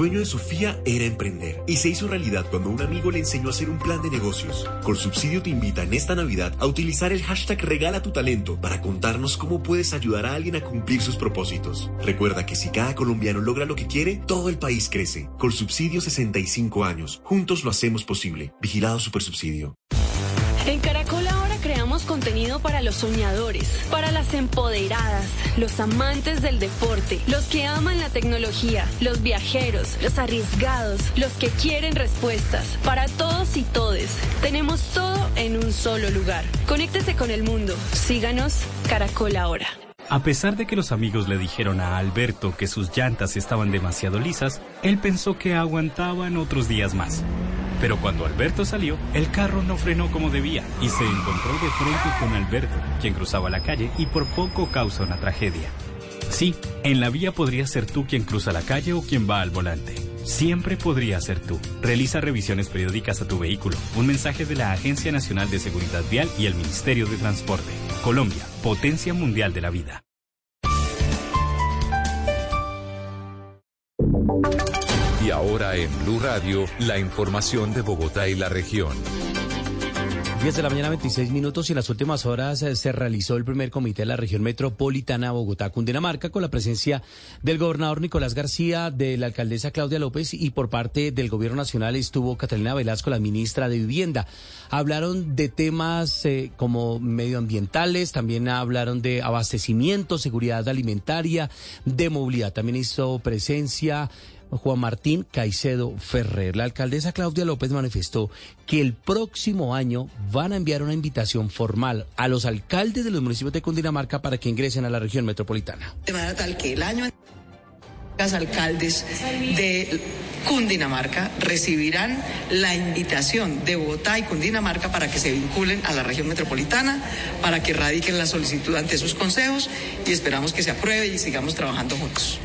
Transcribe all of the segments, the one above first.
sueño de Sofía era emprender y se hizo realidad cuando un amigo le enseñó a hacer un plan de negocios. Subsidio te invita en esta Navidad a utilizar el hashtag Regala tu talento para contarnos cómo puedes ayudar a alguien a cumplir sus propósitos. Recuerda que si cada colombiano logra lo que quiere, todo el país crece. Subsidio 65 años. Juntos lo hacemos posible. Vigilado Supersubsidio. En Caracol contenido para los soñadores, para las empoderadas, los amantes del deporte, los que aman la tecnología, los viajeros, los arriesgados, los que quieren respuestas. Para todos y todes, tenemos todo en un solo lugar. Conéctese con el mundo. Síganos Caracol ahora. A pesar de que los amigos le dijeron a Alberto que sus llantas estaban demasiado lisas, él pensó que aguantaban otros días más. Pero cuando Alberto salió, el carro no frenó como debía y se encontró de frente con Alberto, quien cruzaba la calle y por poco causa una tragedia. Sí, en la vía podría ser tú quien cruza la calle o quien va al volante. Siempre podría ser tú. Realiza revisiones periódicas a tu vehículo. Un mensaje de la Agencia Nacional de Seguridad Vial y el Ministerio de Transporte. Colombia, potencia mundial de la vida. Ahora en Blue Radio, la información de Bogotá y la región. 10 de la mañana, 26 minutos y en las últimas horas eh, se realizó el primer comité de la región metropolitana Bogotá-Cundinamarca con la presencia del gobernador Nicolás García, de la alcaldesa Claudia López y por parte del gobierno nacional estuvo Catalina Velasco, la ministra de Vivienda. Hablaron de temas eh, como medioambientales, también hablaron de abastecimiento, seguridad alimentaria, de movilidad. También hizo presencia Juan Martín Caicedo Ferrer. La alcaldesa Claudia López manifestó que el próximo año van a enviar una invitación formal a los alcaldes de los municipios de Cundinamarca para que ingresen a la región metropolitana. De manera tal que el año los alcaldes de Cundinamarca recibirán la invitación de Bogotá y Cundinamarca para que se vinculen a la región metropolitana, para que radiquen la solicitud ante sus consejos y esperamos que se apruebe y sigamos trabajando juntos.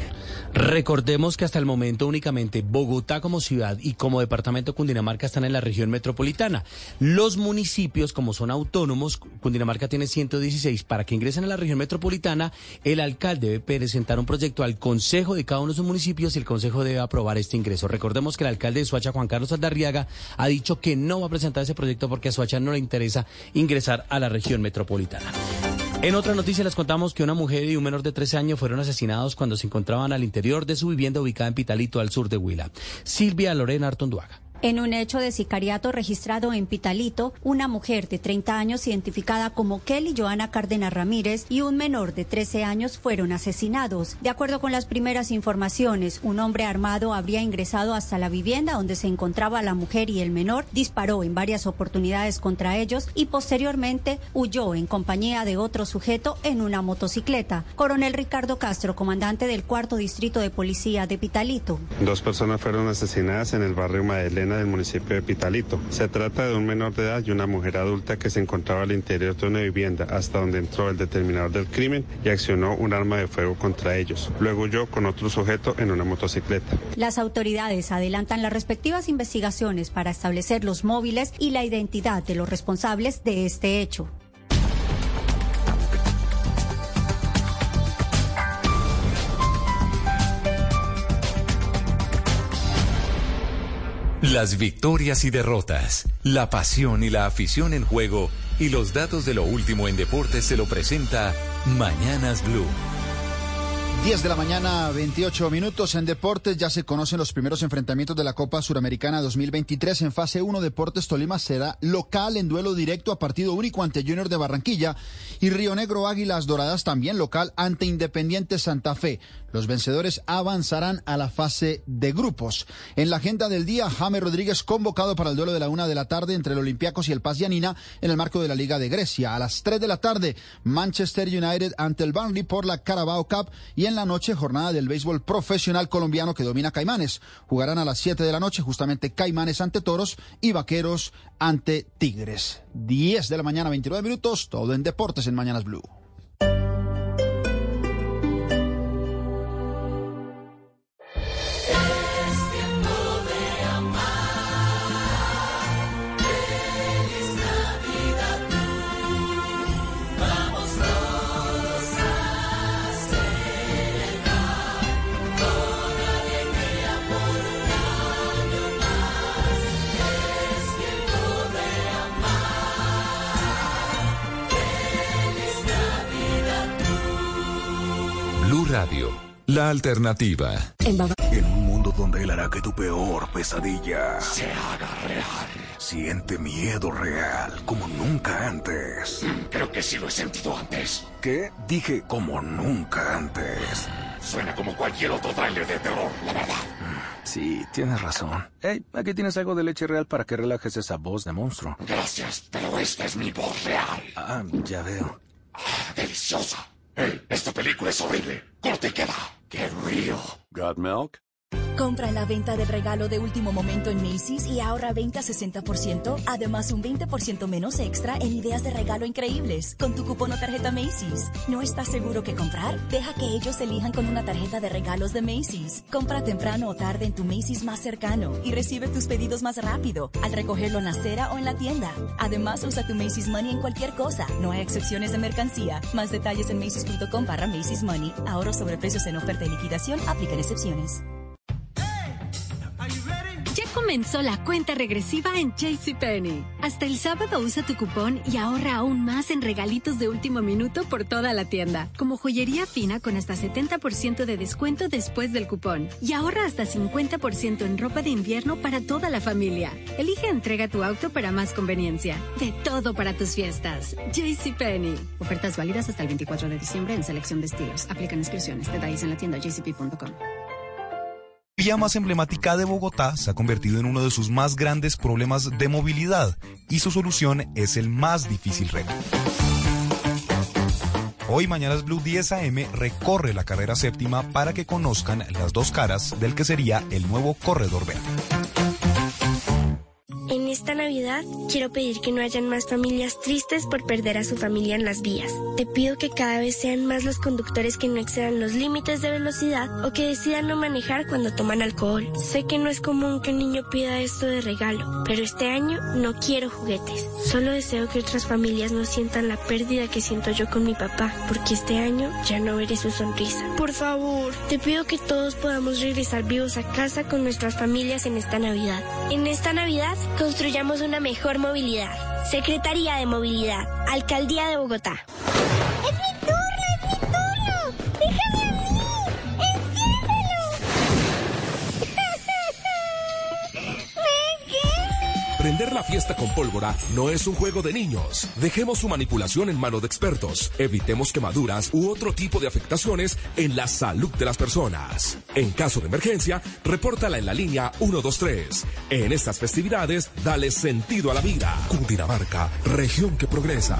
Recordemos que hasta el momento únicamente Bogotá como ciudad y como departamento Cundinamarca están en la región metropolitana. Los municipios, como son autónomos, Cundinamarca tiene 116. Para que ingresen a la región metropolitana, el alcalde debe presentar un proyecto al consejo de cada uno de sus municipios y el consejo debe aprobar este ingreso. Recordemos que el alcalde de Suacha, Juan Carlos Aldarriaga, ha dicho que no va a presentar ese proyecto porque a Suacha no le interesa ingresar a la región metropolitana. En otra noticia les contamos que una mujer y un menor de 13 años fueron asesinados cuando se encontraban al interior de su vivienda ubicada en Pitalito, al sur de Huila. Silvia Lorena Artonduaga. En un hecho de sicariato registrado en Pitalito, una mujer de 30 años identificada como Kelly Joana Cárdenas Ramírez y un menor de 13 años fueron asesinados. De acuerdo con las primeras informaciones, un hombre armado habría ingresado hasta la vivienda donde se encontraba la mujer y el menor, disparó en varias oportunidades contra ellos y posteriormente huyó en compañía de otro sujeto en una motocicleta. Coronel Ricardo Castro, comandante del cuarto distrito de policía de Pitalito. Dos personas fueron asesinadas en el barrio Madelena del municipio de Pitalito. Se trata de un menor de edad y una mujer adulta que se encontraba al interior de una vivienda hasta donde entró el determinador del crimen y accionó un arma de fuego contra ellos. Luego yo con otro sujeto en una motocicleta. Las autoridades adelantan las respectivas investigaciones para establecer los móviles y la identidad de los responsables de este hecho. Las victorias y derrotas, la pasión y la afición en juego y los datos de lo último en deportes se lo presenta Mañanas Blue. 10 de la mañana, 28 minutos en deportes. Ya se conocen los primeros enfrentamientos de la Copa Suramericana 2023. En fase 1, Deportes Tolima será local en duelo directo a partido único ante Junior de Barranquilla y Río Negro Águilas Doradas también local ante Independiente Santa Fe. Los vencedores avanzarán a la fase de grupos. En la agenda del día, James Rodríguez convocado para el duelo de la una de la tarde entre el Olympiacos y el Paz Yanina en el marco de la Liga de Grecia. A las 3 de la tarde, Manchester United ante el Burnley por la Carabao Cup y en la noche jornada del béisbol profesional colombiano que domina Caimanes. Jugarán a las 7 de la noche justamente Caimanes ante Toros y Vaqueros ante Tigres. 10 de la mañana, 29 minutos, todo en deportes en Mañanas Blue. Radio, la alternativa. En un mundo donde él hará que tu peor pesadilla se haga real. Siente miedo real como nunca antes. Creo que sí lo he sentido antes. ¿Qué? Dije como nunca antes. Suena como cualquier otro trailer de terror, la verdad. Sí, tienes razón. Hey, aquí tienes algo de leche real para que relajes esa voz de monstruo. Gracias, pero esta es mi voz real. Ah, ya veo. Ah, deliciosa. Hey, esta película es horrible. Corte y queda. Qué real. Got milk? Compra en la venta del regalo de último momento en Macy's y ahorra 20 a 60%, además un 20% menos extra en ideas de regalo increíbles con tu cupón o tarjeta Macy's. ¿No estás seguro qué comprar? Deja que ellos elijan con una tarjeta de regalos de Macy's. Compra temprano o tarde en tu Macy's más cercano y recibe tus pedidos más rápido al recogerlo en la acera o en la tienda. Además, usa tu Macy's Money en cualquier cosa. No hay excepciones de mercancía. Más detalles en macy's.com barra Macy's Money. Ahorro sobre precios en oferta y liquidación. Aplican excepciones. Comenzó la cuenta regresiva en JCPenney. Hasta el sábado usa tu cupón y ahorra aún más en regalitos de último minuto por toda la tienda, como joyería fina con hasta 70% de descuento después del cupón. Y ahorra hasta 50% en ropa de invierno para toda la familia. Elige entrega tu auto para más conveniencia. De todo para tus fiestas. JCPenney. Ofertas válidas hasta el 24 de diciembre en selección de estilos. Aplican inscripciones. Detalles en la tienda jcp.com. La vía más emblemática de Bogotá se ha convertido en uno de sus más grandes problemas de movilidad y su solución es el más difícil reto. Hoy Mañanas Blue 10 AM recorre la carrera séptima para que conozcan las dos caras del que sería el nuevo corredor verde. Esta Navidad quiero pedir que no hayan más familias tristes por perder a su familia en las vías. Te pido que cada vez sean más los conductores que no excedan los límites de velocidad o que decidan no manejar cuando toman alcohol. Sé que no es común que un niño pida esto de regalo, pero este año no quiero juguetes. Solo deseo que otras familias no sientan la pérdida que siento yo con mi papá, porque este año ya no veré su sonrisa. Por favor, te pido que todos podamos regresar vivos a casa con nuestras familias en esta Navidad. En esta Navidad, construyamos una mejor movilidad. Secretaría de Movilidad, Alcaldía de Bogotá. La fiesta con pólvora no es un juego de niños. Dejemos su manipulación en manos de expertos. Evitemos quemaduras u otro tipo de afectaciones en la salud de las personas. En caso de emergencia, repórtala en la línea 123. En estas festividades, dale sentido a la vida. Cundinamarca, región que progresa.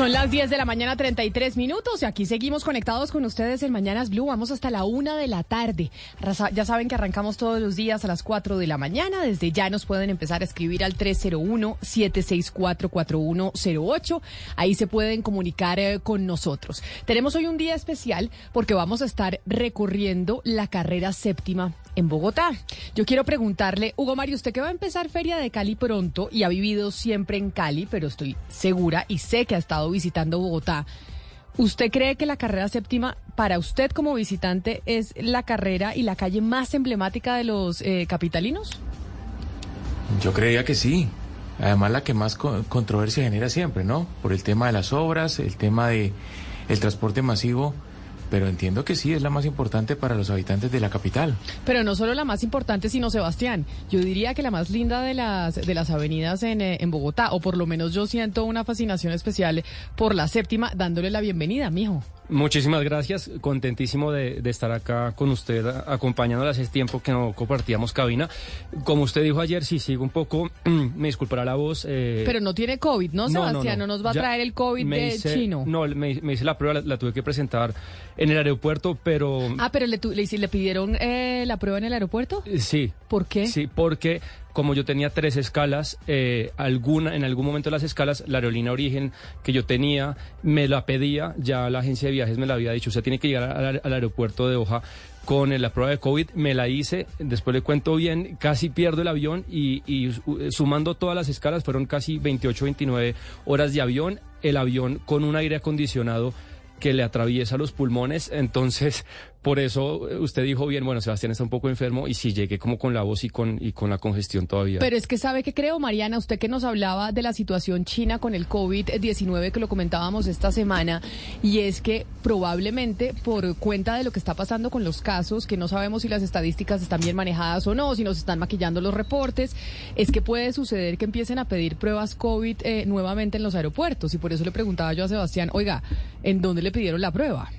Son las 10 de la mañana, 33 minutos, y aquí seguimos conectados con ustedes en Mañanas Blue. Vamos hasta la una de la tarde. Ya saben que arrancamos todos los días a las 4 de la mañana. Desde ya nos pueden empezar a escribir al 301-764-4108. Ahí se pueden comunicar eh, con nosotros. Tenemos hoy un día especial porque vamos a estar recorriendo la carrera séptima en Bogotá. Yo quiero preguntarle, Hugo Mario, usted que va a empezar Feria de Cali pronto y ha vivido siempre en Cali, pero estoy segura y sé que ha estado visitando Bogotá. ¿Usted cree que la carrera séptima, para usted como visitante, es la carrera y la calle más emblemática de los eh, capitalinos? Yo creía que sí. Además, la que más co controversia genera siempre, ¿no? Por el tema de las obras, el tema de el transporte masivo pero entiendo que sí es la más importante para los habitantes de la capital. Pero no solo la más importante, sino Sebastián. Yo diría que la más linda de las de las avenidas en, eh, en Bogotá, o por lo menos yo siento una fascinación especial por la séptima, dándole la bienvenida, mijo. Muchísimas gracias, contentísimo de, de, estar acá con usted, acompañándola hace tiempo que no compartíamos cabina. Como usted dijo ayer, sí sigo un poco, me disculpará la voz. Eh, pero no tiene COVID, ¿no, Sebastián? No, no, nos va a traer el COVID de hice, chino. No, me, me, hice la prueba, la, la, tuve que presentar en el aeropuerto, pero... Ah, pero le, le, le pidieron eh, la prueba en el aeropuerto. Sí. ¿Por qué? Sí, porque como yo tenía tres escalas, eh, alguna, en algún momento las escalas, la aerolínea Origen que yo tenía me la pedía, ya la agencia de viajes me la había dicho, usted tiene que llegar al, al aeropuerto de Doha con la prueba de COVID, me la hice, después le cuento bien, casi pierdo el avión y, y sumando todas las escalas fueron casi 28, 29 horas de avión, el avión con un aire acondicionado que le atraviesa los pulmones, entonces por eso eh, usted dijo bien, bueno, Sebastián está un poco enfermo y sí llegué como con la voz y con, y con la congestión todavía. Pero es que sabe que creo, Mariana, usted que nos hablaba de la situación china con el COVID-19 que lo comentábamos esta semana, y es que probablemente por cuenta de lo que está pasando con los casos, que no sabemos si las estadísticas están bien manejadas o no, si nos están maquillando los reportes, es que puede suceder que empiecen a pedir pruebas COVID eh, nuevamente en los aeropuertos. Y por eso le preguntaba yo a Sebastián, oiga, ¿en dónde le pidieron la prueba?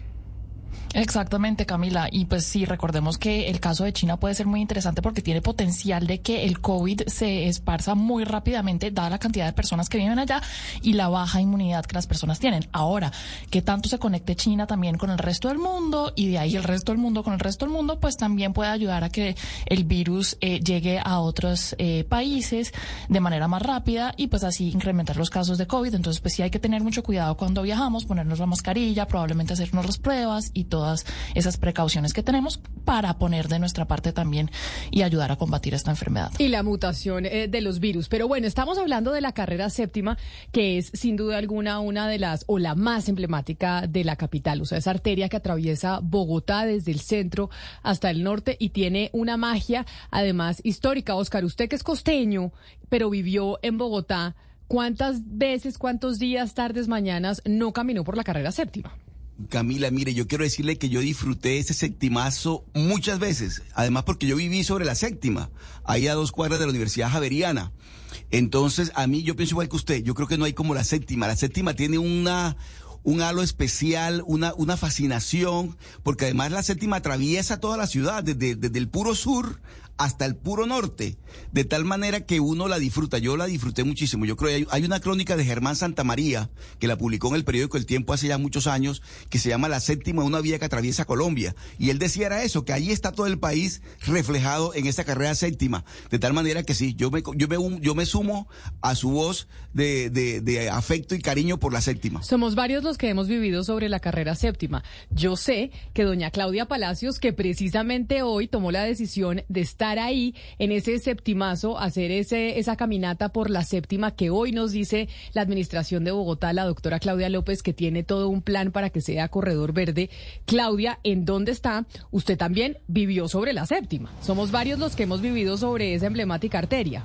Exactamente, Camila. Y pues sí, recordemos que el caso de China puede ser muy interesante porque tiene potencial de que el COVID se esparza muy rápidamente, dada la cantidad de personas que viven allá y la baja inmunidad que las personas tienen. Ahora, que tanto se conecte China también con el resto del mundo y de ahí el resto del mundo con el resto del mundo, pues también puede ayudar a que el virus eh, llegue a otros eh, países de manera más rápida y pues así incrementar los casos de COVID. Entonces, pues sí hay que tener mucho cuidado cuando viajamos, ponernos la mascarilla, probablemente hacernos las pruebas y todo todas esas precauciones que tenemos para poner de nuestra parte también y ayudar a combatir esta enfermedad. Y la mutación eh, de los virus. Pero bueno, estamos hablando de la carrera séptima, que es sin duda alguna una de las, o la más emblemática de la capital. O sea, esa arteria que atraviesa Bogotá desde el centro hasta el norte y tiene una magia, además, histórica. Oscar, usted que es costeño, pero vivió en Bogotá, ¿cuántas veces, cuántos días, tardes, mañanas no caminó por la carrera séptima? Camila, mire, yo quiero decirle que yo disfruté ese septimazo muchas veces, además porque yo viví sobre la séptima, ahí a dos cuadras de la Universidad Javeriana. Entonces, a mí yo pienso igual que usted, yo creo que no hay como la séptima. La séptima tiene una un halo especial, una, una fascinación, porque además la séptima atraviesa toda la ciudad, desde, desde el puro sur hasta el puro norte, de tal manera que uno la disfruta. Yo la disfruté muchísimo. Yo creo que hay, una crónica de Germán Santamaría, que la publicó en el periódico El Tiempo hace ya muchos años, que se llama La séptima, una vía que atraviesa Colombia. Y él decía era eso, que ahí está todo el país reflejado en esta carrera séptima. De tal manera que sí, yo me, yo me, yo me sumo a su voz de, de, de afecto y cariño por la séptima. Somos varios los que hemos vivido sobre la carrera séptima. Yo sé que doña Claudia Palacios, que precisamente hoy tomó la decisión de estar ahí en ese septimazo, hacer ese, esa caminata por la séptima que hoy nos dice la administración de Bogotá, la doctora Claudia López, que tiene todo un plan para que sea corredor verde. Claudia, ¿en dónde está? Usted también vivió sobre la séptima. Somos varios los que hemos vivido sobre esa emblemática arteria.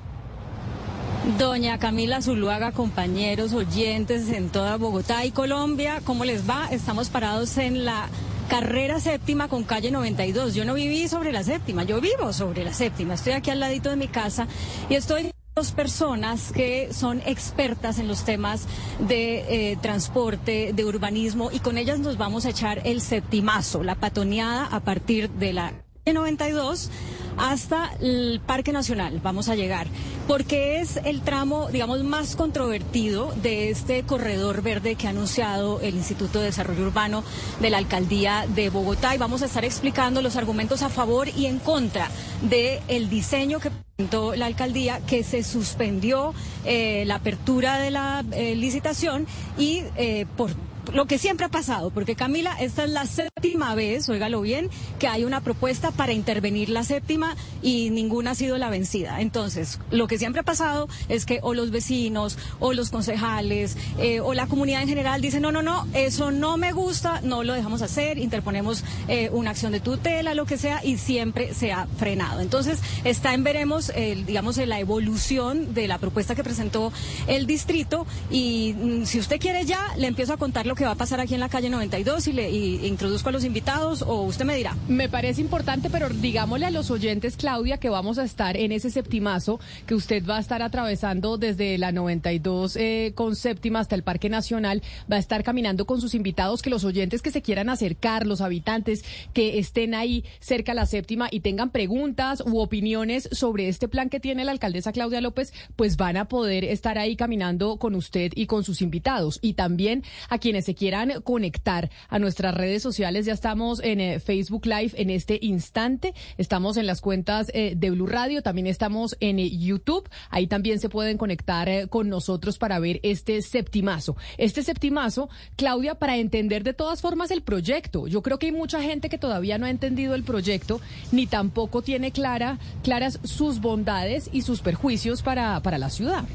Doña Camila Zuluaga, compañeros, oyentes en toda Bogotá y Colombia, ¿cómo les va? Estamos parados en la carrera séptima con calle 92. Yo no viví sobre la séptima, yo vivo sobre la séptima. Estoy aquí al ladito de mi casa y estoy dos personas que son expertas en los temas de eh, transporte, de urbanismo, y con ellas nos vamos a echar el septimazo, la patoneada a partir de la 92 hasta el Parque Nacional. Vamos a llegar, porque es el tramo, digamos, más controvertido de este corredor verde que ha anunciado el Instituto de Desarrollo Urbano de la Alcaldía de Bogotá. Y vamos a estar explicando los argumentos a favor y en contra del el diseño que presentó la alcaldía, que se suspendió eh, la apertura de la eh, licitación y eh, por lo que siempre ha pasado, porque Camila, esta es la séptima vez, óigalo bien, que hay una propuesta para intervenir la séptima y ninguna ha sido la vencida. Entonces, lo que siempre ha pasado es que o los vecinos, o los concejales, eh, o la comunidad en general dicen, no, no, no, eso no me gusta, no lo dejamos hacer, interponemos eh, una acción de tutela, lo que sea, y siempre se ha frenado. Entonces, está en veremos, digamos, la evolución de la propuesta que presentó el distrito, y mm, si usted quiere ya, le empiezo a contar lo que va a pasar aquí en la calle 92 y le introduzco a los invitados o usted me dirá. Me parece importante, pero digámosle a los oyentes, Claudia, que vamos a estar en ese septimazo que usted va a estar atravesando desde la 92 eh, con séptima hasta el Parque Nacional, va a estar caminando con sus invitados, que los oyentes que se quieran acercar, los habitantes que estén ahí cerca a la séptima y tengan preguntas u opiniones sobre este plan que tiene la alcaldesa Claudia López, pues van a poder estar ahí caminando con usted y con sus invitados. Y también a quienes se quieran conectar a nuestras redes sociales, ya estamos en eh, Facebook Live en este instante. Estamos en las cuentas eh, de Blue Radio, también estamos en eh, YouTube. Ahí también se pueden conectar con nosotros para ver este septimazo. Este septimazo, Claudia, para entender de todas formas el proyecto. Yo creo que hay mucha gente que todavía no ha entendido el proyecto, ni tampoco tiene clara, claras sus bondades y sus perjuicios para, para la ciudad.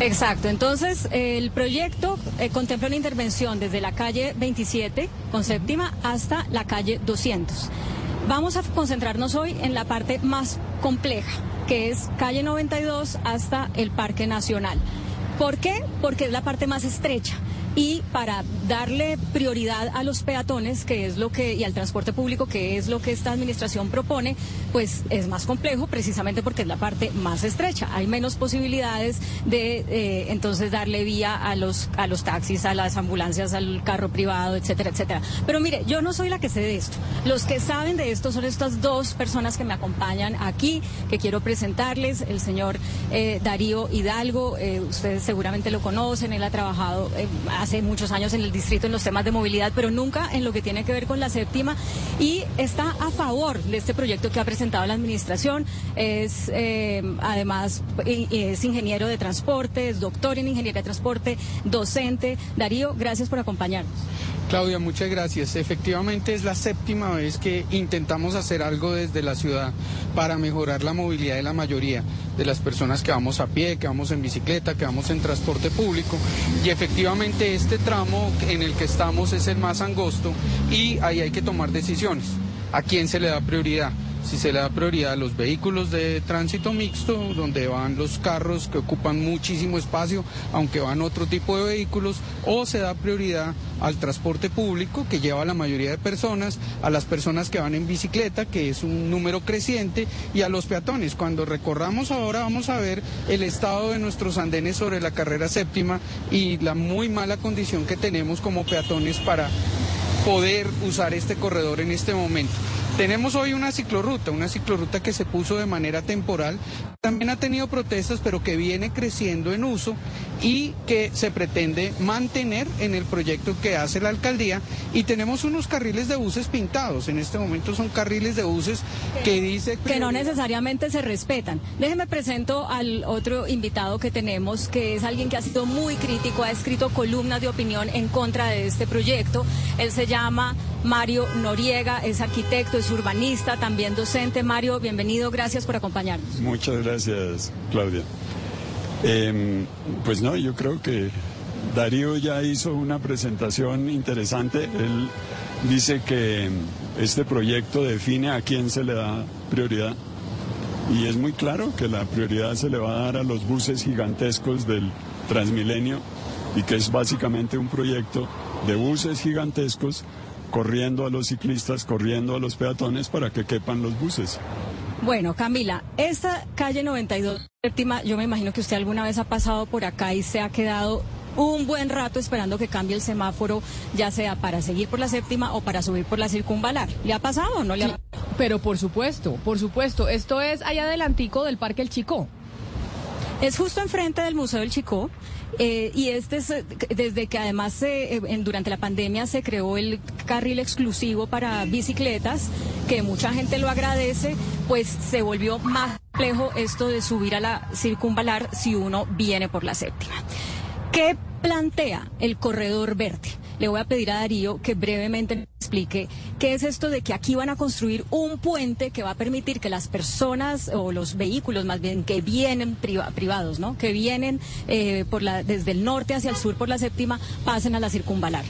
Exacto, entonces el proyecto eh, contempla una intervención desde la calle 27 con séptima hasta la calle 200. Vamos a concentrarnos hoy en la parte más compleja, que es calle 92 hasta el Parque Nacional. ¿Por qué? Porque es la parte más estrecha y para darle prioridad a los peatones, que es lo que, y al transporte público, que es lo que esta administración propone, pues es más complejo precisamente porque es la parte más estrecha. Hay menos posibilidades de eh, entonces darle vía a los, a los taxis, a las ambulancias, al carro privado, etcétera, etcétera. Pero mire, yo no soy la que sé de esto. Los que saben de esto son estas dos personas que me acompañan aquí, que quiero presentarles, el señor eh, Darío Hidalgo, eh, ustedes seguramente lo conocen, él ha trabajado hace muchos años en el distrito en los temas de movilidad, pero nunca en lo que tiene que ver con la séptima y está a favor de este proyecto que ha presentado la administración. Es eh, además es ingeniero de transporte, es doctor en ingeniería de transporte, docente. Darío, gracias por acompañarnos. Claudia, muchas gracias. Efectivamente es la séptima vez que intentamos hacer algo desde la ciudad para mejorar la movilidad de la mayoría de las personas que vamos a pie, que vamos en bicicleta, que vamos en transporte público. Y efectivamente este tramo en el que estamos es el más angosto y ahí hay que tomar decisiones. ¿A quién se le da prioridad? Si se le da prioridad a los vehículos de tránsito mixto, donde van los carros que ocupan muchísimo espacio, aunque van otro tipo de vehículos, o se da prioridad al transporte público, que lleva a la mayoría de personas, a las personas que van en bicicleta, que es un número creciente, y a los peatones. Cuando recorramos ahora vamos a ver el estado de nuestros andenes sobre la carrera séptima y la muy mala condición que tenemos como peatones para poder usar este corredor en este momento. Tenemos hoy una ciclorruta, una ciclorruta que se puso de manera temporal, también ha tenido protestas, pero que viene creciendo en uso y que se pretende mantener en el proyecto que hace la alcaldía. Y tenemos unos carriles de buses pintados, en este momento son carriles de buses que dice... Que no necesariamente se respetan. Déjeme presento al otro invitado que tenemos, que es alguien que ha sido muy crítico, ha escrito columnas de opinión en contra de este proyecto. Él se llama Mario Noriega, es arquitecto, es urbanista, también docente. Mario, bienvenido, gracias por acompañarnos. Muchas gracias, Claudia. Em, pues no, yo creo que Darío ya hizo una presentación interesante. Él dice que este proyecto define a quién se le da prioridad. Y es muy claro que la prioridad se le va a dar a los buses gigantescos del Transmilenio y que es básicamente un proyecto de buses gigantescos corriendo a los ciclistas, corriendo a los peatones para que quepan los buses. Bueno, Camila, esta calle 92 séptima, yo me imagino que usted alguna vez ha pasado por acá y se ha quedado un buen rato esperando que cambie el semáforo, ya sea para seguir por la séptima o para subir por la circunvalar. ¿Le ha pasado o no le ha Pero por supuesto, por supuesto. Esto es allá adelantico del Parque El Chico. Es justo enfrente del Museo del Chico. Eh, y este es eh, desde que además eh, durante la pandemia se creó el carril exclusivo para bicicletas, que mucha gente lo agradece, pues se volvió más complejo esto de subir a la circunvalar si uno viene por la séptima. ¿Qué plantea el corredor verde? Le voy a pedir a Darío que brevemente explique qué es esto de que aquí van a construir un puente que va a permitir que las personas o los vehículos más bien que vienen privados, ¿no? Que vienen eh, por la, desde el norte hacia el sur por la séptima pasen a la circunvalar.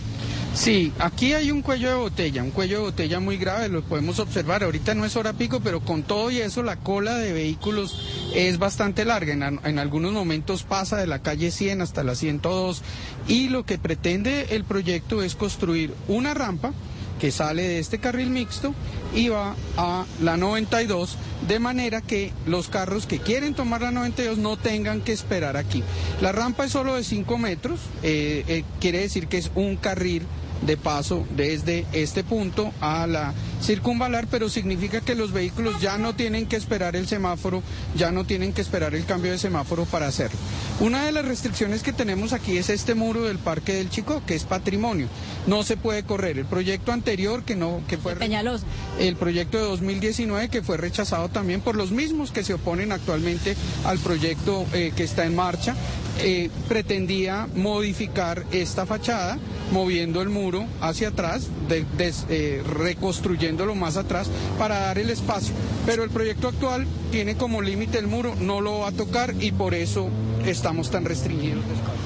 Sí, aquí hay un cuello de botella, un cuello de botella muy grave, lo podemos observar. Ahorita no es hora pico, pero con todo y eso la cola de vehículos es bastante larga. En, algunos momentos pasa de la calle 100 hasta la 102 y lo que pretende el proyecto es construir una rampa que sale de este carril mixto y va a la 92, de manera que los carros que quieren tomar la 92 no tengan que esperar aquí. La rampa es solo de 5 metros, eh, eh, quiere decir que es un carril de paso desde este punto a la circunvalar, pero significa que los vehículos ya no tienen que esperar el semáforo, ya no tienen que esperar el cambio de semáforo para hacerlo. Una de las restricciones que tenemos aquí es este muro del Parque del Chico, que es patrimonio. No se puede correr. El proyecto anterior, que no, que fue Peñalosa. el proyecto de 2019, que fue rechazado también por los mismos que se oponen actualmente al proyecto eh, que está en marcha, eh, pretendía modificar esta fachada, moviendo el muro hacia atrás, de- des- eh, reconstruyéndolo más atrás para dar el espacio. Pero el proyecto actual tiene como límite el muro, no lo va a tocar y por eso estamos tan restringidos.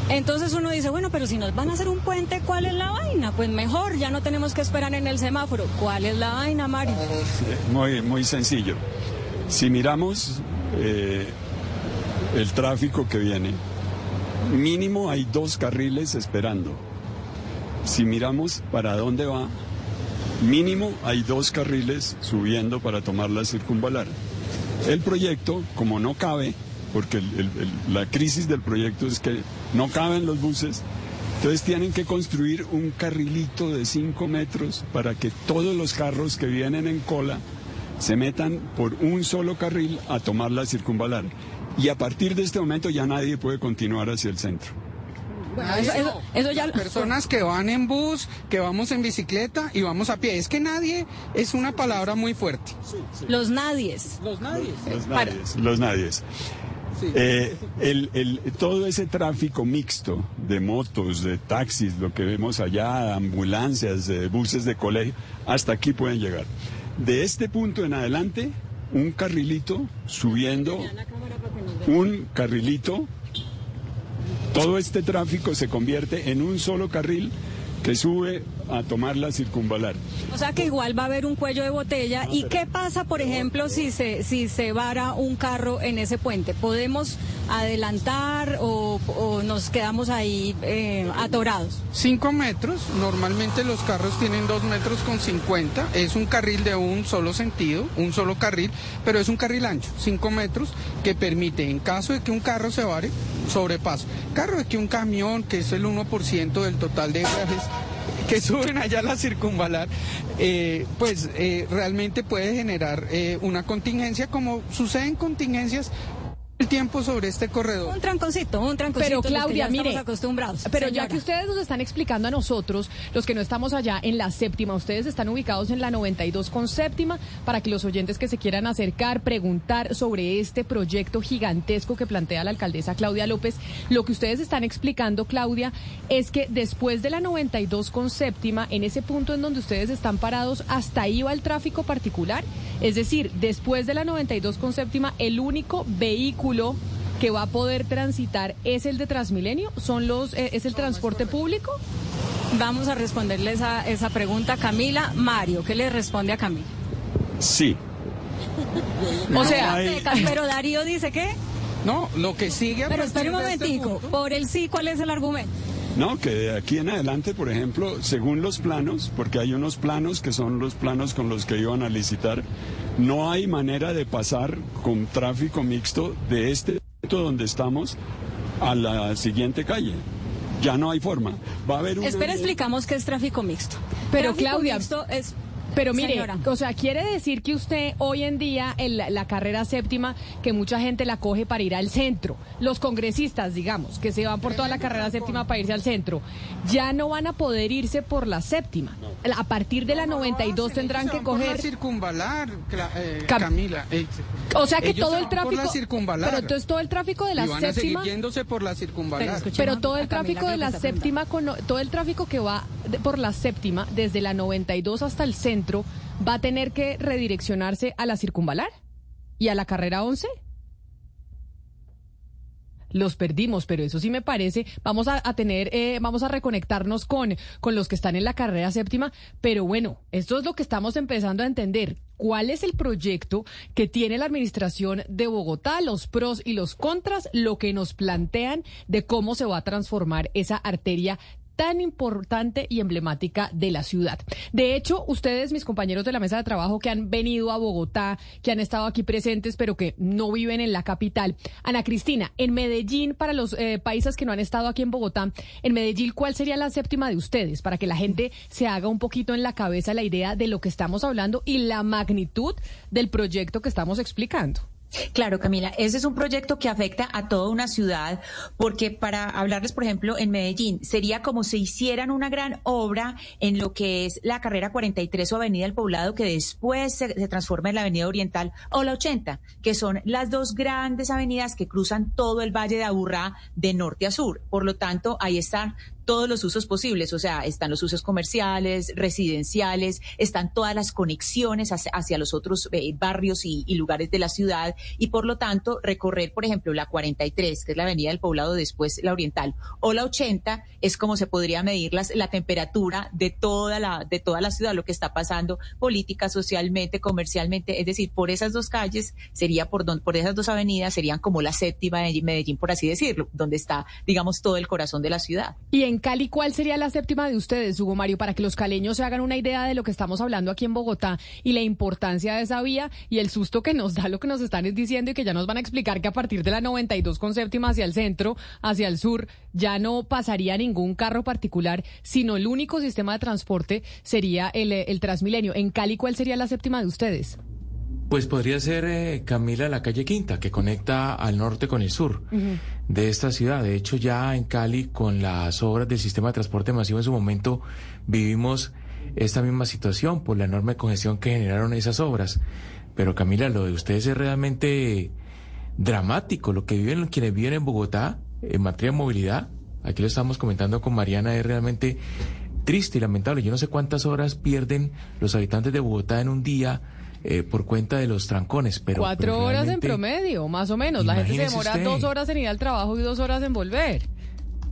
Entonces uno dice, bueno, pero si nos van a hacer un puente, ¿cuál es la vaina? Pues mejor, ya no tenemos que esperar en el semáforo. ¿Cuál es la vaina, Mario? Muy, muy sencillo. Si miramos eh, el tráfico que viene, mínimo hay dos carriles esperando. Si miramos para dónde va, mínimo hay dos carriles subiendo para tomar la circunvalar. El proyecto, como no cabe, porque la crisis del proyecto es que no caben los buses, entonces tienen que construir un carrilito de 5 metros para que todos los carros que vienen en cola se metan por un solo carril a tomar la circunvalar. Y a partir de este momento ya nadie puede continuar hacia el centro. Bueno, eso, eso- eso ya... Las personas que van en bus, que vamos en bicicleta y vamos a pie. Es que nadie es una palabra muy fuerte. Los nadies. Los nadies. Los nadies. Los nadies. Eh, el- el- todo ese tráfico mixto de motos, de taxis, lo que vemos allá, ambulancias, de buses de colegio, hasta aquí pueden llegar. De este punto en adelante, un carrilito subiendo, un carrilito, todo este tráfico se convierte en un solo carril que sube a tomar la circunvalar. O sea que igual va a haber un cuello de botella. ¿Y qué pasa, por ejemplo, si se, si se vara un carro en ese puente? ¿Podemos adelantar o, o nos quedamos ahí eh, atorados? 5 metros, normalmente los carros tienen 2 metros con 50, es un carril de un solo sentido, un solo carril, pero es un carril ancho, 5 metros, que permite, en caso de que un carro se vare, sobrepaso. Carro de que un camión, que es el 1% del total de viajes que suben allá a la circunvalar, eh, pues eh, realmente puede generar eh, una contingencia, como suceden contingencias el tiempo sobre este corredor. Un tranconcito, un tranconcito. Pero Claudia, ya mire, estamos acostumbrados. pero ya que ustedes nos están explicando a nosotros, los que no estamos allá en la séptima, ustedes están ubicados en la 92 con séptima, para que los oyentes que se quieran acercar, preguntar sobre este proyecto gigantesco que plantea la alcaldesa Claudia López, lo que ustedes están explicando, Claudia, es que después de la 92 con séptima, en ese punto en donde ustedes están parados, hasta ahí va el tráfico particular. Es decir, después de la 92 con séptima, el único vehículo que va a poder transitar es el de Transmilenio, son los eh, es el transporte público. Vamos a responderle esa, esa pregunta a Camila. Mario, ¿qué le responde a Camila? Sí. O No sea, hay- pero Darío dice que... No, lo que sigue a Pero espere un este momentico, por el sí, ¿cuál es el argumento? No, que de aquí en adelante, por ejemplo, según los planos, porque hay unos planos que son los planos con los que iban a licitar, no hay manera de pasar con tráfico mixto de este punto donde estamos a la siguiente calle. Ya no hay forma. Va a haber una... Espera, explicamos qué es tráfico mixto. Pero Tráfico Claudia, mixto es... Pero mire, Señora. o sea, quiere decir que usted hoy en día, en la, la carrera séptima, que mucha gente la coge para ir al centro, los congresistas, digamos, que se van por toda la carrera séptima para irse al centro, ya no van a poder irse por la séptima. A partir de la 92 tendrán que coger... la circunvalar, eh, Cam- Camila. eh, O sea que todo el tráfico... Pero entonces todo el tráfico de la y van a seguir séptima... yéndose por la circunvalar. Pero todo el tráfico de la séptima, con, todo el tráfico que va de- por la séptima, desde la 92 hasta el centro, va a tener que redireccionarse a la circunvalar y a la carrera 11. Los perdimos, pero eso sí me parece. Vamos a, tener, eh, vamos a reconectarnos con, con los que están en la carrera séptima. Pero bueno, esto es lo que estamos empezando a entender. ¿Cuál es el proyecto que tiene la administración de Bogotá, los pros y los contras, lo que nos plantean de cómo se va a transformar esa arteria tan importante y emblemática de la ciudad. De hecho, ustedes, mis compañeros de la mesa de trabajo que han venido a Bogotá, que han estado aquí presentes, pero que no viven en la capital. Ana Cristina, en Medellín, para los eh, países que no han estado aquí en Bogotá, en Medellín, ¿cuál sería la séptima de ustedes? Para que la gente se haga un poquito en la cabeza la idea de lo que estamos hablando y la magnitud del proyecto que estamos explicando. Claro, Camila, ese es un proyecto que afecta a toda una ciudad, porque para hablarles, por ejemplo, en Medellín, sería como si hicieran una gran obra en lo que es la carrera 43 o Avenida del Poblado, que después se, transforma en la Avenida Oriental o la 80, que son las dos grandes avenidas que cruzan todo el Valle de Aburrá de norte a sur. Por lo tanto, ahí están todos los usos posibles, o sea, están los usos comerciales, residenciales, están todas las conexiones hacia, los otros eh, barrios y, lugares de la ciudad y por lo tanto recorrer, por ejemplo, la 43, que es la avenida del poblado, después la oriental, o la 80 es como se podría medir las, la temperatura de toda la, de toda la ciudad, lo que está pasando política, socialmente, comercialmente, es decir, por esas dos calles sería por, don, por esas dos avenidas serían como la séptima de Medellín, por así decirlo, donde está, digamos, todo el corazón de la ciudad. Y en Cali, ¿cuál sería la séptima de ustedes, Hugo Mario, para que los caleños se hagan una idea de lo que estamos hablando aquí en Bogotá y la importancia de esa vía y el susto que nos da lo que nos están diciendo y que ya nos van a explicar que a partir de la 92 con séptima hacia el centro, hacia el sur, ya no pasaría ningún carro particular, sino el único sistema de transporte sería el, el Transmilenio. En Cali, ¿cuál sería la séptima de ustedes? Pues podría ser, eh, Camila, la calle Quinta, que conecta al norte con el sur uh -huh. de esta ciudad. De hecho, ya en Cali, con las obras del sistema de transporte masivo en su momento, vivimos esta misma situación por la enorme congestión que generaron esas obras. Pero Camila, lo de ustedes es realmente dramático. Lo que viven quienes viven en Bogotá en materia de movilidad, aquí lo estamos comentando con Mariana, es realmente triste y lamentable. Yo no sé cuántas horas pierden los habitantes de Bogotá en un día eh, por cuenta de los trancones. Pero, Cuatro pero horas en promedio, más o menos. La gente se demora usted. dos horas en ir al trabajo y dos horas en volver.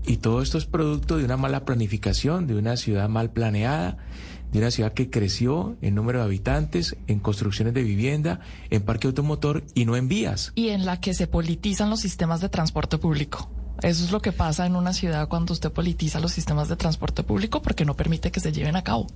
Y todo esto es producto de una mala planificación, de una ciudad mal planeada, de una ciudad que creció en número de habitantes, en construcciones de vivienda, en parque automotor y no en vías. Y en la que se politizan los sistemas de transporte público. Eso es lo que pasa en una ciudad cuando usted politiza los sistemas de transporte público porque no permite que se lleven a cabo.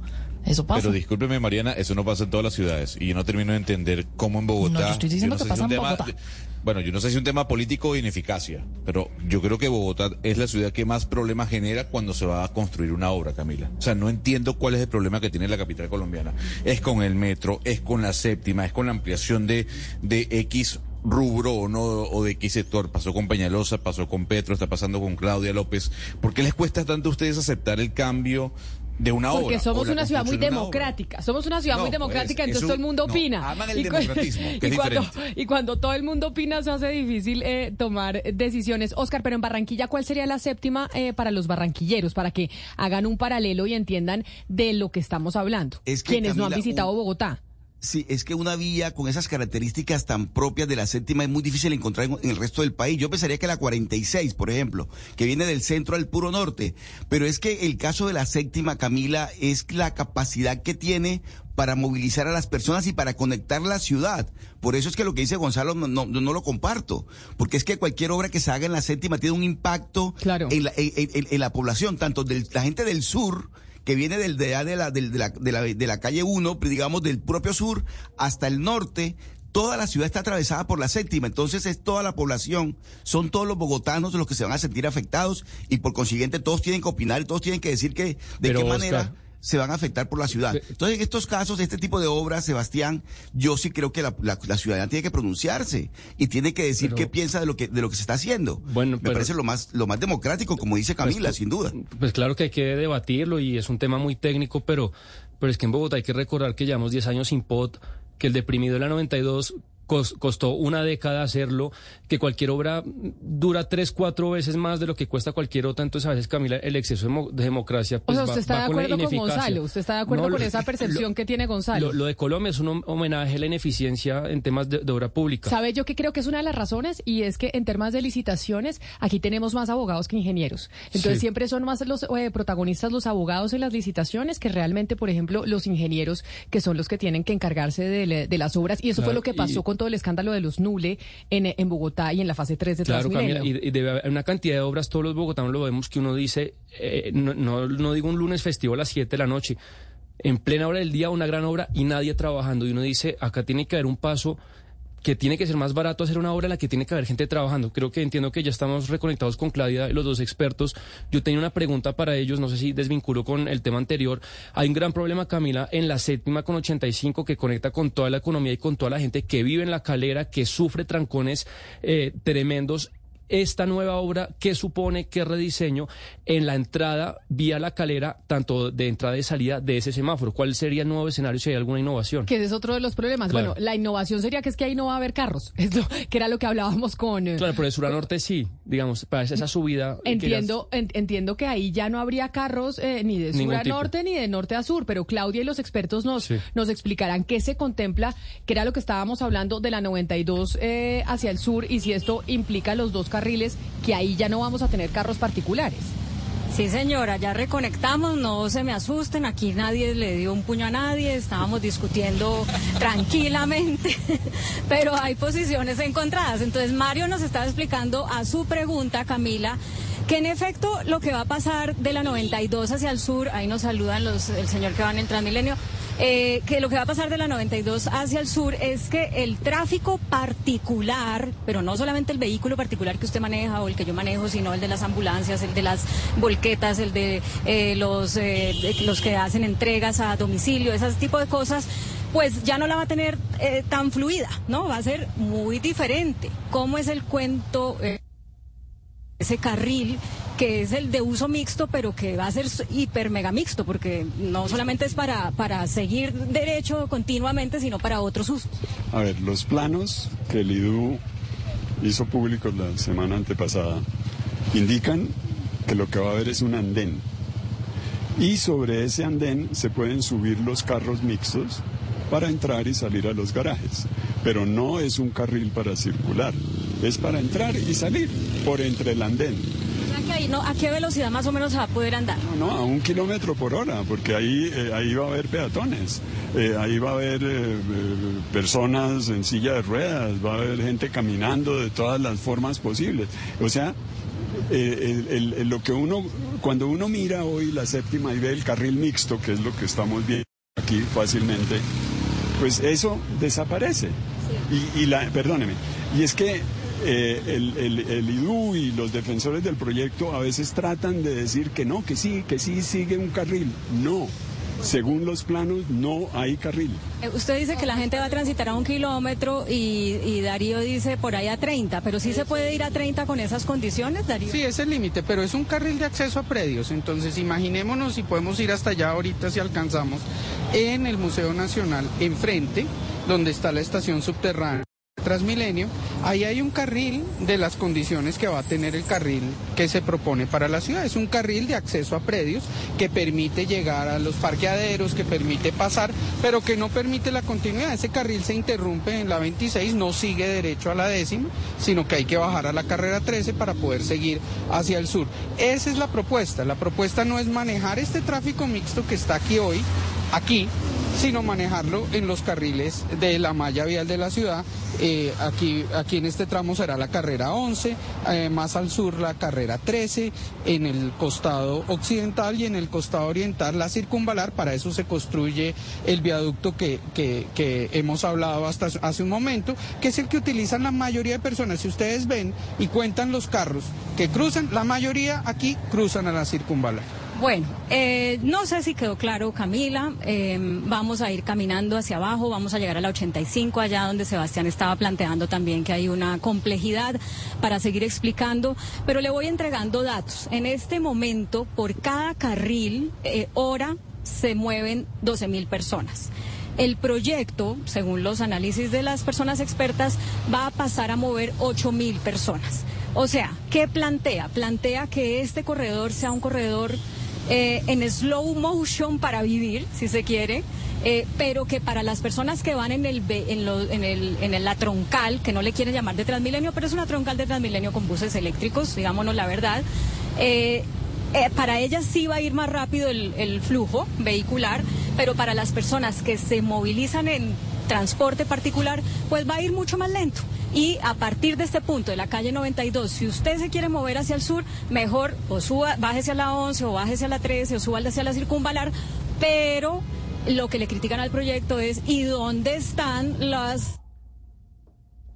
Eso pasa. Pero discúlpeme, Mariana, eso no pasa en todas las ciudades. Y yo no termino de entender cómo en Bogotá. No, yo estoy diciendo yo no que sé pasa si en un tema- Bogotá. Bueno, yo no sé si es un tema político o ineficacia, pero yo creo que Bogotá es la ciudad que más problemas genera cuando se va a construir una obra, Camila. O sea, no entiendo cuál es el problema que tiene la capital colombiana. Es con el metro, es con la séptima, es con la ampliación de, de X rubro o no o de X sector. Pasó con Peñalosa, pasó con Petro, está pasando con Claudia López. ¿Por qué les cuesta tanto a ustedes aceptar el cambio de una? Porque somos una ciudad muy obra? democrática. Somos una ciudad No, muy democrática, pues, entonces eso- todo el mundo no, opina. aman el Y cu- democratismo, que es y cuando, diferente. y cuando todo el mundo opina, se hace difícil eh, tomar decisiones. Oscar, pero en Barranquilla, ¿cuál sería la séptima eh, para los barranquilleros? Para que hagan un paralelo y entiendan de lo que estamos hablando. Es que, Quienes no han visitado un- Bogotá. Sí, es que una vía con esas características tan propias de la séptima es muy difícil encontrar en, en el resto del país. Yo pensaría que la 46, por ejemplo, que viene del centro al puro norte. Pero es que el caso de la séptima, Camila, es la capacidad que tiene para movilizar a las personas y para conectar la ciudad. Por eso es que lo que dice Gonzalo no, no, no lo comparto. Porque es que cualquier obra que se haga en la séptima tiene un impacto en, la, en- en- en la población, tanto de la gente del sur que viene del, de, de, la, de, la, de, la, de la calle 1, digamos del propio sur, hasta el norte, toda la ciudad está atravesada por la séptima, entonces es toda la población, son todos los bogotanos los que se van a sentir afectados y por consiguiente todos tienen que opinar y todos tienen que decir que de Pero, qué Oscar, manera se van a afectar por la ciudad. Entonces, en estos casos, este tipo de obras, Sebastián, yo sí creo que la, la, la ciudadanía tiene que pronunciarse y tiene que decir Pero- qué piensa de lo que de lo que se está haciendo. Bueno, Me pero- parece lo más lo más democrático, como dice Camila, Pues, sin duda. Pues claro que hay que debatirlo y es un tema muy técnico, pero, pero es que en Bogotá hay que recordar que llevamos 10 años sin POT, que el deprimido de la 92 cos- costó una década hacerlo, que cualquier obra dura tres, cuatro veces más de lo que cuesta cualquier otra, entonces a veces, Camila, el exceso de, mo- de democracia... O Pues, sea, va- usted está va de con acuerdo con ineficacia. Gonzalo. Usted está de acuerdo No, con lo- esa percepción lo- que tiene Gonzalo. Lo, lo de Colombia es un hom- homenaje a la ineficiencia en temas de, de obra pública. ¿Sabe yo que creo que es una de las razones? Y es que en temas de licitaciones, aquí tenemos más abogados que ingenieros. Entonces Sí. siempre son más los eh, protagonistas los abogados en las licitaciones que realmente, por ejemplo, los ingenieros, que son los que tienen que encargarse de, las obras. Y eso fue lo que pasó y- con todo el escándalo de los Nule en, en Bogotá y en la fase 3 de Claro, Camila, y, y debe haber una cantidad de obras, todos los bogotanos lo vemos, que uno dice, eh, no, no, no digo un lunes festivo a las 7 de la noche, en plena hora del día una gran obra y nadie trabajando. Y uno dice, acá tiene que haber un paso que tiene que ser más barato hacer una obra en la que tiene que haber gente trabajando. Creo que entiendo que ya estamos reconectados con Claudia, los dos expertos. Yo tenía una pregunta para ellos, no sé si desvinculo con el tema anterior. Hay un gran problema, Camila, en la séptima con 85 que conecta con toda la economía y con toda la gente que vive en la calera, que sufre trancones eh, tremendos esta nueva obra, ¿qué supone, qué rediseño en la entrada vía la calera, tanto de entrada y salida de ese semáforo? ¿Cuál sería el nuevo escenario si hay alguna innovación? Que ese es otro de los problemas. Claro. Bueno, la innovación sería que es que ahí no va a haber carros, Esto, que era lo que hablábamos con... eh, Claro, pero de sur a norte sí, digamos, para esa subida. que Entiendo, en- entiendo que ahí ya no habría carros eh, ni de sur Ningún a tipo. norte ni de norte a sur, pero Claudia y los expertos nos, Sí. nos explicarán qué se contempla, que era lo que estábamos hablando de la 92 eh, hacia el sur y si esto implica los dos carriles, que ahí ya no vamos a tener carros particulares. Sí, señora, ya reconectamos, no se me asusten, aquí nadie le dio un puño a nadie, estábamos discutiendo tranquilamente, pero hay posiciones encontradas. Entonces, Mario nos estaba explicando a su pregunta, Camila, que en efecto lo que va a pasar de la 92 hacia el sur, ahí nos saludan los, el señor que va en el Transmilenio, eh, que lo que va a pasar de la 92 hacia el sur es que el tráfico particular, pero no solamente el vehículo particular que usted maneja o el que yo manejo, sino el de las ambulancias, el de las volquetas, el de eh, los, eh, los que hacen entregas a domicilio, ese tipo de cosas, pues ya no la va a tener eh, tan fluida, ¿no? Va a ser muy diferente. ¿Cómo es el cuento? eh, ese carril que es el de uso mixto, pero que va a ser hiper mega mixto, porque no solamente es para, para seguir derecho continuamente, sino para otros usos. A ver, los planos que el IDU hizo públicos la semana antepasada indican que lo que va a haber es un andén. Y sobre ese andén se pueden subir los carros mixtos para entrar y salir a los garajes. Pero no es un carril para circular, es para entrar y salir por entre el andén. O sea que ahí no, ¿a qué velocidad más o menos se va a poder andar? No, a un kilómetro por hora, porque ahí, eh, ahí va a haber peatones, eh, ahí va a haber eh, personas en silla de ruedas, va a haber gente caminando de todas las formas posibles. O sea, eh, el- el- el- lo que uno, cuando uno mira hoy la séptima y ve el carril mixto, que es lo que estamos viendo aquí fácilmente, pues eso desaparece. Y, y la, perdóneme, y es que eh, el, el, el IDU y los defensores del proyecto a veces tratan de decir que no, que sí, que sí sigue un carril. No, según los planos no hay carril. Eh, Usted dice que la gente va a transitar a un kilómetro y, y Darío dice por ahí a 30, pero sí se puede ir a 30 con esas condiciones, Darío. Sí, es el límite, pero es un carril de acceso a predios. Entonces, imaginémonos si podemos ir hasta allá ahorita si alcanzamos en el Museo Nacional, enfrente, donde está la estación subterránea. Transmilenio, ahí hay un carril de las condiciones que va a tener el carril que se propone para la ciudad. Es un carril de acceso a predios que permite llegar a los parqueaderos, que permite pasar, pero que no permite la continuidad. Ese carril se interrumpe en la 26, no sigue derecho a la décima, sino que hay que bajar a la carrera 13 para poder seguir hacia el sur. Esa es la propuesta. La propuesta no es manejar este tráfico mixto que está aquí hoy, aquí, sino manejarlo en los carriles de la malla vial de la ciudad. Eh, aquí, aquí en este tramo será la carrera 11, eh, más al sur la carrera 13, en el costado occidental y en el costado oriental la circunvalar. Para eso se construye el viaducto que, que- que hemos hablado hasta hace un momento, que es el que utilizan la mayoría de personas. Si ustedes ven y cuentan los carros que cruzan, la mayoría aquí cruzan a la circunvalar. Bueno, eh, no sé si quedó claro, Camila. eh, vamos a ir caminando hacia abajo, vamos a llegar a la 85, allá donde Sebastián estaba planteando también que hay una complejidad para seguir explicando, pero le voy entregando datos. En este momento, por cada carril, eh, hora, se mueven 12 mil personas. El proyecto, según los análisis de las personas expertas, va a pasar a mover 8 mil personas. O sea, ¿qué plantea? Plantea que este corredor sea un corredor eh, en slow motion para vivir, si se quiere, eh, pero que para las personas que van en el, en, lo- en, el, en el- la troncal, que no le quieren llamar de Transmilenio, pero es una troncal de Transmilenio con buses eléctricos, digámonos la verdad, eh, para ellas sí va a ir más rápido el, el flujo vehicular, pero para las personas que se movilizan en transporte particular, pues va a ir mucho más lento. Y a partir de este punto de la calle 92, si usted se quiere mover hacia el sur, mejor o suba, bájese a la 11 o bájese a la 13 o suba hacia la circunvalar, pero lo que le critican al proyecto es ¿y dónde están las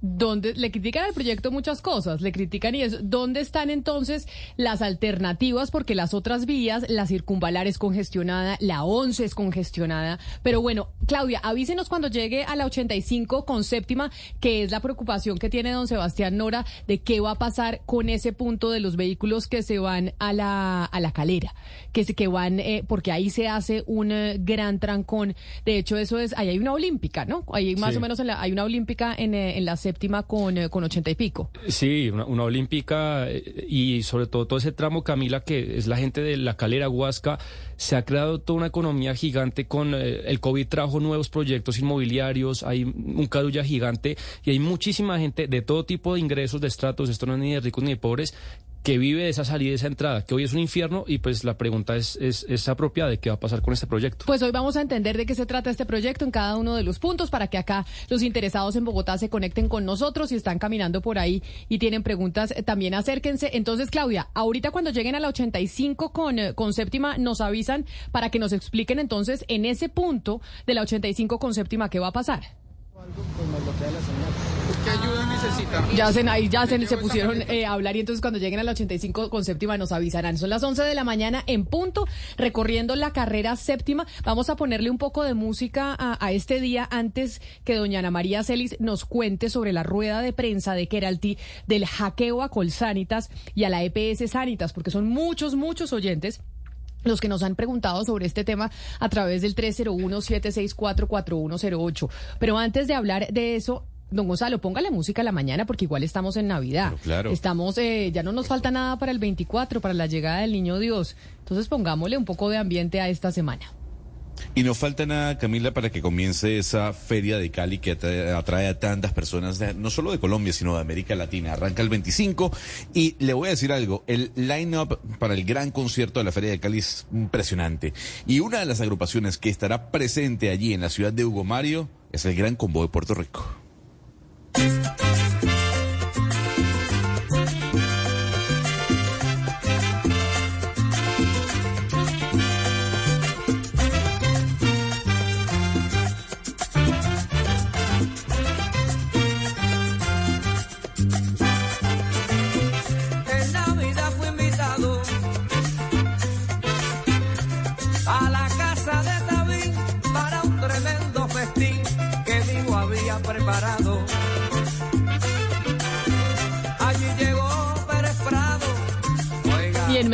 donde le critican al proyecto muchas cosas, le critican y es dónde están entonces las alternativas porque las otras vías, la circunvalar es congestionada, la 11 es congestionada, pero bueno, Claudia, avísenos cuando llegue a la 85 con séptima, que es la preocupación que tiene don Sebastián Nora de qué va a pasar con ese punto de los vehículos que se van a la a la calera, que se que van eh, porque ahí se hace un eh, gran trancón. De hecho, eso es ahí hay una olímpica, ¿no? Ahí más Sí. o menos en la- hay una olímpica en, eh, en la séptima con, eh, con 80 y pico. Sí, una, una olímpica eh, y sobre todo todo ese tramo, Camila, que es la gente de la calera Huasca, se ha creado toda una economía gigante con eh, el COVID trajo nuevos proyectos inmobiliarios, hay un carulla gigante y hay muchísima gente de todo tipo de ingresos, de estratos, esto no es ni de ricos ni de pobres, que vive de esa salida y esa entrada, que hoy es un infierno y pues la pregunta es, es, es apropiada de qué va a pasar con este proyecto. Pues hoy vamos a entender de qué se trata este proyecto en cada uno de los puntos para que acá los interesados en Bogotá se conecten con nosotros y están caminando por ahí y tienen preguntas, eh, también acérquense. Entonces, Claudia, ahorita cuando lleguen a la 85 con, eh, con séptima, nos avisan para que nos expliquen entonces en ese punto de la 85 con séptima qué va a pasar. ¿Qué ayuda necesita? Ya se, ahí ya se, se pusieron eh, a hablar y entonces cuando lleguen a la 85 con séptima nos avisarán. Son las 11 de la mañana en punto, recorriendo la carrera séptima. Vamos a ponerle un poco de música a, a este día antes que doña Ana María Celis nos cuente sobre la rueda de prensa de Keralty del hackeo a Colsanitas y a la EPS Sanitas, porque son muchos, muchos oyentes los que nos han preguntado sobre este tema a través del 301-764-4108. Pero antes de hablar de eso, don Gonzalo, póngale música a la mañana porque igual estamos en Navidad. Pero claro. Estamos, eh, ya no nos falta nada para el 24, para la llegada del Niño Dios. Entonces pongámosle un poco de ambiente a esta semana. Y no falta nada, Camila, para que comience esa feria de Cali que atrae, a tantas personas, no solo de Colombia, sino de América Latina. Arranca el 25 y le voy a decir algo, el line-up para el gran concierto de la feria de Cali es impresionante. Y una de las agrupaciones que estará presente allí en la ciudad de Hugo Mario es el Gran Combo de Puerto Rico.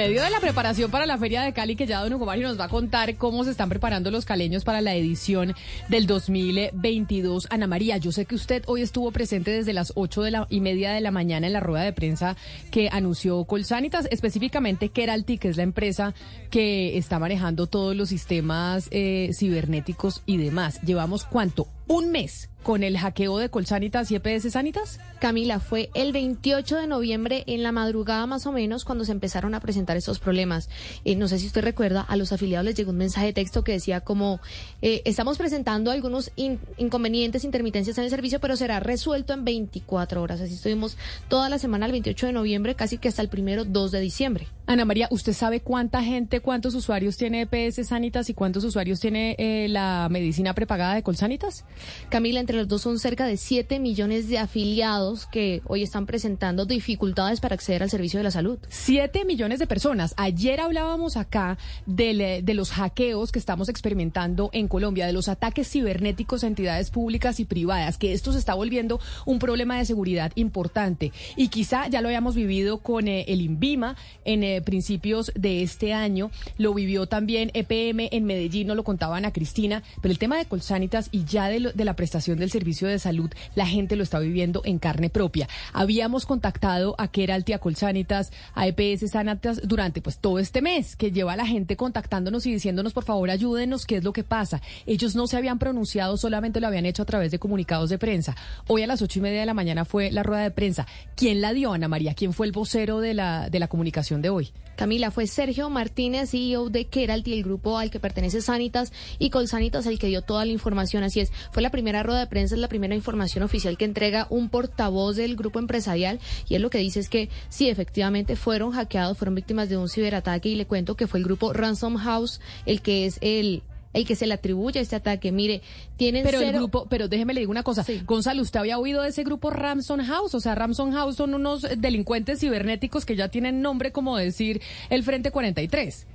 Medio de la preparación para la Feria de Cali, que ya don Hugo Mario nos va a contar cómo se están preparando los caleños para la edición del 2022. Ana María, yo sé que usted hoy estuvo presente desde las ocho de la, y media de la mañana en la rueda de prensa que anunció Colsanitas, específicamente Keralty, que es la empresa que está manejando todos los sistemas eh, cibernéticos y demás. ¿Llevamos cuánto? ¿Un mes con el hackeo de Colsanitas y EPS Sanitas? Camila, fue el 28 de noviembre en la madrugada más o menos cuando se empezaron a presentar estos problemas. Eh, no sé si usted recuerda, a los afiliados les llegó un mensaje de texto que decía como, eh, estamos presentando algunos in- inconvenientes, intermitencias en el servicio, pero será resuelto en 24 horas. Así estuvimos toda la semana, el 28 de noviembre, casi que hasta el primero 2 de diciembre. Ana María, ¿usted sabe cuánta gente, cuántos usuarios tiene EPS Sanitas y cuántos usuarios tiene eh, la medicina prepagada de Colsanitas? Camila, entre los dos son cerca de 7 millones de afiliados que hoy están presentando dificultades para acceder al servicio de la salud. 7 millones de personas. Ayer hablábamos acá eh, de los hackeos que estamos experimentando en Colombia, de los ataques cibernéticos a entidades públicas y privadas, que esto se está volviendo un problema de seguridad importante. Y quizá ya lo habíamos vivido con eh, el INVIMA en eh, principios de este año, lo vivió también EPM en Medellín, no lo contaban a Cristina, pero el tema de Colsanitas y ya de, lo- de la prestación del servicio de salud, la gente lo está viviendo en carne propia. Habíamos contactado a Keralty, a Colsanitas, a EPS Sanitas durante pues todo este mes, que lleva la gente contactándonos y diciéndonos, por favor, ayúdenos, qué es lo que pasa. Ellos no se habían pronunciado, solamente lo habían hecho a través de comunicados de prensa. Hoy a las ocho y media de la mañana fue la rueda de prensa. ¿Quién la dio, Ana María? ¿Quién fue el vocero de la, de la comunicación de hoy? hoy. Camila, fue Sergio Martínez, CEO de Keralt y el grupo al que pertenece Sanitas y Colsanitas el que dio toda la información. Así es, fue la primera rueda de prensa, es la primera información oficial que entrega un portavoz del grupo empresarial y él lo que dice es que sí, efectivamente fueron hackeados, fueron víctimas de un ciberataque y le cuento que fue el grupo Ransom House el que es el el que se le atribuye este ataque. Mire, tienen pero el grupo, pero déjeme le digo una cosa, Gonzalo, ¿usted había oído de ese grupo Ramson House? O sea, Ramson House son unos delincuentes cibernéticos que ya tienen nombre como decir el Frente 43.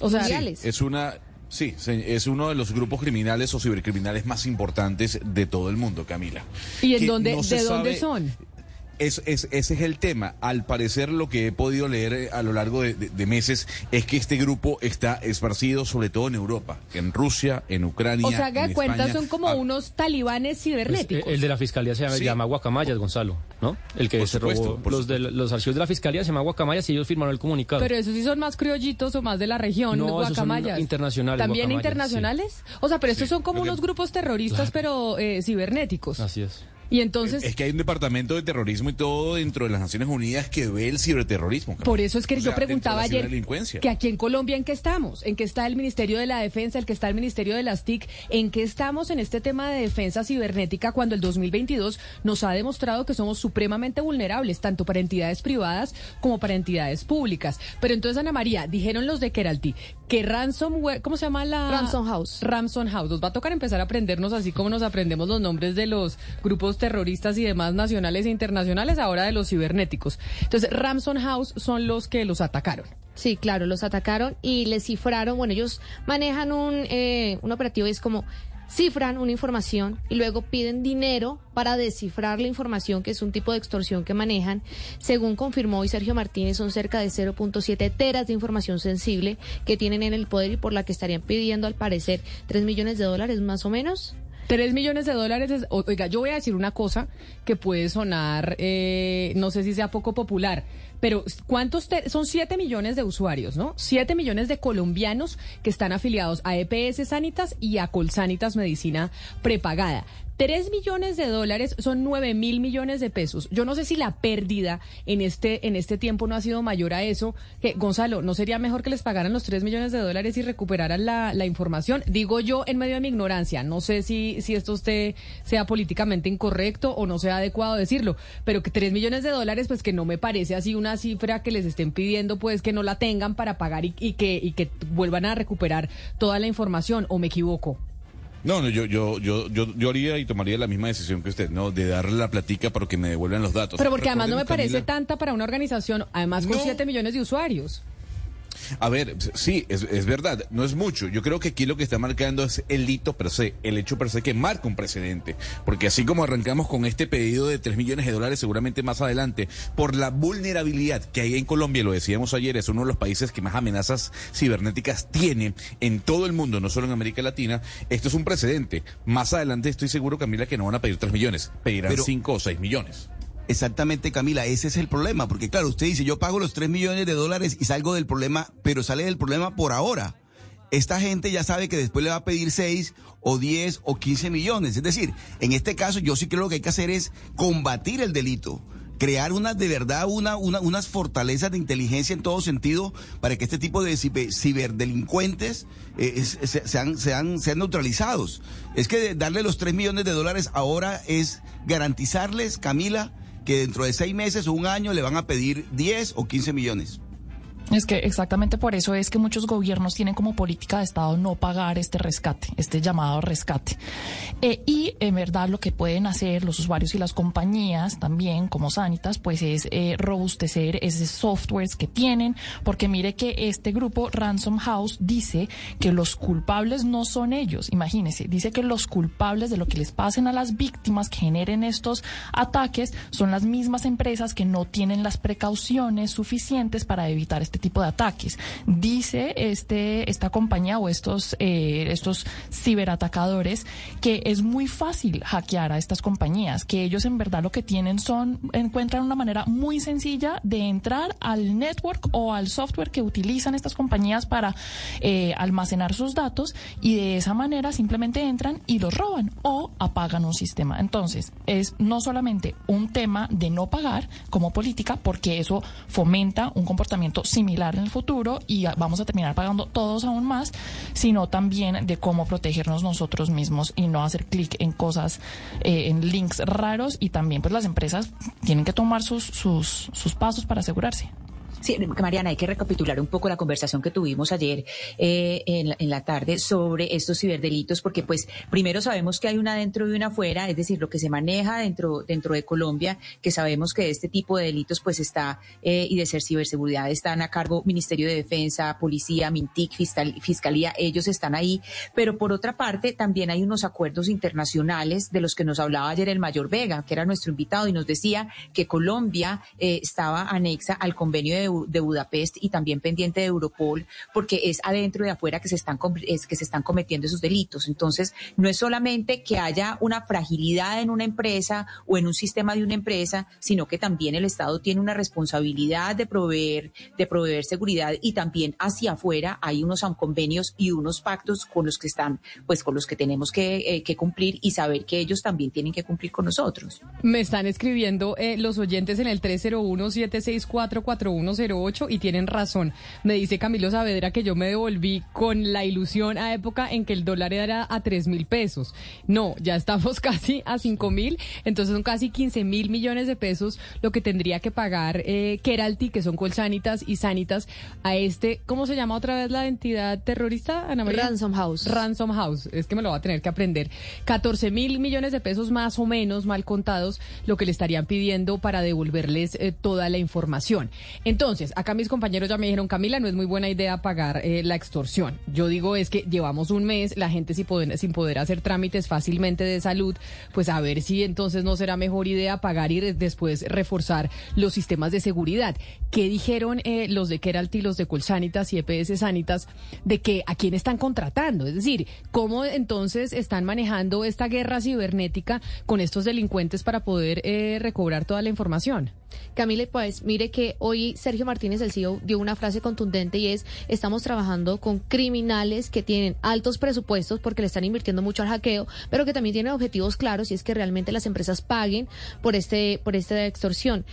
O sea, Sí, es una sí, es uno de los grupos criminales o cibercriminales más importantes de todo el mundo, Camila. ¿y en dónde, no de dónde sabe- son? Es, es- ese es el tema. Al parecer, lo que he podido leer eh, a lo largo de, de- de meses es que este grupo está esparcido sobre todo en Europa, en Rusia, en Ucrania. O sea, haga cuenta, España. son como Ah, unos talibanes Pues, cibernéticos. eh, el de la fiscalía se llama, Sí. llama Guacamayas, Gonzalo, ¿no? El que Por se supuesto, robó por los, de, los archivos de la fiscalía se llama Guacamayas y ellos firmaron el comunicado. Pero esos sí son más criollitos o más de la región, No, esos son guacamayas. internacionales, ¿También guacamayas, internacionales? O sea, pero estos son como unos grupos terroristas, pero eh, cibernéticos. Así es. Y entonces, Es que hay un departamento de terrorismo y todo dentro de las Naciones Unidas que ve el ciberterrorismo. por eso es que O yo sea, preguntaba de ayer que aquí en Colombia en qué estamos, en qué está el Ministerio de la Defensa, el que está el Ministerio de las TIC, en qué estamos en este tema de defensa cibernética cuando el 2022 nos ha demostrado que somos supremamente vulnerables, tanto para entidades privadas como para entidades públicas. Pero entonces, Ana María, dijeron los de Keralty que ransomware, ¿cómo se llama la? Ransom House. Ransom House. Nos va a tocar empezar a aprendernos así como nos aprendemos los nombres de los grupos terroristas y demás nacionales e internacionales, ahora de los cibernéticos. Entonces, Ransom House son los que los atacaron. Sí, claro, los atacaron y les cifraron. Bueno, ellos manejan un, eh, un operativo y es como cifran una información y luego piden dinero para descifrar la información, que es un tipo de extorsión que manejan. Según confirmó hoy Sergio Martínez, son cerca de 0.7 teras de información sensible que tienen en el poder y por la que estarían pidiendo, al parecer, 3 millones de dólares más o menos. Tres millones de dólares es, oiga, yo voy a decir una cosa que puede sonar, eh, no sé si sea poco popular, pero ¿cuántos? te- son siete millones de usuarios, ¿no? Siete millones de colombianos que están afiliados a EPS Sanitas y a Colsanitas Medicina Prepagada. Tres millones de dólares son nueve mil millones de pesos. Yo no sé si la pérdida en este, en este tiempo no ha sido mayor a eso. Que, Gonzalo, ¿no sería mejor que les pagaran los tres millones de dólares y recuperaran la, información? Digo yo en medio de mi ignorancia. No sé si, si esto usted sea políticamente incorrecto o no sea adecuado decirlo, pero que tres millones de dólares, pues que no me parece así una cifra que les estén pidiendo, pues que no la tengan para pagar y, y que, y que vuelvan a recuperar toda la información, o me equivoco. No, no, yo, yo, yo, yo, yo haría y tomaría la misma decisión que usted, ¿no? De darle la platica para que me devuelvan los datos. Pero porque además no me parece tanta para una organización, además con No. 7 millones de usuarios. A ver, sí, es, es verdad, no es mucho. Yo creo que aquí lo que está marcando es el hito per se, el hecho per se que marca un precedente. Porque así como arrancamos con este pedido de 3 millones de dólares, seguramente más adelante, por la vulnerabilidad que hay en Colombia, lo decíamos ayer, es uno de los países que más amenazas cibernéticas tiene en todo el mundo, no solo en América Latina, esto es un precedente. Más adelante estoy seguro, Camila, que no van a pedir 3 millones, pedirán Pero- 5 o 6 millones. Exactamente, Camila, ese es el problema, porque claro, usted dice, yo pago los 3 millones de dólares y salgo del problema, pero sale del problema por ahora. Esta gente ya sabe que después le va a pedir 6 o 10 o 15 millones. Es decir, en este caso yo sí creo que hay que hacer es combatir el delito. Crear una, de verdad, una, una- unas fortalezas de inteligencia en todo sentido para que este tipo de cibe- ciberdelincuentes eh, se- sean, sean, sean neutralizados. Es que darle los 3 millones de dólares ahora es garantizarles, Camila, que dentro de seis meses o un año le van a pedir 10 o 15 millones. Es que exactamente por eso es que muchos gobiernos tienen como política de Estado no pagar este rescate, este llamado rescate. Eh, y en verdad lo que pueden hacer los usuarios y las compañías también, como Sanitas, pues es eh, robustecer esos softwares que tienen, porque mire que este grupo Ransom House dice que los culpables no son ellos, imagínense, dice que los culpables de lo que les pasen a las víctimas que generen estos ataques son las mismas empresas que no tienen las precauciones suficientes para evitar este tipo de ataques. Dice este esta compañía o estos eh, estos ciberatacadores que es muy fácil hackear a estas compañías, que ellos en verdad lo que tienen son encuentran una manera muy sencilla de entrar al network o al software que utilizan estas compañías para eh, almacenar sus datos y de esa manera simplemente entran y los roban o apagan un sistema. Entonces, es no solamente un tema de no pagar como política, porque eso fomenta un comportamiento similar similar en el futuro y vamos a terminar pagando todos aún más, sino también de cómo protegernos nosotros mismos y no hacer clic en cosas, eh, en links raros y también pues las empresas tienen que tomar sus, sus, sus pasos para asegurarse. Sí, Mariana, hay que recapitular un poco la conversación que tuvimos ayer eh, en, la, tarde sobre estos ciberdelitos, porque pues primero sabemos que hay una dentro y una afuera, es decir, lo que se maneja dentro, dentro de Colombia, que sabemos que este tipo de delitos pues está, eh, y de ser ciberseguridad, están a cargo Ministerio de Defensa, Policía, Mintic, Fiscal, Fiscalía, ellos están ahí, pero por otra parte también hay unos acuerdos internacionales de los que nos hablaba ayer el mayor Vega, que era nuestro invitado, y nos decía que Colombia eh, estaba anexa al convenio de de Budapest y también pendiente de Europol, porque es adentro y afuera que se están es que se están cometiendo esos delitos. Entonces, no es solamente que haya una fragilidad en una empresa o en un sistema de una empresa, sino que también el Estado tiene una responsabilidad de proveer de proveer seguridad y también hacia afuera hay unos convenios y unos pactos con los que están, pues con los que tenemos que, eh, que cumplir y saber que ellos también tienen que cumplir con nosotros. Me están escribiendo eh, los oyentes en el 301 764 y tienen razón. Me dice Camilo Saavedra que yo me devolví con la ilusión a época en que el dólar era a 3 mil pesos. No, ya estamos casi a 5 mil, entonces son casi 15 mil millones de pesos lo que tendría que pagar eh, Keralty, que son Colsanitas y Sanitas, a este, ¿cómo se llama otra vez la entidad terrorista, Ana María? Ransom House. Ransom House, es que me lo va a tener que aprender. 14 mil millones de pesos más o menos, mal contados, lo que le estarían pidiendo para devolverles eh, toda la información. Entonces, entonces, acá mis compañeros ya me dijeron, Camila, no es muy buena idea pagar eh, la extorsión. Yo digo es que llevamos un mes, la gente sin poder, sin poder hacer trámites fácilmente de salud, pues a ver si entonces no será mejor idea pagar y después reforzar los sistemas de seguridad. ¿Qué dijeron eh, los de Keralty, los de Colsanitas y EPS Sanitas de que a quién están contratando? Es decir, ¿cómo entonces están manejando esta guerra cibernética con estos delincuentes para poder eh, recobrar toda la información? Camila, pues mire que hoy Sergio Martínez, el CEO, dio una frase contundente y es, estamos trabajando con criminales que tienen altos presupuestos porque le están invirtiendo mucho al hackeo, pero que también tienen objetivos claros y es que realmente las empresas paguen por este por esta extorsión.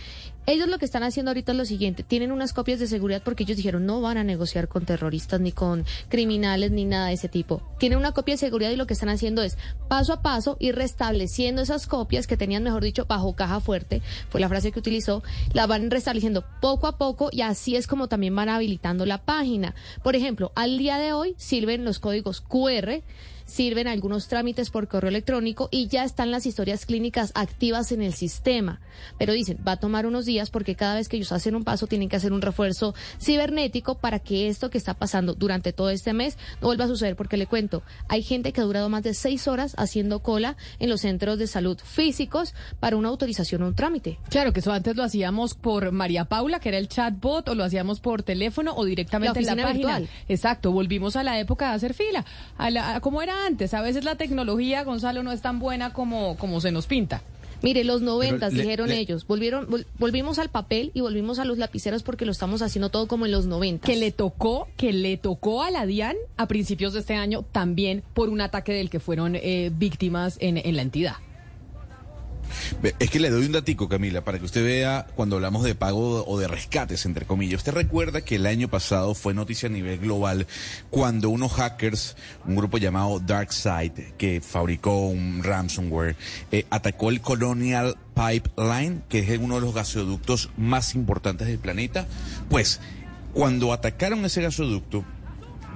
Ellos lo que están haciendo ahorita es lo siguiente, tienen unas copias de seguridad porque ellos dijeron no van a negociar con terroristas ni con criminales ni nada de ese tipo. Tienen una copia de seguridad y lo que están haciendo es paso a paso ir restableciendo esas copias que tenían, mejor dicho, bajo caja fuerte, fue la frase que utilizó, la van restableciendo poco a poco y así es como también van habilitando la página. Por ejemplo, al día de hoy sirven los códigos QR sirven algunos trámites por correo electrónico y ya están las historias clínicas activas en el sistema. Pero dicen, va a tomar unos días porque cada vez que ellos hacen un paso tienen que hacer un refuerzo cibernético para que esto que está pasando durante todo este mes no vuelva a suceder. Porque le cuento, hay gente que ha durado más de seis horas haciendo cola en los centros de salud físicos para una autorización o un trámite. Claro, que eso antes lo hacíamos por María Paula, que era el chatbot, o lo hacíamos por teléfono o directamente la en la página. Virtual. Exacto, volvimos a la época de hacer fila, a, la, a como era antes. A veces la tecnología, Gonzalo, no es tan buena como, como se nos pinta. Mire, los noventas, le- dijeron le- ellos, volvieron, vol- volvimos al papel y volvimos a los lapiceros porque lo estamos haciendo todo como en los noventas. Que le tocó, que le tocó a la DIAN a principios de este año también por un ataque del que fueron eh, víctimas en, en la entidad. Es que le doy un datico, Camila, para que usted vea cuando hablamos de pago o de rescates, entre comillas. Usted recuerda que el año pasado fue noticia a nivel global cuando unos hackers, un grupo llamado DarkSide, que fabricó un ransomware, eh, atacó el Colonial Pipeline, que es uno de los gasoductos más importantes del planeta. Pues, cuando atacaron ese gasoducto,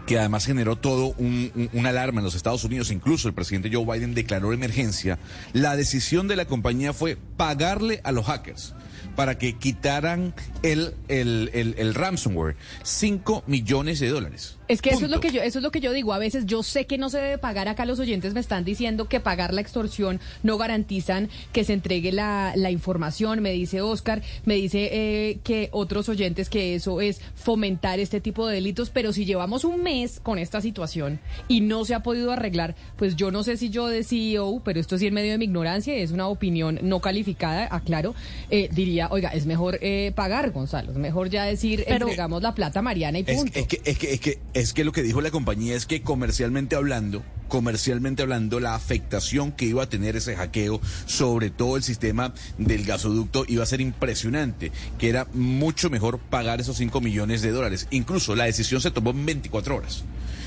que además generó todo un, un- una alarma en los Estados Unidos, incluso el presidente Joe Biden declaró emergencia, la decisión de la compañía fue pagarle a los hackers para que quitaran el, el, el, el ransomware, 5 millones de dólares. Es que eso es lo que yo, eso es lo que yo digo. A veces yo sé que no se debe pagar. Acá los oyentes me están diciendo que pagar la extorsión no garantizan que se entregue la, la información. Me dice Oscar, me dice eh, que otros oyentes que eso es fomentar este tipo de delitos. Pero si llevamos un mes con esta situación y no se ha podido arreglar, pues yo no sé si yo de CEO, pero esto sí en medio de mi ignorancia es una opinión no calificada, aclaro, eh, diría, oiga, es mejor eh, pagar, Gonzalo. Es mejor ya decir, Pero- entregamos la plata a Mariana y Es, punto. es que, es, que, es, que, es que lo que dijo la compañía es que comercialmente hablando, comercialmente hablando, la afectación que iba a tener ese hackeo sobre todo el sistema del gasoducto iba a ser impresionante, que era mucho mejor pagar esos 5 millones de dólares. Incluso la decisión se tomó en 24 horas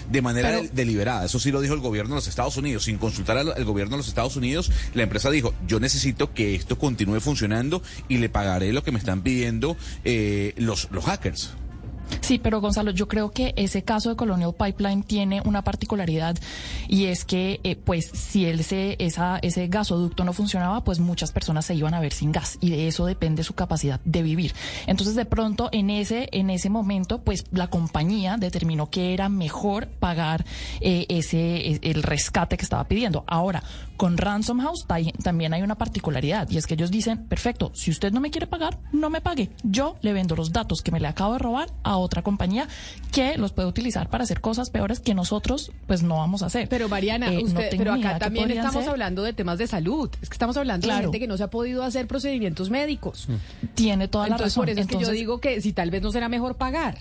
de manera Pero- deliberada. Eso sí lo dijo el gobierno de los Estados Unidos. Sin consultar al, al gobierno de los Estados Unidos, la empresa dijo, yo necesito que esto continúe funcionando y le pagaré lo que me están pidiendo eh, los, los hackers. Sí, pero Gonzalo, yo creo que ese caso de Colonial Pipeline tiene una particularidad y es que, eh, pues, si ese, esa, ese gasoducto no funcionaba, pues muchas personas se iban a ver sin gas y de eso depende su capacidad de vivir. Entonces, de pronto, en ese, en ese momento, pues, la compañía determinó que era mejor pagar eh, ese, eh, el rescate que estaba pidiendo. Ahora, con Ransom House también hay una particularidad y es que ellos dicen, perfecto, si usted no me quiere pagar, no me pague. Yo le vendo los datos que me le acabo de robar a otra compañía que los puede utilizar para hacer cosas peores que nosotros pues no vamos a hacer. Pero Mariana, Eh, usted, pero acá también estamos ser. hablando de temas de salud. Es que estamos hablando de Claro. gente que no se ha podido hacer procedimientos médicos. Tiene toda la Entonces, razón. por eso es que yo digo que si tal vez no será mejor pagar.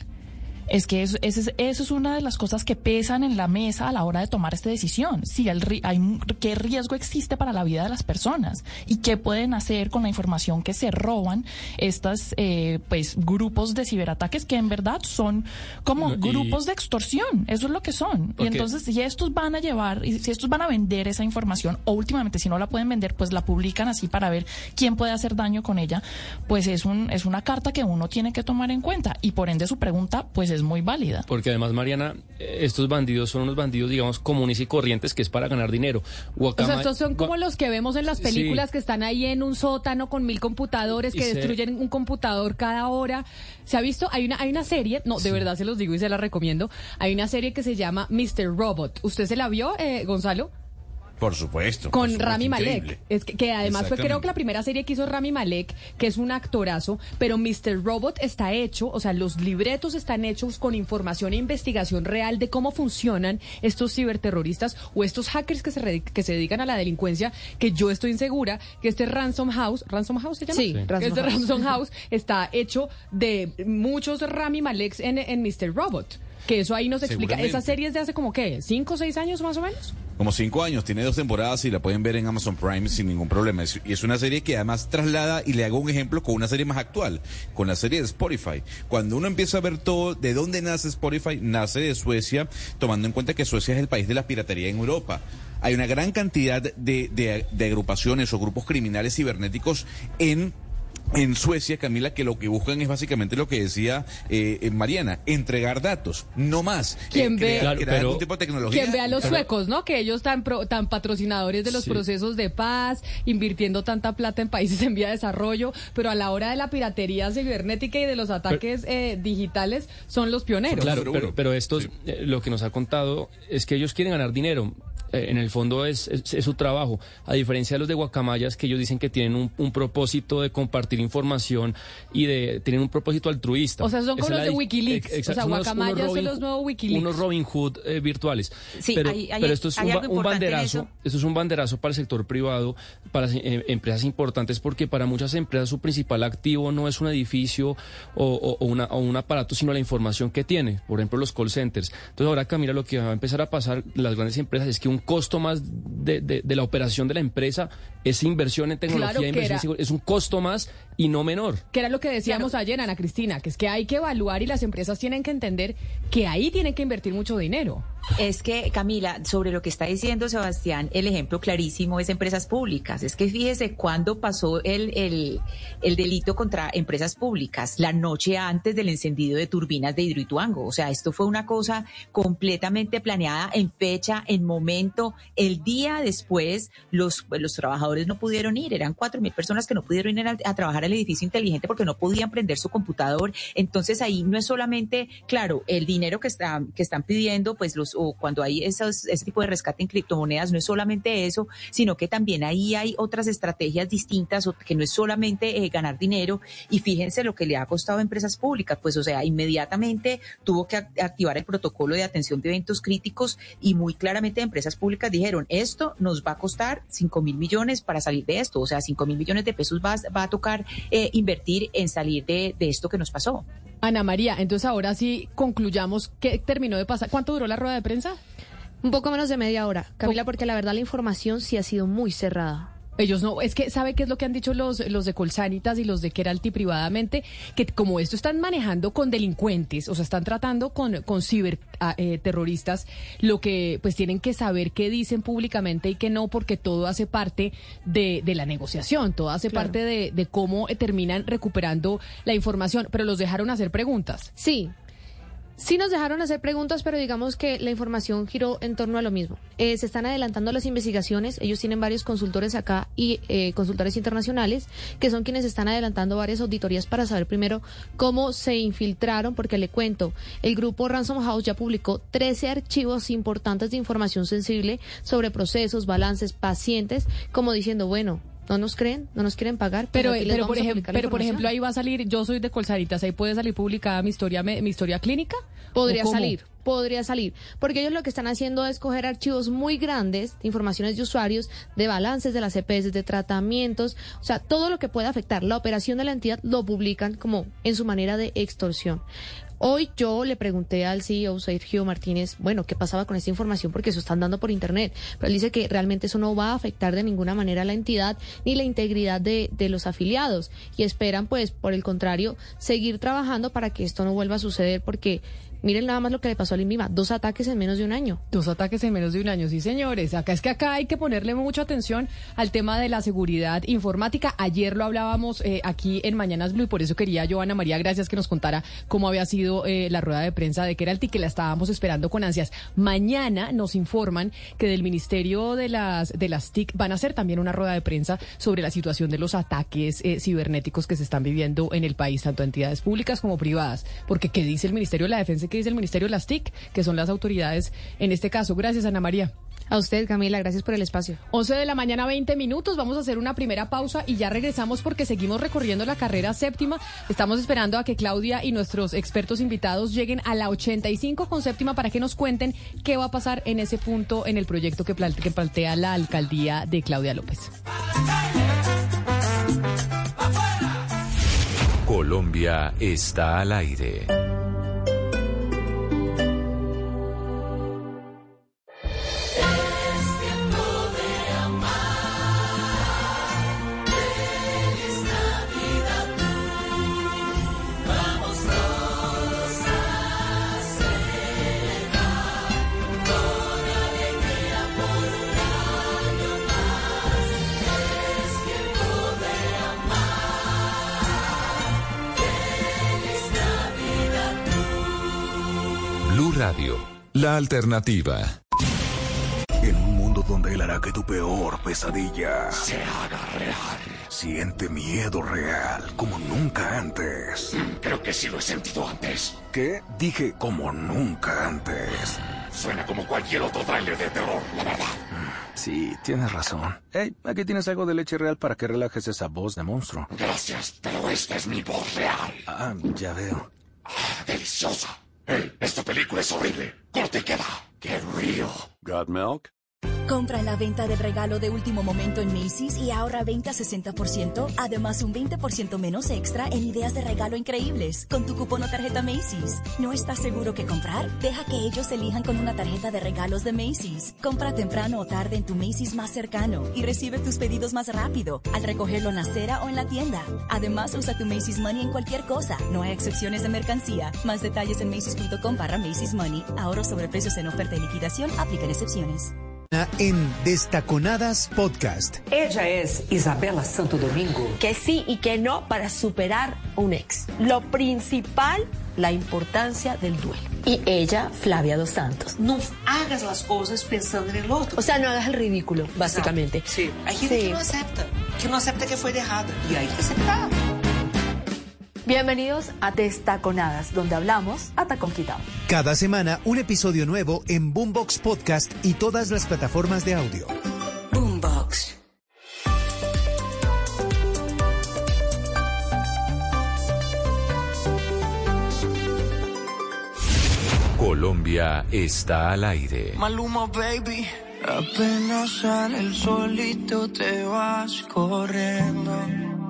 Es que eso, eso es, eso es una de las cosas que pesan en la mesa a la hora de tomar esta decisión. Si el, hay, qué riesgo existe para la vida de las personas y qué pueden hacer con la información que se roban estos eh, pues grupos de ciberataques que en verdad son como y- grupos de extorsión. Eso es lo que son. Y entonces si estos van a llevar, y si estos van a vender esa información o últimamente si no la pueden vender, pues la publican así para ver quién puede hacer daño con ella, pues es un es una carta que uno tiene que tomar en cuenta y por ende su pregunta pues es muy válida. Porque además, Mariana, eh, estos bandidos son unos bandidos, digamos, comunes y corrientes que es para ganar dinero. O sea, estos son como los que vemos en las Sí. películas que están ahí en un sótano con mil computadores que se- destruyen un computador cada hora. ¿Se ha visto? Hay una, hay una serie, no, de verdad se los digo y se la recomiendo. Hay una serie que se llama Mr. Robot. ¿Usted se la vio, eh, Gonzalo? Por supuesto. por con supuesto, Rami Malek. Es que, que además fue creo que la primera serie que hizo Rami Malek, que es un actorazo, pero Mr. Robot está hecho, o sea, los libretos están hechos con información e investigación real de cómo funcionan estos ciberterroristas o estos hackers que se, re- que se dedican a la delincuencia, que yo estoy insegura que este Ransom House, ¿Ransom House se llama? Sí, Ransom este House. Ransom House está hecho de muchos Rami Maleks en, en Mr. Robot. Que eso ahí nos explica. Esa serie es de hace como, ¿qué? ¿Cinco o seis años más o menos? Como cinco años, tiene dos temporadas y la pueden ver en Amazon Prime sin ningún problema. Es- Y es una serie que además traslada, y le hago un ejemplo con una serie más actual, con la serie de Spotify. Cuando uno empieza a ver todo, de dónde nace Spotify, nace de Suecia, tomando en cuenta que Suecia es el país de la piratería en Europa. Hay una gran cantidad de, de- de agrupaciones o grupos criminales cibernéticos en en Suecia, Camila, que lo que buscan es básicamente lo que decía eh, eh, Mariana, entregar datos, no más. ¿Quién Eh, ve? crear- Claro, crear pero- algún tipo de tecnología. Quien ve a los Pero- suecos, ¿no? Que ellos tan pro- tan patrocinadores de los Sí. procesos de paz, invirtiendo tanta plata en países en vía de desarrollo, pero a la hora de la piratería cibernética y de los ataques eh, digitales son los pioneros. Claro, pero, pero estos, eh, lo que nos ha contado es que ellos quieren ganar dinero. Eh, en el fondo es, es- es su trabajo. A diferencia de los de Guacamayas, que ellos dicen que tienen un, un propósito de compartir información y de tienen un propósito altruista. O sea, son como los de Wikileaks. ex- exacto, O sea, unos- Guacamayas son los nuevos Wikileaks. Unos Robin Hood eh, virtuales. Sí, pero, hay- hay- pero esto es un, banderazo. eso. Esto es un banderazo para el sector privado, para eh, empresas importantes, porque para muchas empresas su principal activo no es un edificio o, o- o una- o un aparato, sino la información que tiene. Por ejemplo, los call centers. Entonces ahora, Camila, lo que va a empezar a pasar las grandes empresas es que un costo más de, de- de la operación de la empresa es inversión en tecnología, Claro inversión era. es un costo más y no menor. Que era lo que decíamos ayer, Ana Cristina, que es que hay que evaluar y las empresas tienen que entender que ahí tienen que invertir mucho dinero. Es que, Camila, sobre lo que está diciendo Sebastián, el ejemplo clarísimo es empresas públicas. Es que fíjese cuándo pasó el, el, el delito contra empresas públicas, la noche antes del encendido de turbinas de Hidroituango. O sea, esto fue una cosa completamente planeada en fecha, en momento. El día después, los, los trabajadores no pudieron ir. Eran cuatro mil personas que no pudieron ir a, a trabajar al edificio inteligente porque no podían prender su computador. Entonces ahí no es solamente, claro, el dinero que están, que están pidiendo, pues los, o cuando hay esos, ese tipo de rescate en criptomonedas, no es solamente eso, sino que también ahí hay otras estrategias distintas, que no es solamente eh, ganar dinero. Y fíjense lo que le ha costado a empresas públicas, pues o sea, inmediatamente tuvo que act- activar el protocolo de atención de eventos críticos y muy claramente empresas públicas dijeron, esto nos va a costar 5 mil millones para salir de esto, o sea, 5 mil millones de pesos va, va a tocar eh, invertir en salir de, de esto que nos pasó. Ana María, entonces ahora sí concluyamos qué terminó de pasar. ¿Cuánto duró la rueda de prensa? Un poco menos de media hora, Camila, porque la verdad la información sí ha sido muy cerrada. Ellos no, es que sabe qué es lo que han dicho los, los de Colsanitas y los de Keralty privadamente, que como esto están manejando con delincuentes, o sea, están tratando con, con ciberterroristas, lo que pues tienen que saber qué dicen públicamente y qué no, porque todo hace parte de, de la negociación, todo hace parte de, de cómo terminan recuperando la información, pero los dejaron hacer preguntas. Sí, Sí nos dejaron hacer preguntas, pero digamos que la información giró en torno a lo mismo. Eh, se están adelantando las investigaciones, ellos tienen varios consultores acá y eh, consultores internacionales, que son quienes están adelantando varias auditorías para saber primero cómo se infiltraron, porque le cuento, el grupo Ransom House ya publicó 13 archivos importantes de información sensible sobre procesos, balances, pacientes, como diciendo, bueno, no nos creen, no nos quieren pagar. Pero, pero, por, a ejem- publicar la pero por ejemplo, ahí va a salir, yo soy de Colsanitas, ahí puede salir publicada mi historia, mi historia clínica. Podría salir, podría salir. Porque ellos lo que están haciendo es coger archivos muy grandes de informaciones de usuarios, de balances de las EPS, de tratamientos, o sea, todo lo que pueda afectar la operación de la entidad lo publican como en su manera de extorsión. Hoy yo le pregunté al CEO Sergio Martínez, bueno, ¿qué pasaba con esta información? Porque eso están dando por internet. Pero él dice que realmente eso no va a afectar de ninguna manera a la entidad ni la integridad de, de los afiliados. Y esperan, pues, por el contrario, seguir trabajando para que esto no vuelva a suceder porque miren nada más lo que le pasó al INVIMA, dos ataques en menos de un año. Dos ataques en menos de un año, sí señores. Acá es que acá hay que ponerle mucha atención al tema de la seguridad informática. Ayer lo hablábamos eh, aquí en Mañanas Blue y por eso quería Joana María, gracias que nos contara cómo había sido eh, la rueda de prensa de Keralty, que la estábamos esperando con ansias. Mañana nos informan que del Ministerio de las, de las TIC van a hacer también una rueda de prensa sobre la situación de los ataques eh, cibernéticos que se están viviendo en el país, tanto entidades públicas como privadas. Porque, ¿qué dice el Ministerio de la Defensa y qué dice el Ministerio de las TIC? Que son las autoridades en este caso. Gracias, Ana María. A usted, Camila, gracias por el espacio. 11 de la mañana, 20 minutos. Vamos a hacer una primera pausa y ya regresamos porque seguimos recorriendo la carrera séptima. Estamos esperando a que Claudia y nuestros expertos invitados lleguen a la 85 con séptima para que nos cuenten qué va a pasar en ese punto en el proyecto que, que plantea la alcaldía de Claudia López. Colombia está al aire. Blue Radio, la alternativa. En un mundo donde él hará que tu peor pesadilla se haga real. Siente miedo real como nunca antes. Creo que sí lo he sentido antes. ¿Qué? Dije como nunca antes. Suena como cualquier otro tráiler de terror, la verdad. Sí, tienes razón. Hey, aquí tienes algo de leche real para que relajes esa voz de monstruo. Gracias, pero esta es mi voz real. Ah, ya veo. Deliciosa. Hey, esta película es horrible. Corte y queda. Get real. Got milk? Compra en la venta del regalo de último momento en Macy's y ahorra 20-60%. Además, un 20% menos extra en ideas de regalo increíbles con tu cupón o tarjeta Macy's. ¿No estás seguro qué comprar? Deja que ellos elijan con una tarjeta de regalos de Macy's. Compra temprano o tarde en tu Macy's más cercano y recibe tus pedidos más rápido al recogerlo en la acera o en la tienda. Además, usa tu Macy's Money en cualquier cosa. No hay excepciones de mercancía. Más detalles en macy's.com barra Macy's Money. Ahorro sobre precios en oferta y liquidación. Aplican excepciones. En Destaconadas Podcast. Ella es Isabela Santo Domingo. Que sí y que no para superar un ex. Lo principal, la importancia del duelo. Y ella, Flavia dos Santos. No hagas las cosas pensando en el otro. O sea, no hagas el ridículo, básicamente. Sí. Hay gente Sí. que no acepta, que no acepta que fue dejada. Y hay que aceptar. Bienvenidos a Destaconadas, donde hablamos a tacón quitado. Cada semana un episodio nuevo en Boombox Podcast y todas las plataformas de audio. Boombox. Colombia está al aire. Maluma, baby. Apenas sale el solito te vas corriendo.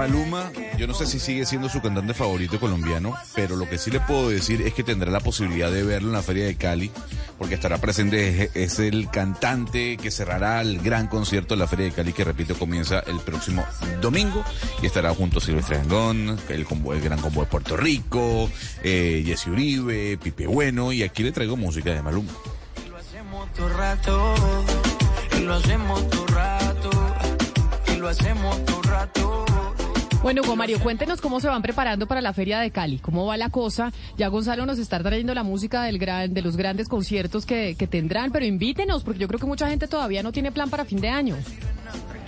Maluma, yo no sé si sigue siendo su cantante favorito colombiano, pero lo que sí le puedo decir es que tendrá la posibilidad de verlo en la Feria de Cali, porque estará presente, es, el cantante que cerrará el gran concierto de la Feria de Cali, que repito, comienza el próximo domingo, y estará junto a Silvestre Dangond, el, gran combo de Puerto Rico, eh, Jesse Uribe, Pipe Bueno, y aquí le traigo música de Maluma. todo rato y lo hacemos todo rato y lo hacemos todo rato. Bueno, Hugo Mario, cuéntenos cómo se van preparando para la Feria de Cali, cómo va la cosa. Ya Gonzalo nos está trayendo la música del gran, de los grandes conciertos que, que tendrán, pero invítenos, porque yo creo que mucha gente todavía no tiene plan para fin de año.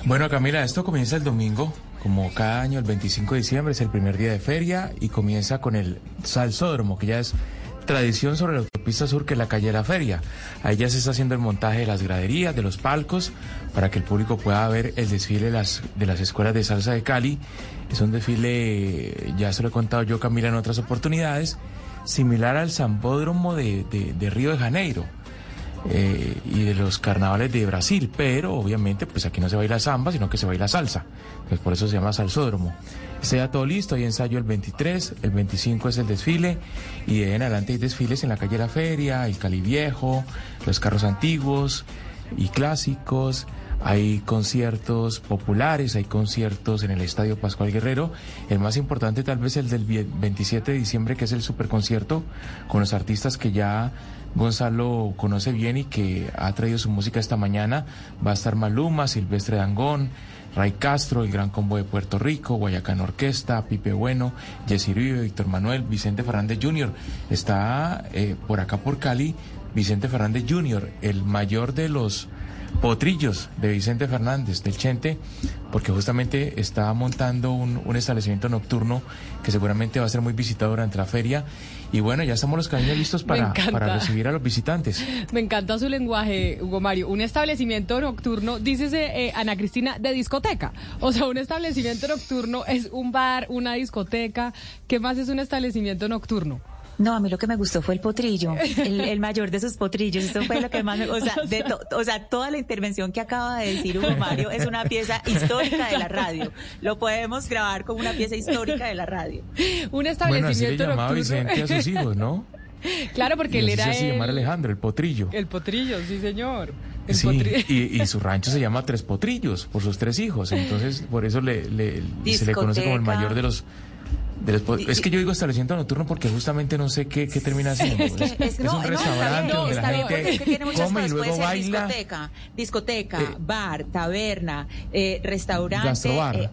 Bueno, Camila, esto comienza el domingo, como cada año, el 25 de diciembre es el primer día de feria y comienza con el Salsódromo, que ya es tradición sobre la autopista sur, que es la calle de la feria. Ahí ya se está haciendo el montaje de las graderías, de los palcos, para que el público pueda ver el desfile de las, de las escuelas de salsa de Cali. Es un desfile, ya se lo he contado yo, Camila, en otras oportunidades, similar al Zambódromo de, Río de Janeiro eh, y de los carnavales de Brasil, pero obviamente pues aquí no se baila samba, sino que se baila salsa. Pues por eso se llama salsódromo. Ya todo listo, hay ensayo el 23, el 25 es el desfile y de en adelante hay desfiles en la calle la feria, el Cali Viejo, los carros antiguos y clásicos. Hay conciertos populares, hay conciertos en el Estadio Pascual Guerrero. El más importante tal vez el del vie- 27 de diciembre, que es el superconcierto con los artistas que ya Gonzalo conoce bien y que ha traído su música esta mañana. Va a estar Maluma, Silvestre Dangón, Ray Castro, el Gran Combo de Puerto Rico, Guayacán Orquesta, Pipe Bueno, Jessy Uribe, Víctor Manuel, Vicente Fernández Jr. Está eh, por acá por Cali Vicente Fernández Jr., el mayor de los potrillos de Vicente Fernández, del Chente, porque justamente está montando un, un establecimiento nocturno que seguramente va a ser muy visitado durante la feria. Y bueno, ya estamos los cariños listos para recibir a los visitantes. Me encanta su lenguaje, Hugo Mario. Un establecimiento nocturno, dícese eh, Ana Cristina, de discoteca. O sea, un establecimiento nocturno es un bar, una discoteca. ¿Qué más es un establecimiento nocturno? No, a mí lo que me gustó fue el potrillo, el, el mayor de sus potrillos. Eso fue lo que más me o sea, de to- o sea, toda la intervención que acaba de decir Hugo Mario es una pieza histórica de la radio. Lo podemos grabar como una pieza histórica de la radio. Un Bueno, así le establecimiento llamaba nocturno. Vicente a sus hijos, ¿no? Claro, porque él era se hace el, llamar Alejandro, el potrillo. el potrillo, sí señor. El Sí, potrillo. y, y su rancho se llama Tres Potrillos por sus tres hijos, entonces por eso le, le- se le conoce como el mayor de los... de los po- es que yo digo establecimiento nocturno porque justamente no sé qué, qué termina haciendo. Es que, es, Es no, un no, restaurante está bien, donde la gente porque es que tiene muchas come y luego baila. discoteca, discoteca, Eh, bar, taberna, eh, restaurante, Gastrobar. eh,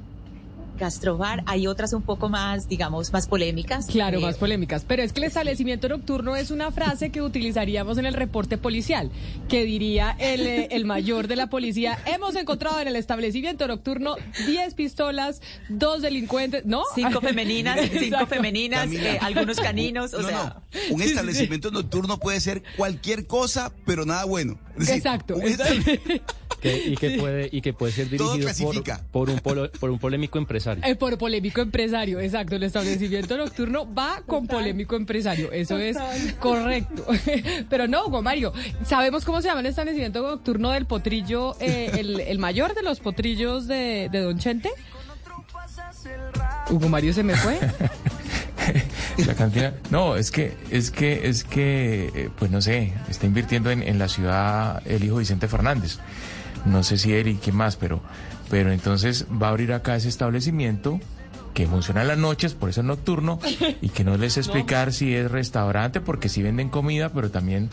gastrobar. Hay otras un poco más, digamos, más polémicas. Claro, Eh, más polémicas. Pero es que el establecimiento nocturno es una frase que utilizaríamos en el reporte policial, que diría el, eh, el mayor de la policía, hemos encontrado en el establecimiento nocturno 10 pistolas, dos delincuentes, ¿no? Cinco femeninas, cinco Exacto. femeninas, eh, algunos caninos, o No, sea. no. Un establecimiento nocturno puede ser cualquier cosa, pero nada bueno. Es decir, Exacto. Que- y que puede y que puede ser dirigido por, por un polo- por un polémico empresario. Eh, por polémico empresario, exacto. El establecimiento nocturno va con polémico empresario. Eso es correcto. Pero no, Hugo Mario, ¿sabemos cómo se llama el establecimiento nocturno del potrillo, eh, el, el mayor de los potrillos de, de Don Chente? Hugo Mario se me fue. La cantina. No, es que, es que, es que, eh, pues no sé, está invirtiendo en, en la ciudad el hijo Vicente Fernández. No sé si él y quién más, pero, pero entonces va a abrir acá ese establecimiento que funciona en las noches, por eso es nocturno, y que no les explicar si es restaurante, porque sí venden comida, pero también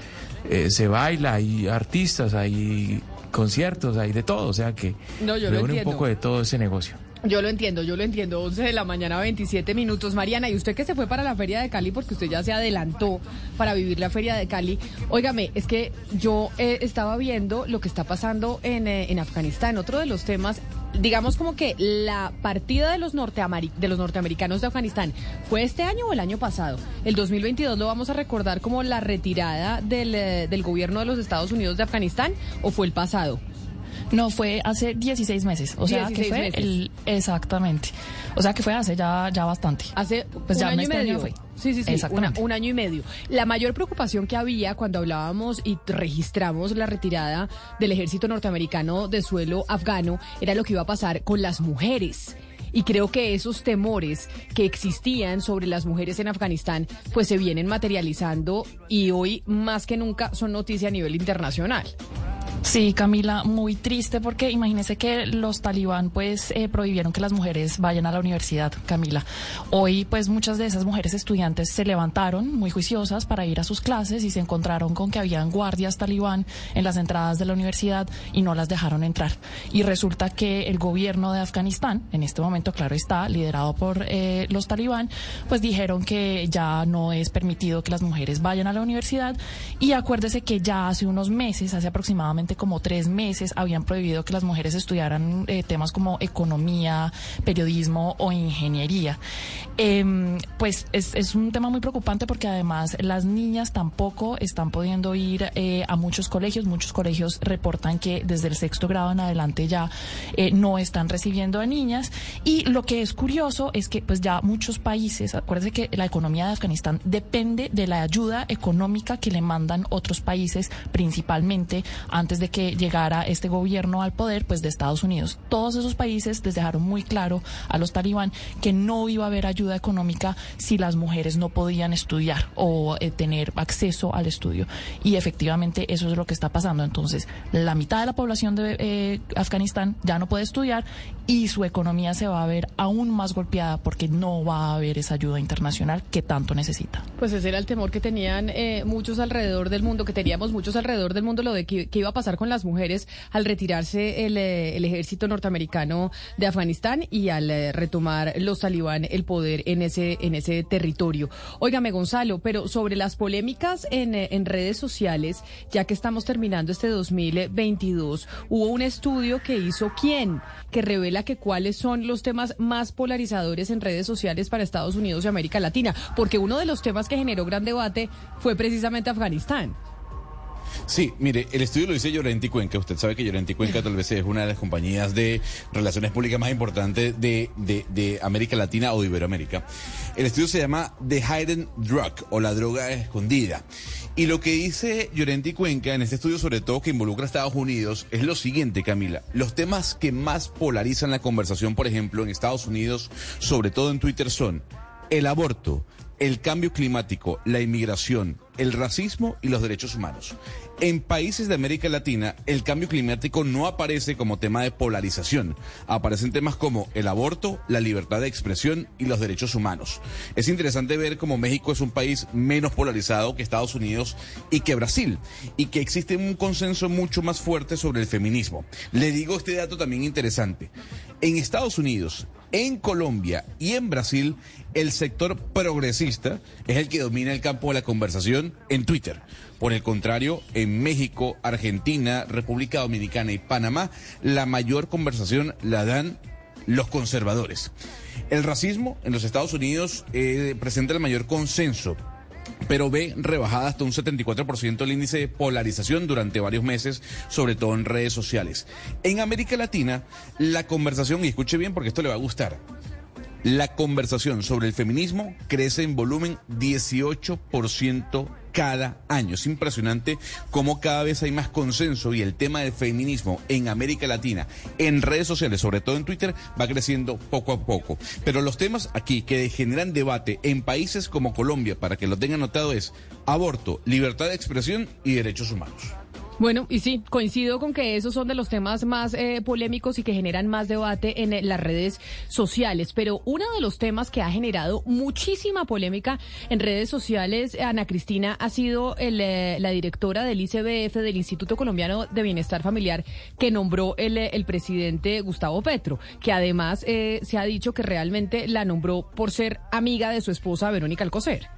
eh, se baila, hay artistas, hay conciertos, hay de todo, o sea que No, yo reúne un poco de todo ese negocio. Yo lo entiendo, yo lo entiendo. 11 de la mañana, 27 minutos. Mariana, ¿y usted que se fue para la Feria de Cali? Porque usted ya se adelantó para vivir la Feria de Cali. Óigame, es que yo eh, estaba viendo lo que está pasando en, eh, en Afganistán. Otro de los temas, digamos como que la partida de los, de los norteamericanos de Afganistán fue este año o el año pasado. El 2022 lo vamos a recordar como la retirada del, eh, del gobierno de los Estados Unidos de Afganistán o fue el pasado. No, fue hace 16 meses. O sea, que fue el. Exactamente. O sea, que fue hace ya, ya bastante. Hace pues un ya año y este medio. fue. Sí, sí, sí. un año y medio. La mayor preocupación que había cuando hablábamos y registramos la retirada del ejército norteamericano de suelo afgano era lo que iba a pasar con las mujeres. Y creo que esos temores que existían sobre las mujeres en Afganistán, pues se vienen materializando y hoy más que nunca son noticia a nivel internacional. Sí, Camila, muy triste porque imagínese que los talibán pues eh, prohibieron que las mujeres vayan a la universidad, Camila. Hoy pues muchas de esas mujeres estudiantes se levantaron muy juiciosas para ir a sus clases y se encontraron con que habían guardias talibán en las entradas de la universidad y no las dejaron entrar. Y resulta que el gobierno de Afganistán, en este momento claro está, liderado por eh, los talibán, pues dijeron que ya no es permitido que las mujeres vayan a la universidad y acuérdese que ya hace unos meses, hace aproximadamente como tres meses habían prohibido que las mujeres estudiaran eh, temas como economía, periodismo o ingeniería. Em, pues es, un tema muy preocupante porque además las niñas tampoco están pudiendo ir eh, a muchos colegios. Muchos colegios reportan que desde el sexto grado en adelante ya eh, no están recibiendo a niñas. Y lo que es curioso es que pues ya muchos países, acuérdense que la economía de Afganistán depende de la ayuda económica que le mandan otros países, principalmente antes de que llegara este gobierno al poder, pues de Estados Unidos. Todos esos países les dejaron muy claro a los talibán que no iba a haber ayuda económica si las mujeres no podían estudiar o eh, tener acceso al estudio. Y efectivamente eso es lo que está pasando. Entonces, la mitad de la población de eh, Afganistán ya no puede estudiar y su economía se va a ver aún más golpeada porque no va a haber esa ayuda internacional que tanto necesita. Pues ese era el temor que tenían eh, muchos alrededor del mundo, que teníamos muchos alrededor del mundo, lo de que iba a pasar con las mujeres al retirarse el, eh, el ejército norteamericano de Afganistán y al eh, retomar los talibán el poder en ese, en ese territorio. Óigame, Gonzalo, pero sobre las polémicas en, eh, en redes sociales, ya que estamos terminando este 2022, hubo un estudio que hizo quién, que revela que cuáles son los temas más polarizadores en redes sociales para Estados Unidos y América Latina, porque uno de los temas que generó gran debate fue precisamente Afganistán. Sí, mire, el estudio lo dice Llorenti Cuenca. Usted sabe que Llorenti Cuenca tal vez es una de las compañías de relaciones públicas más importantes de, de, América Latina o de Iberoamérica. El estudio se llama The Hidden Drug o la droga escondida. Y lo que dice Llorenti Cuenca en este estudio, sobre todo que involucra a Estados Unidos, es lo siguiente, Camila. Los temas que más polarizan la conversación, por ejemplo, en Estados Unidos, sobre todo en Twitter, son el aborto, el cambio climático, la inmigración, el racismo y los derechos humanos. En países de América Latina, el cambio climático no aparece como tema de polarización. Aparecen temas como el aborto, la libertad de expresión y los derechos humanos. Es interesante ver cómo México es un país menos polarizado que Estados Unidos y que Brasil, y que existe un consenso mucho más fuerte sobre el feminismo. Le digo este dato también interesante. En Estados Unidos, en Colombia y en Brasil, el sector progresista es el que domina el campo de la conversación en Twitter. Por el contrario, en México, Argentina, República Dominicana y Panamá, la mayor conversación la dan los conservadores. El racismo en los Estados Unidos eh, presenta el mayor consenso pero ve rebajada hasta un 74% el índice de polarización durante varios meses, sobre todo en redes sociales. En América Latina, la conversación, y escuche bien porque esto le va a gustar, la conversación sobre el feminismo crece en volumen 18% cada año. Es impresionante cómo cada vez hay más consenso y el tema del feminismo en América Latina, en redes sociales, sobre todo en Twitter, va creciendo poco a poco. Pero los temas aquí que generan debate en países como Colombia, para que lo tengan notado, es aborto, libertad de expresión y derechos humanos. Bueno, y sí, coincido con que esos son de los temas más eh, polémicos y que generan más debate en eh, las redes sociales. Pero uno de los temas que ha generado muchísima polémica en redes sociales, Ana Cristina, ha sido eh, la directora del ICBF, del Instituto Colombiano de Bienestar Familiar, que nombró el, el presidente Gustavo Petro, que además se ha dicho que realmente la nombró por ser amiga de su esposa Verónica Alcocer.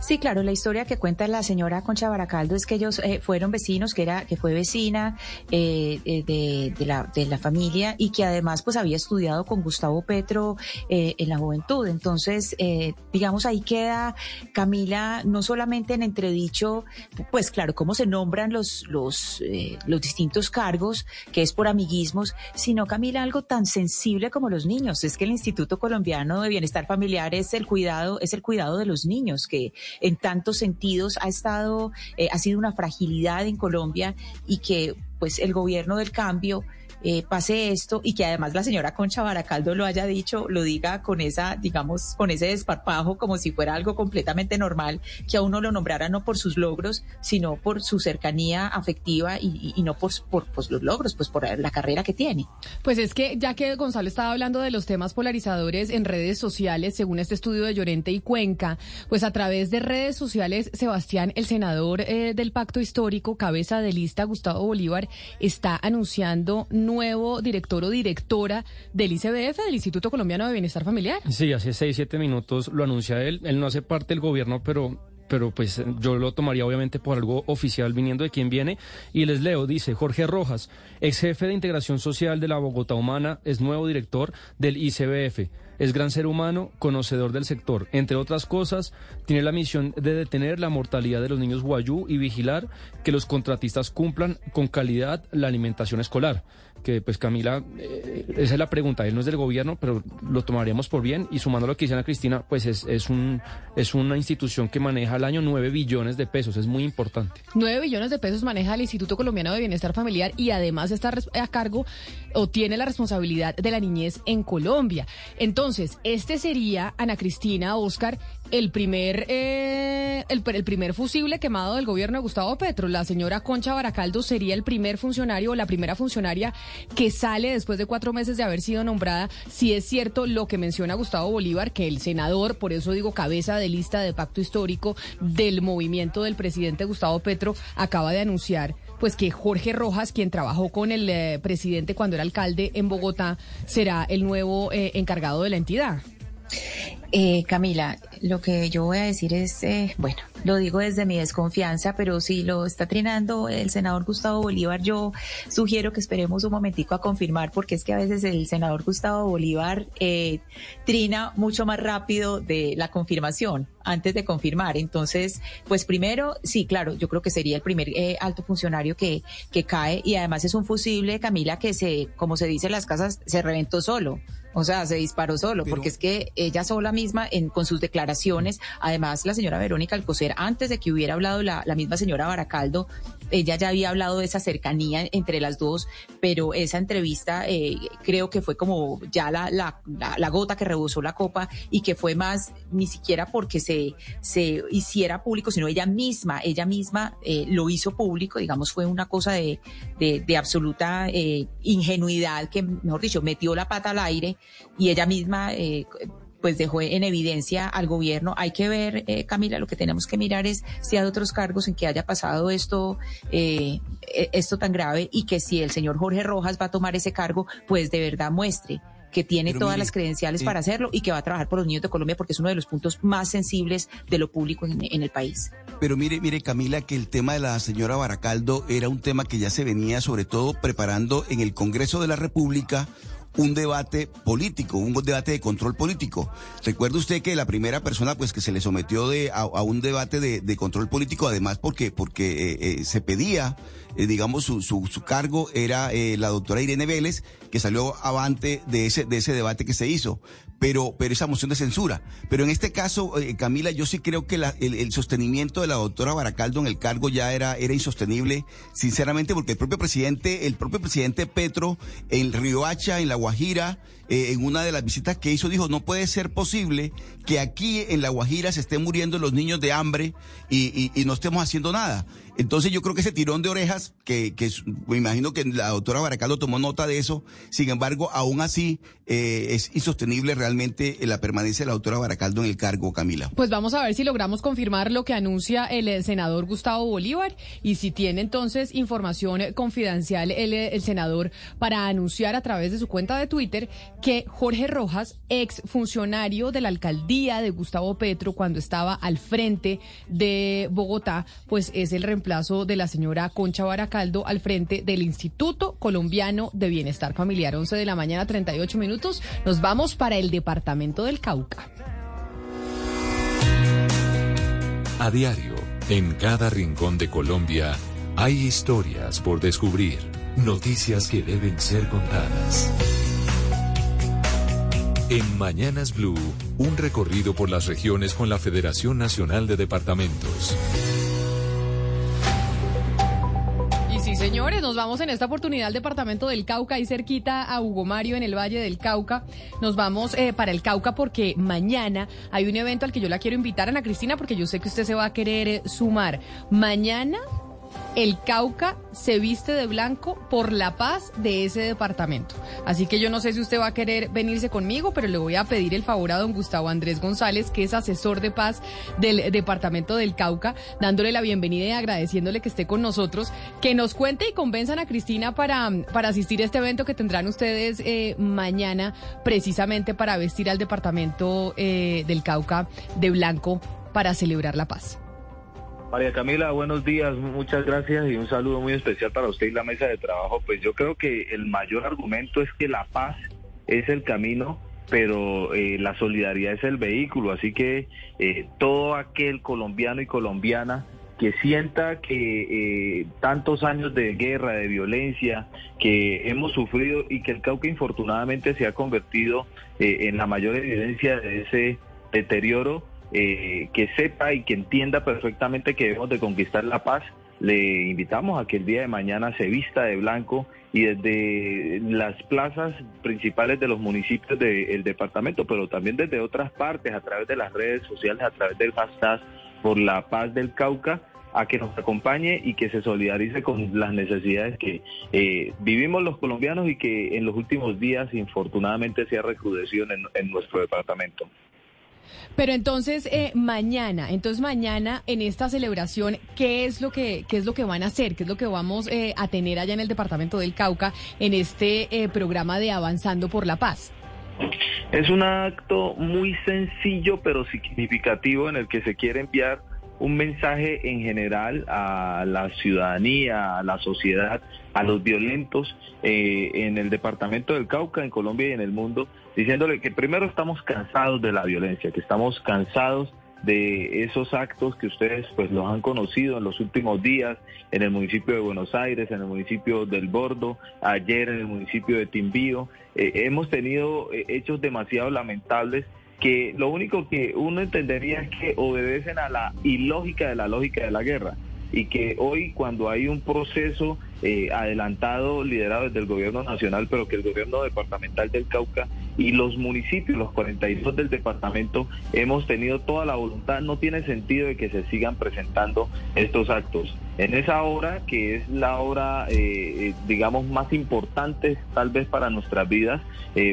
Sí, claro, la historia que cuenta la señora Concha Baracaldo es que ellos eh, fueron vecinos, que era que fue vecina eh, eh, de, de, la, de la familia y que además pues había estudiado con Gustavo Petro eh, en la juventud. Entonces, eh, digamos, ahí queda Camila no solamente en entredicho, pues claro, cómo se nombran los, los, eh, los distintos cargos, que es por amiguismos, sino Camila algo tan sensible como los niños. Es que el Instituto Colombiano de Bienestar Familiar es el cuidado, es el cuidado de los niños, que en tantos sentidos ha estado, eh, ha sido una fragilidad en Colombia y que pues el gobierno del cambio eh, pase esto y que además la señora Concha Baracaldo lo haya dicho, lo diga con esa, digamos, con ese desparpajo como si fuera algo completamente normal, que a uno lo nombrara no por sus logros, sino por su cercanía afectiva y, y no por, por pues, los logros, pues por la carrera que tiene. Pues es que ya que Gonzalo estaba hablando de los temas polarizadores en redes sociales, según este estudio de Llorente y Cuenca, pues a través de redes sociales, Sebastián, el senador eh, del Pacto Histórico, cabeza de lista, Gustavo Bolívar, está anunciando nuevo director o directora del ICBF, del Instituto Colombiano de Bienestar Familiar. Sí, hace seis, siete minutos lo anuncia él. Él no hace parte del gobierno, pero pero pues yo lo tomaría obviamente por algo oficial viniendo de quien viene. Y les leo, dice Jorge Rojas, ex jefe de integración social de la Bogotá Humana, es nuevo director del ICBF. Es gran ser humano, conocedor del sector. Entre otras cosas, tiene la misión de detener la mortalidad de los niños guayú y vigilar que los contratistas cumplan con calidad la alimentación escolar. Que pues Camila, eh, esa es la pregunta. Él no es del gobierno, pero lo tomaríamos por bien. Y sumando lo que dice Ana Cristina, pues es, es, un, es una institución que maneja al año 9 billones de pesos. Es muy importante. 9 billones de pesos maneja el Instituto Colombiano de Bienestar Familiar y además está a cargo o tiene la responsabilidad de la niñez en Colombia. Entonces, este sería, Ana Cristina, Oscar, el primer, eh, el, primer fusible quemado del gobierno de Gustavo Petro. La señora Concha Baracaldo sería el primer funcionario o la primera funcionaria que sale después de cuatro meses de haber sido nombrada. Si es cierto lo que menciona Gustavo Bolívar, que el senador, por eso digo cabeza de lista de pacto histórico del movimiento del presidente Gustavo Petro, acaba de anunciar pues que Jorge Rojas, quien trabajó con el eh, presidente cuando era alcalde en Bogotá, será el nuevo eh, encargado de la entidad. Eh, Camila, lo que yo voy a decir es, eh, bueno, lo digo desde mi desconfianza, pero si lo está trinando el senador Gustavo Bolívar, yo sugiero que esperemos un momentico a confirmar, porque es que a veces el senador Gustavo Bolívar eh, trina mucho más rápido de la confirmación antes de confirmar. Entonces, pues primero, sí, claro, yo creo que sería el primer eh, alto funcionario que, que cae y además es un fusible, Camila, que se, como se dice en las casas, se reventó solo. O sea, se disparó solo, Pero, porque es que ella sola misma, en, con sus declaraciones, además la señora Verónica Alcocer, antes de que hubiera hablado la, la misma señora Baracaldo, ella ya había hablado de esa cercanía entre las dos, pero esa entrevista eh, creo que fue como ya la, la, la, la, gota que rebosó la copa y que fue más ni siquiera porque se, se hiciera público, sino ella misma, ella misma eh, lo hizo público, digamos, fue una cosa de, de, de absoluta eh, ingenuidad que, mejor dicho, metió la pata al aire y ella misma pues dejó en evidencia al gobierno. Hay que ver, eh, Camila, lo que tenemos que mirar es si hay otros cargos en que haya pasado esto, eh, esto tan grave y que si el señor Jorge Rojas va a tomar ese cargo, pues de verdad muestre que tiene Pero todas mire, las credenciales eh, para hacerlo y que va a trabajar por los niños de Colombia porque es uno de los puntos más sensibles de lo público en, en, el país. Pero mire, mire Camila, que el tema de la señora Baracaldo era un tema que ya se venía sobre todo preparando en el Congreso de la República un debate político, un debate de control político. Recuerde usted que la primera persona pues que se le sometió de, a, un debate de, de, control político, además porque, porque eh, eh, se pedía, eh, digamos, su, su, su, cargo era la doctora Irene Vélez, que salió avante de ese, de ese debate que se hizo pero, pero esa moción de censura. Pero en este caso, eh, Camila, yo sí creo que la, el, el, sostenimiento de la doctora Baracaldo en el cargo ya era, era insostenible, sinceramente, porque el propio presidente, el propio presidente Petro, en Riohacha, en La Guajira, eh, en una de las visitas que hizo, dijo, no puede ser posible que aquí en La Guajira se estén muriendo los niños de hambre y, no estemos haciendo nada. Entonces yo creo que ese tirón de orejas, que, me imagino que la doctora Baracaldo tomó nota de eso, sin embargo, aún así eh, es insostenible realmente la permanencia de la doctora Baracaldo en el cargo, Camila. Pues vamos a ver si logramos confirmar lo que anuncia el senador Gustavo Bolívar y si tiene entonces información confidencial el, el senador para anunciar a través de su cuenta de Twitter que Jorge Rojas, ex funcionario de la alcaldía de Gustavo Petro cuando estaba al frente de Bogotá, pues es el reemplazo de la señora Concha Baracaldo al frente del Instituto Colombiano de Bienestar Familiar. 11 de la mañana, 38 minutos. Nos vamos para el departamento del Cauca. A diario, en cada rincón de Colombia, hay historias por descubrir, noticias que deben ser contadas. En Mañanas Blue, un recorrido por las regiones con la Federación Nacional de Departamentos. Y sí, señores, nos vamos en esta oportunidad al departamento del Cauca, ahí cerquita a Hugo Mario, en el Valle del Cauca. Nos vamos eh, para el Cauca porque mañana hay un evento al que yo la quiero invitar, Ana Cristina, porque yo sé que usted se va a querer eh, sumar. Mañana el Cauca se viste de blanco por la paz de ese departamento. Así que yo no sé si usted va a querer venirse conmigo, pero le voy a pedir el favor a don Gustavo Andrés González, que es asesor de paz del departamento del Cauca, dándole la bienvenida y agradeciéndole que esté con nosotros, que nos cuente y convenzan a Cristina para, para asistir a este evento que tendrán ustedes eh, mañana, precisamente para vestir al departamento eh, del Cauca de blanco para celebrar la paz. María Camila, buenos días, muchas gracias y un saludo muy especial para usted y la mesa de trabajo. Pues yo creo que el mayor argumento es que la paz es el camino, pero eh, la solidaridad es el vehículo, así que eh, todo aquel colombiano y colombiana que sienta que eh, tantos años de guerra, de violencia que hemos sufrido y que el Cauca infortunadamente se ha convertido en la mayor evidencia de ese deterioro, eh, que sepa y que entienda perfectamente que debemos de conquistar la paz, le invitamos a que el día de mañana se vista de blanco y desde las plazas principales de los municipios del departamento, pero también desde otras partes, a través de las redes sociales, a través del hashtag por la paz del Cauca, a que nos acompañe y que se solidarice con las necesidades que eh, vivimos los colombianos y que en los últimos días infortunadamente se ha recrudecido en nuestro departamento. Pero entonces eh, mañana, entonces mañana en esta celebración, ¿qué es lo que qué es lo que van a hacer? ¿Qué es lo que vamos eh, a tener allá en el departamento del Cauca en este eh, programa de Avanzando por la Paz? Es un acto muy sencillo pero significativo en el que se quiere enviar un mensaje en general a la ciudadanía, a la sociedad, a los violentos eh, en el departamento del Cauca, en Colombia y en el mundo, diciéndole que primero estamos cansados de la violencia, que estamos cansados de esos actos que ustedes pues los han conocido en los últimos días en el municipio de Buenos Aires, en el municipio del Bordo, ayer en el municipio de Timbío. Eh, hemos tenido eh, hechos demasiado lamentables que lo único que uno entendería es que obedecen a la ilógica de la lógica de la guerra y que hoy cuando hay un proceso eh, adelantado liderado desde el gobierno nacional, pero que el gobierno departamental del Cauca y los municipios, los 42 del departamento, hemos tenido toda la voluntad, no tiene sentido de que se sigan presentando estos actos. En esa hora, que es la hora, eh, eh, digamos, más importante tal vez para nuestras vidas,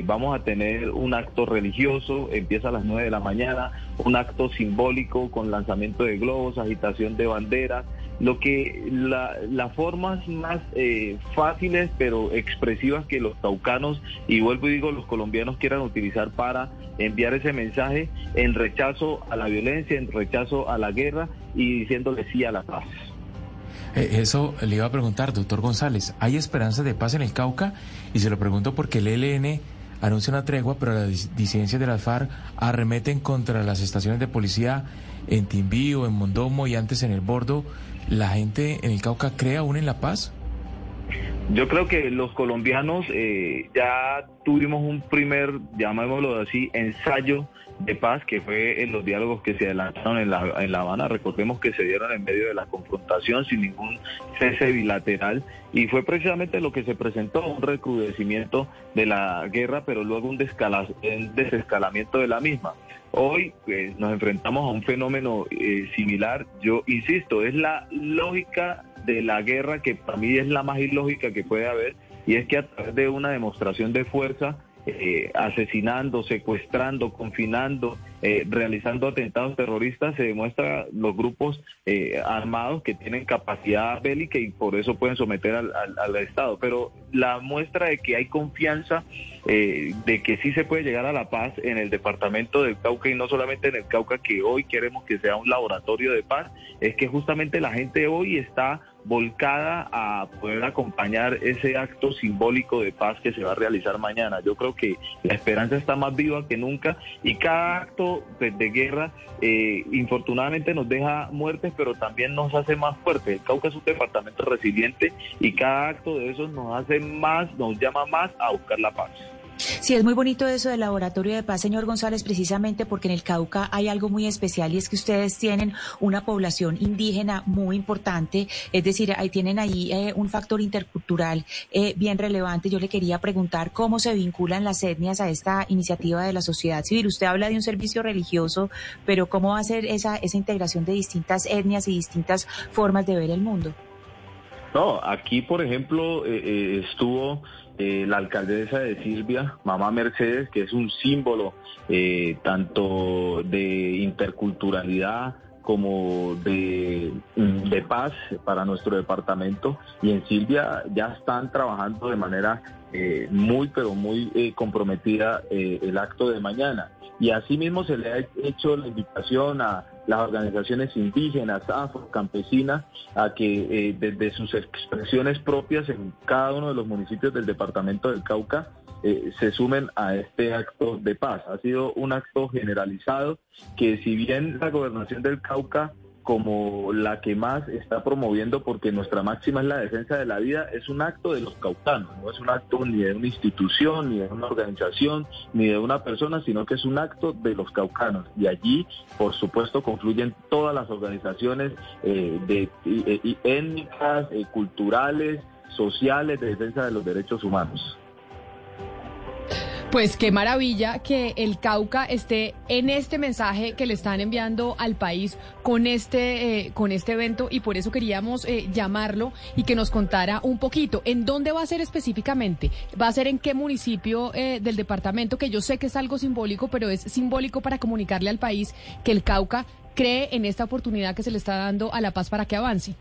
vamos a tener un acto religioso, empieza a las 9 de la mañana, un acto simbólico con lanzamiento de globos, agitación de banderas, lo que las formas más eh, fáciles pero expresivas que los taucanos y vuelvo y digo los colombianos quieran utilizar para enviar ese mensaje en rechazo a la violencia, en rechazo a la guerra y diciéndole sí a la paz. Eh, eso le iba a preguntar, doctor González, ¿hay esperanza de paz en el Cauca? Y se lo pregunto porque el ELN anuncia una tregua, pero las disidencias de las FARC arremeten contra las estaciones de policía en Timbío, en Mondomo y antes en el Bordo. ¿La gente en el Cauca cree aún en la paz? Yo creo que los colombianos eh, ya tuvimos un primer, llamémoslo así, ensayo de paz que fue en los diálogos que se adelantaron en La, en la Habana. Recordemos que se dieron en medio de la confrontación sin ningún cese bilateral y fue precisamente lo que se presentó, un recrudecimiento de la guerra, pero luego un, un desescalamiento de la misma. Hoy pues, nos enfrentamos a un fenómeno eh, similar. Yo insisto, es la lógica de la guerra que para mí es la más ilógica que puede haber y es que a través de una demostración de fuerza, eh, asesinando, secuestrando, confinando eh, realizando atentados terroristas, se demuestra los grupos eh, armados que tienen capacidad bélica y por eso pueden someter al, al Estado. Pero la muestra de que hay confianza eh, de que sí se puede llegar a la paz en el departamento del Cauca y no solamente en el Cauca que hoy queremos que sea un laboratorio de paz, es que justamente la gente hoy está volcada a poder acompañar ese acto simbólico de paz que se va a realizar mañana. Yo creo que la esperanza está más viva que nunca y cada acto pues, de guerra eh, infortunadamente nos deja muertes, pero también nos hace más fuertes. El Cauca es un departamento resiliente y cada acto de esos nos hace más, nos llama más a buscar la paz. Sí, es muy bonito eso del laboratorio de paz, señor González, precisamente porque en el Cauca hay algo muy especial y es que ustedes tienen una población indígena muy importante, es decir, ahí tienen ahí eh, un factor intercultural eh, bien relevante. Yo le quería preguntar cómo se vinculan las etnias a esta iniciativa de la sociedad civil. Usted habla de un servicio religioso, pero ¿cómo va a ser esa, esa integración de distintas etnias y distintas formas de ver el mundo? No, aquí, por ejemplo, eh, estuvo eh, la alcaldesa de Silvia, Mamá Mercedes, que es un símbolo eh, tanto de interculturalidad como de, mm, de, paz para nuestro departamento. Y en Silvia ya están trabajando de manera eh, muy, pero muy comprometida el acto de mañana. Y asimismo se le ha hecho la invitación a las organizaciones indígenas, afro, campesinas, a que eh, desde sus expresiones propias en cada uno de los municipios del departamento del Cauca eh, se sumen a este acto de paz. Ha sido un acto generalizado que si bien la gobernación del Cauca como la que más está promoviendo, porque nuestra máxima es la defensa de la vida, es un acto de los caucanos, no es un acto ni de una institución, ni de una organización, ni de una persona, sino que es un acto de los caucanos. Y allí, por supuesto, confluyen todas las organizaciones eh, étnicas, eh, culturales, sociales, de defensa de los derechos humanos. Pues qué maravilla que el Cauca esté en este mensaje que le están enviando al país con este, eh, con este evento y por eso queríamos eh, llamarlo y que nos contara un poquito. ¿En dónde va a ser específicamente? ¿Va a ser en qué municipio eh, del departamento? Que yo sé que es algo simbólico, pero es simbólico para comunicarle al país que el Cauca cree en esta oportunidad que se le está dando a La Paz para que avance.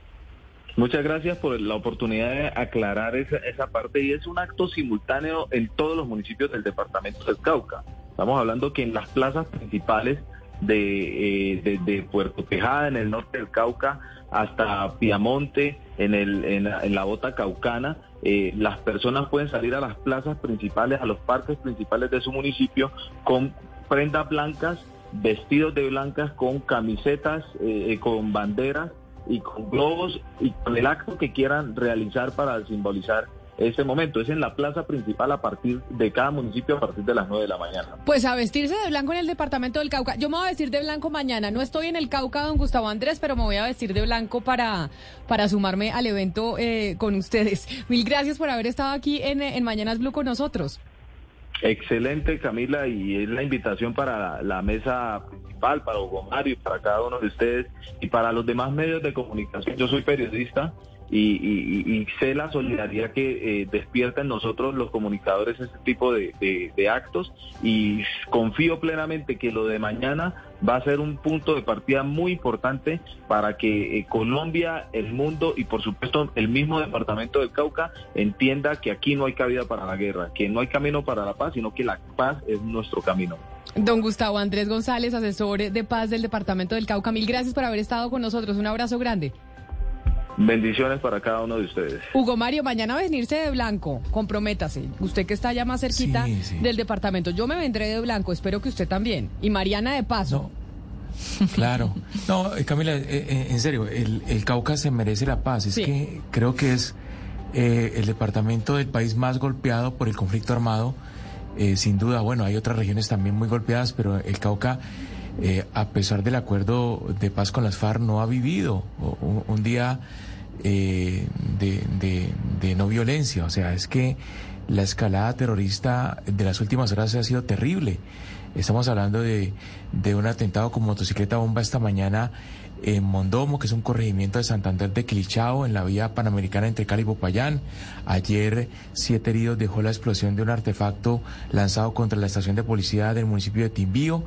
Muchas gracias por la oportunidad de aclarar esa, esa parte y es un acto simultáneo en todos los municipios del departamento del Cauca. Estamos hablando que en las plazas principales de, eh, Puerto Tejada, en el norte del Cauca, hasta Piamonte, en, el, en, la, bota caucana, eh, las personas pueden salir a las plazas principales, a los parques principales de su municipio con prendas blancas, vestidos de blancas, con camisetas, eh, con banderas y con globos y con el acto que quieran realizar para simbolizar este momento. Es en la plaza principal a partir de cada municipio a partir de las 9 de la mañana. Pues a vestirse de blanco en el departamento del Cauca. Yo me voy a vestir de blanco mañana. No estoy en el Cauca, don Gustavo Andrés, pero me voy a vestir de blanco para, para sumarme al evento eh, con ustedes. Mil gracias por haber estado aquí en, en Mañanas Blue con nosotros. Excelente, Camila, y es la invitación para la mesa para Hugo Mario, para cada uno de ustedes y para los demás medios de comunicación. Yo soy periodista y, sé la solidaridad que eh, despierta en nosotros los comunicadores este tipo de, actos y confío plenamente que lo de mañana va a ser un punto de partida muy importante para que eh, Colombia, el mundo y por supuesto el mismo departamento del Cauca entienda que aquí no hay cabida para la guerra, que no hay camino para la paz, sino que la paz es nuestro camino. Don Gustavo Andrés González, asesor de paz del departamento del Cauca, mil gracias por haber estado con nosotros. Un abrazo grande. Bendiciones para cada uno de ustedes. Hugo Mario, mañana venirse de blanco, comprométase. Usted que está ya más cerquita del departamento. Yo me vendré de blanco, espero que usted también. Y Mariana de paso. Claro. No, eh, Camila, eh, eh, en serio, el, Cauca se merece la paz. Es que creo que es el departamento del país más golpeado por el conflicto armado. sin duda, bueno, hay otras regiones también muy golpeadas, pero el Cauca eh, a pesar del acuerdo de paz con las FARC, no ha vivido un, día eh, de, no violencia. O sea, es que la escalada terrorista de las últimas horas ha sido terrible. Estamos hablando de, un atentado con motocicleta bomba esta mañana en Mondomo, que es un corregimiento de Santander de Quilichao, en la vía panamericana entre Cali y Popayán. Ayer, siete heridos dejó la explosión de un artefacto lanzado contra la estación de policía del municipio de Timbío.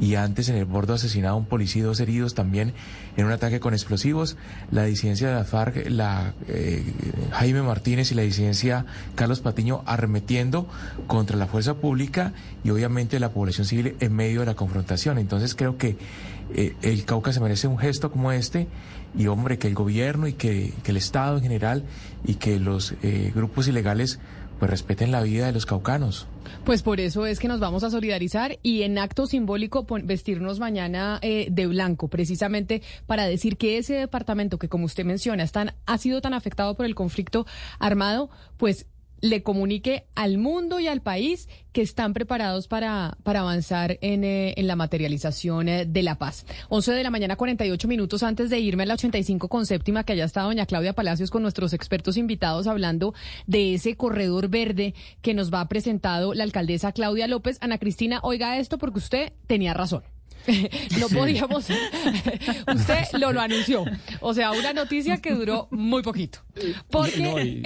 Y antes, en el bordo, asesinado a un policía y dos heridos también en un ataque con explosivos. La disidencia de la FARC, la eh, Jaime Martínez y la disidencia Carlos Patiño arremetiendo contra la fuerza pública y obviamente la población civil en medio de la confrontación. Entonces creo que eh, el Cauca se merece un gesto como este y hombre, que el gobierno y que, el Estado en general y que los eh, grupos ilegales pues respeten la vida de los caucanos. Pues por eso es que nos vamos a solidarizar y en acto simbólico vestirnos mañana eh, de blanco, precisamente para decir que ese departamento que, como usted menciona, ha sido tan afectado por el conflicto armado, pues le comunique al mundo y al país que están preparados para, para avanzar en, eh, en la materialización eh, de la paz. 11 de la mañana, 48 minutos antes de irme a la 85 con séptima, que allá está doña Claudia Palacios con nuestros expertos invitados hablando de ese corredor verde que nos va presentado la alcaldesa Claudia López. Ana Cristina, oiga esto porque usted tenía razón. no podíamos. Usted lo, lo anunció. O sea, una noticia que duró muy poquito. Porque,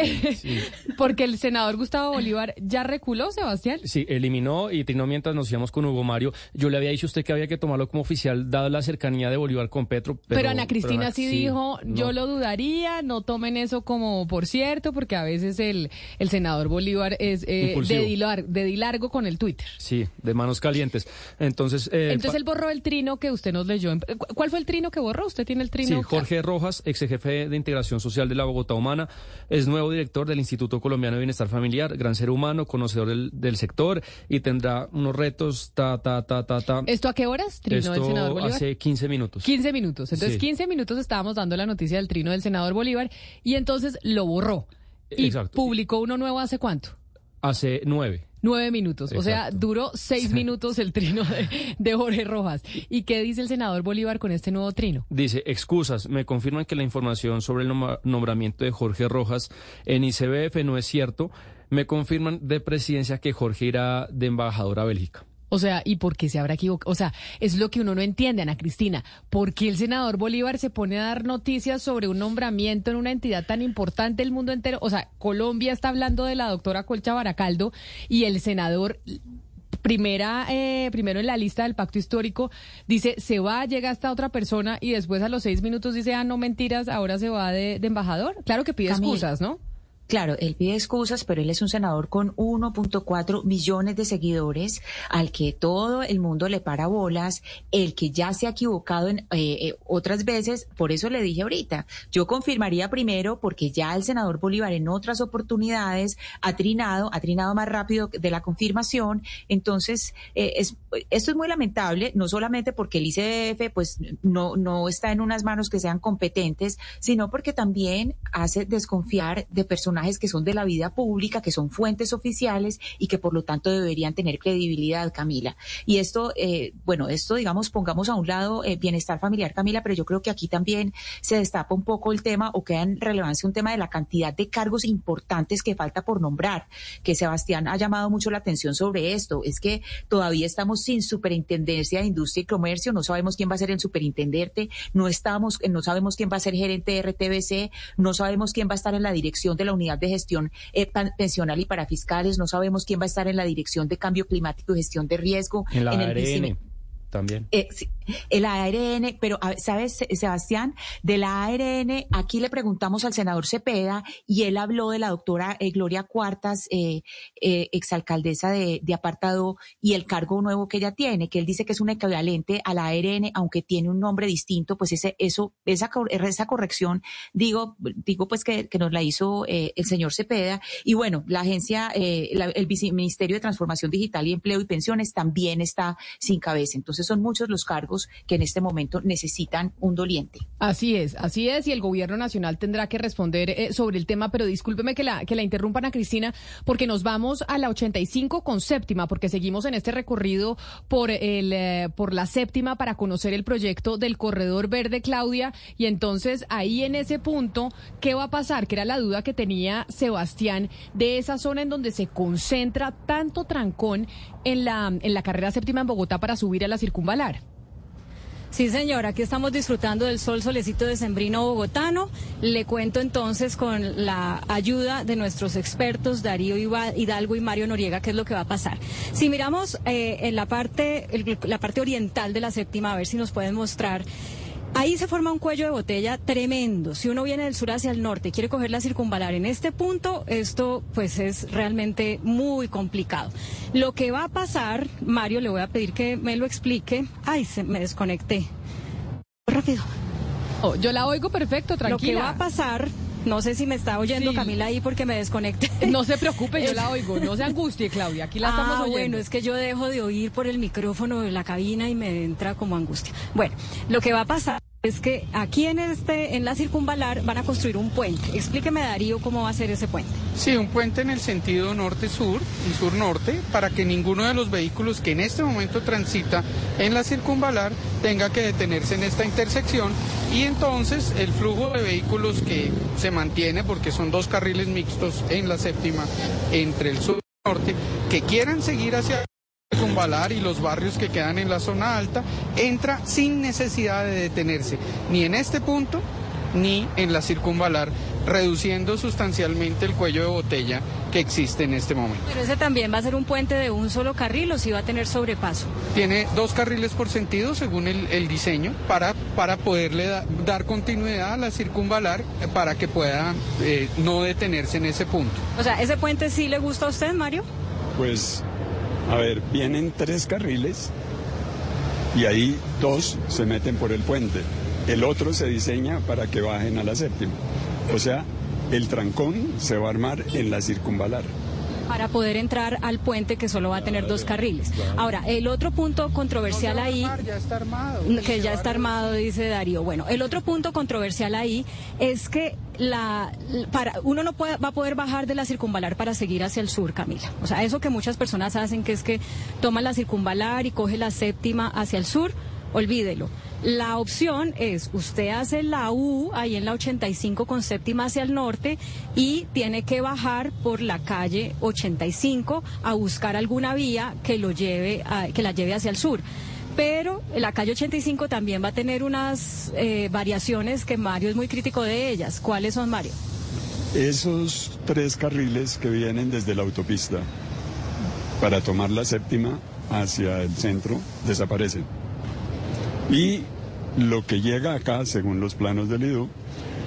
porque el senador Gustavo Bolívar ya reculó, Sebastián. Sí, eliminó y trinó mientras nos íbamos con Hugo Mario. Yo le había dicho a usted que había que tomarlo como oficial, dada la cercanía de Bolívar con Petro. Pero, Ana Cristina sí, dijo, yo lo dudaría, no tomen eso como por cierto, porque a veces el, el senador Bolívar es eh, de, dilargo con el Twitter. Sí, de manos calientes. Entonces, eh, Entonces él borró el trino que usted nos leyó. ¿Cuál fue el trino que borró? ¿Usted tiene el trino? Sí, Jorge Rojas, ex jefe de integración social de la Bogotá Humana, es nuevo director del Instituto Colombiano de Bienestar Familiar, gran ser humano, conocedor del, sector y tendrá unos retos, ta, ta, ta, ta, ta. ¿Esto a qué horas, trino del senador Bolívar? Hace 15 minutos. 15 minutos. Entonces, 15 minutos estábamos dando la noticia del trino del senador Bolívar y entonces lo borró. Y publicó uno nuevo hace cuánto? Hace nueve. Nueve minutos. O sea, duró seis minutos el trino de, Jorge Rojas. ¿Y qué dice el senador Bolívar con este nuevo trino? Dice, excusas, me confirman que la información sobre el nombramiento de Jorge Rojas en ICBF no es cierto. Me confirman de presidencia que Jorge irá de embajador a Bélgica. O sea, ¿y por qué se habrá equivocado? O sea, es lo que uno no entiende, Ana Cristina. ¿Por qué el senador Bolívar se pone a dar noticias sobre un nombramiento en una entidad tan importante del mundo entero? O sea, Colombia está hablando de la doctora Colcha Baracaldo y el senador primera, eh, primero en la lista del pacto histórico, dice, se va, llega esta otra persona y después a los seis minutos dice, ah, no mentiras, ahora se va de, embajador. Claro que pide excusas, ¿no? Claro, él pide excusas, pero él es un senador con 1.4 millones de seguidores, al que todo el mundo le para bolas, el que ya se ha equivocado en eh, eh, otras veces, por eso le dije ahorita, yo confirmaría primero, porque ya el senador Bolívar en otras oportunidades ha trinado, ha trinado más rápido de la confirmación, entonces eh, es, esto es muy lamentable, no solamente porque el ICF pues no, no está en unas manos que sean competentes, sino porque también hace desconfiar de personas que son de la vida pública, que son fuentes oficiales y que por lo tanto deberían tener credibilidad, Camila. Y esto, eh, bueno, esto digamos, pongamos a un lado eh, bienestar familiar, Camila, pero yo creo que aquí también se destapa un poco el tema o queda en relevancia un tema de la cantidad de cargos importantes que falta por nombrar, que Sebastián ha llamado mucho la atención sobre esto. Es que todavía estamos sin superintendencia de industria y comercio, no sabemos quién va a ser el superintendente, no estamos, no sabemos quién va a ser gerente de RTBC, no sabemos quién va a estar en la dirección de la unidad de gestión eh, pensional y para fiscales, no sabemos quién va a estar en la dirección de cambio climático y gestión de riesgo. En, la el también. Eh, el ARN, pero ¿sabes, Sebastián? Del ARN, aquí le preguntamos al senador Cepeda y él habló de la doctora eh, Gloria Cuartas, eh, eh, exalcaldesa de, Apartado, y el cargo nuevo que ella tiene, que él dice que es un equivalente al ARN, aunque tiene un nombre distinto, pues ese, eso, esa, esa corrección, digo, digo pues que, que nos la hizo el señor Cepeda. Y bueno, la agencia, el Viceministerio de Transformación Digital y Empleo y Pensiones también está sin cabeza. Entonces, son muchos los cargos que en este momento necesitan un doliente. Así es, así es, y el gobierno nacional tendrá que responder eh, sobre el tema, pero discúlpeme que la, que la interrumpan a Cristina, porque nos vamos a la 85 con séptima, porque seguimos en este recorrido por, el, eh, por la séptima para conocer el proyecto del Corredor Verde, Claudia, y entonces ahí en ese punto, ¿qué va a pasar? Que era la duda que tenía Sebastián de esa zona en donde se concentra tanto trancón en la, en la carrera séptima en Bogotá para subir a la circunvalar. Sí, señor, aquí estamos disfrutando del sol solecito de Sembrino bogotano. Le cuento entonces con la ayuda de nuestros expertos, Darío Hidalgo y Mario Noriega, qué es lo que va a pasar. Si miramos eh, en la parte, la parte oriental de la séptima, a ver si nos pueden mostrar. Ahí se forma un cuello de botella tremendo. Si uno viene del sur hacia el norte y quiere coger la circunvalar en este punto, esto pues es realmente muy complicado. Lo que va a pasar, Mario, le voy a pedir que me lo explique. Ay, se me desconecté. Rápido. Oh, yo la oigo perfecto, tranquila. Lo que va a pasar no sé si me está oyendo Camila ahí porque me desconecté. No se preocupe, yo la oigo. No se angustie, Claudia. Aquí la estamos ah, oyendo. Bueno, es que yo dejo de oír por el micrófono de la cabina y me entra como angustia. Bueno, lo que va a pasar es que aquí en este en la circunvalar van a construir un puente. Explíqueme Darío cómo va a ser ese puente. Sí, un puente en el sentido norte-sur y sur-norte para que ninguno de los vehículos que en este momento transita en la circunvalar tenga que detenerse en esta intersección y entonces el flujo de vehículos que se mantiene porque son dos carriles mixtos en la séptima entre el sur y el norte que quieran seguir hacia Circunvalar y los barrios que quedan en la zona alta, entra sin necesidad de detenerse, ni en este punto ni en la circunvalar, reduciendo sustancialmente el cuello de botella que existe en este momento. Pero ese también va a ser un puente de un solo carril o si va a tener sobrepaso. Tiene dos carriles por sentido según el, diseño para, para poderle dar continuidad a la circunvalar eh, para que pueda eh, no detenerse en ese punto. O sea, ¿ese puente sí le gusta a usted, Mario? Pues a ver, vienen tres carriles y ahí dos se meten por el puente. El otro se diseña para que bajen a la séptima. O sea, el trancón se va a armar en la circunvalar para poder entrar al puente que solo va a tener dos carriles. Ahora, el otro punto controversial ahí, que ya está armado, dice Darío. Bueno, el otro punto controversial ahí es que la para uno no puede, va a poder bajar de la circunvalar para seguir hacia el sur, Camila. O sea, eso que muchas personas hacen que es que toman la circunvalar y coge la séptima hacia el sur, olvídelo. La opción es, usted hace la U ahí en la 85 con séptima hacia el norte y tiene que bajar por la calle 85 a buscar alguna vía que lo lleve, que la lleve hacia el sur pero la calle 85 también va a tener unas eh, variaciones que Mario es muy crítico de ellas. ¿Cuáles son, Mario? Esos tres carriles que vienen desde la autopista para tomar la séptima hacia el centro desaparecen. Y lo que llega acá, según los planos del IDU,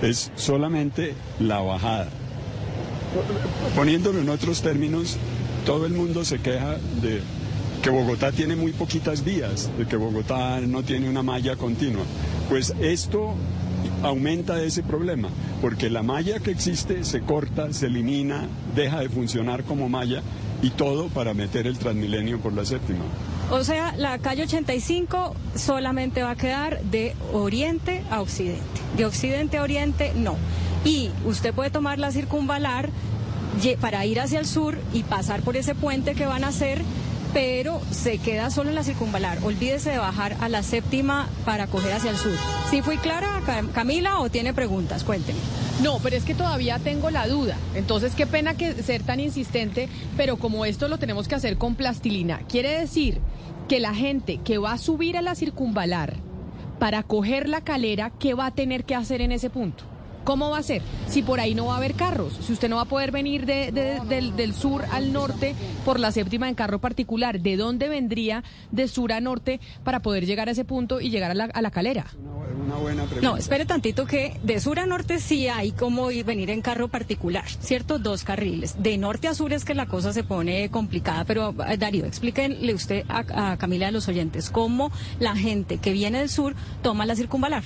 es solamente la bajada. Poniéndolo en otros términos, todo el mundo se queja de que Bogotá tiene muy poquitas vías, de que Bogotá no tiene una malla continua. Pues esto aumenta ese problema, porque la malla que existe se corta, se elimina, deja de funcionar como malla y todo para meter el Transmilenio por la séptima. O sea, la calle 85 solamente va a quedar de oriente a occidente. De occidente a oriente, no. Y usted puede tomar la circunvalar para ir hacia el sur y pasar por ese puente que van a hacer pero se queda solo en la circunvalar. Olvídese de bajar a la séptima para coger hacia el sur. ¿Sí fui clara, Camila, o tiene preguntas? Cuénteme. No, pero es que todavía tengo la duda. Entonces, qué pena que ser tan insistente, pero como esto lo tenemos que hacer con plastilina, quiere decir que la gente que va a subir a la circunvalar para coger la calera, ¿qué va a tener que hacer en ese punto? ¿Cómo va a ser? Si por ahí no va a haber carros, si usted no va a poder venir del, sur al norte por la séptima en carro particular, ¿de dónde vendría de sur a norte para poder llegar a ese punto y llegar a la, calera? Una, buena pregunta. No, espere tantito que de sur a norte sí hay como venir en carro particular, ¿cierto? Dos carriles. De norte a sur es que la cosa se pone complicada, pero eh, Darío, explíquenle usted a, a Camila de los oyentes cómo la gente que viene del sur toma la circunvalar.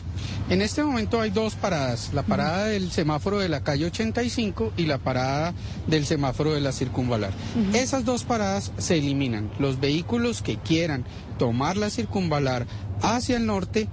En este momento hay dos paradas. La parada del semáforo de la calle 85 y la parada del semáforo de la circunvalar. Esas dos paradas se eliminan. Los vehículos que quieran tomar la circunvalar hacia el norte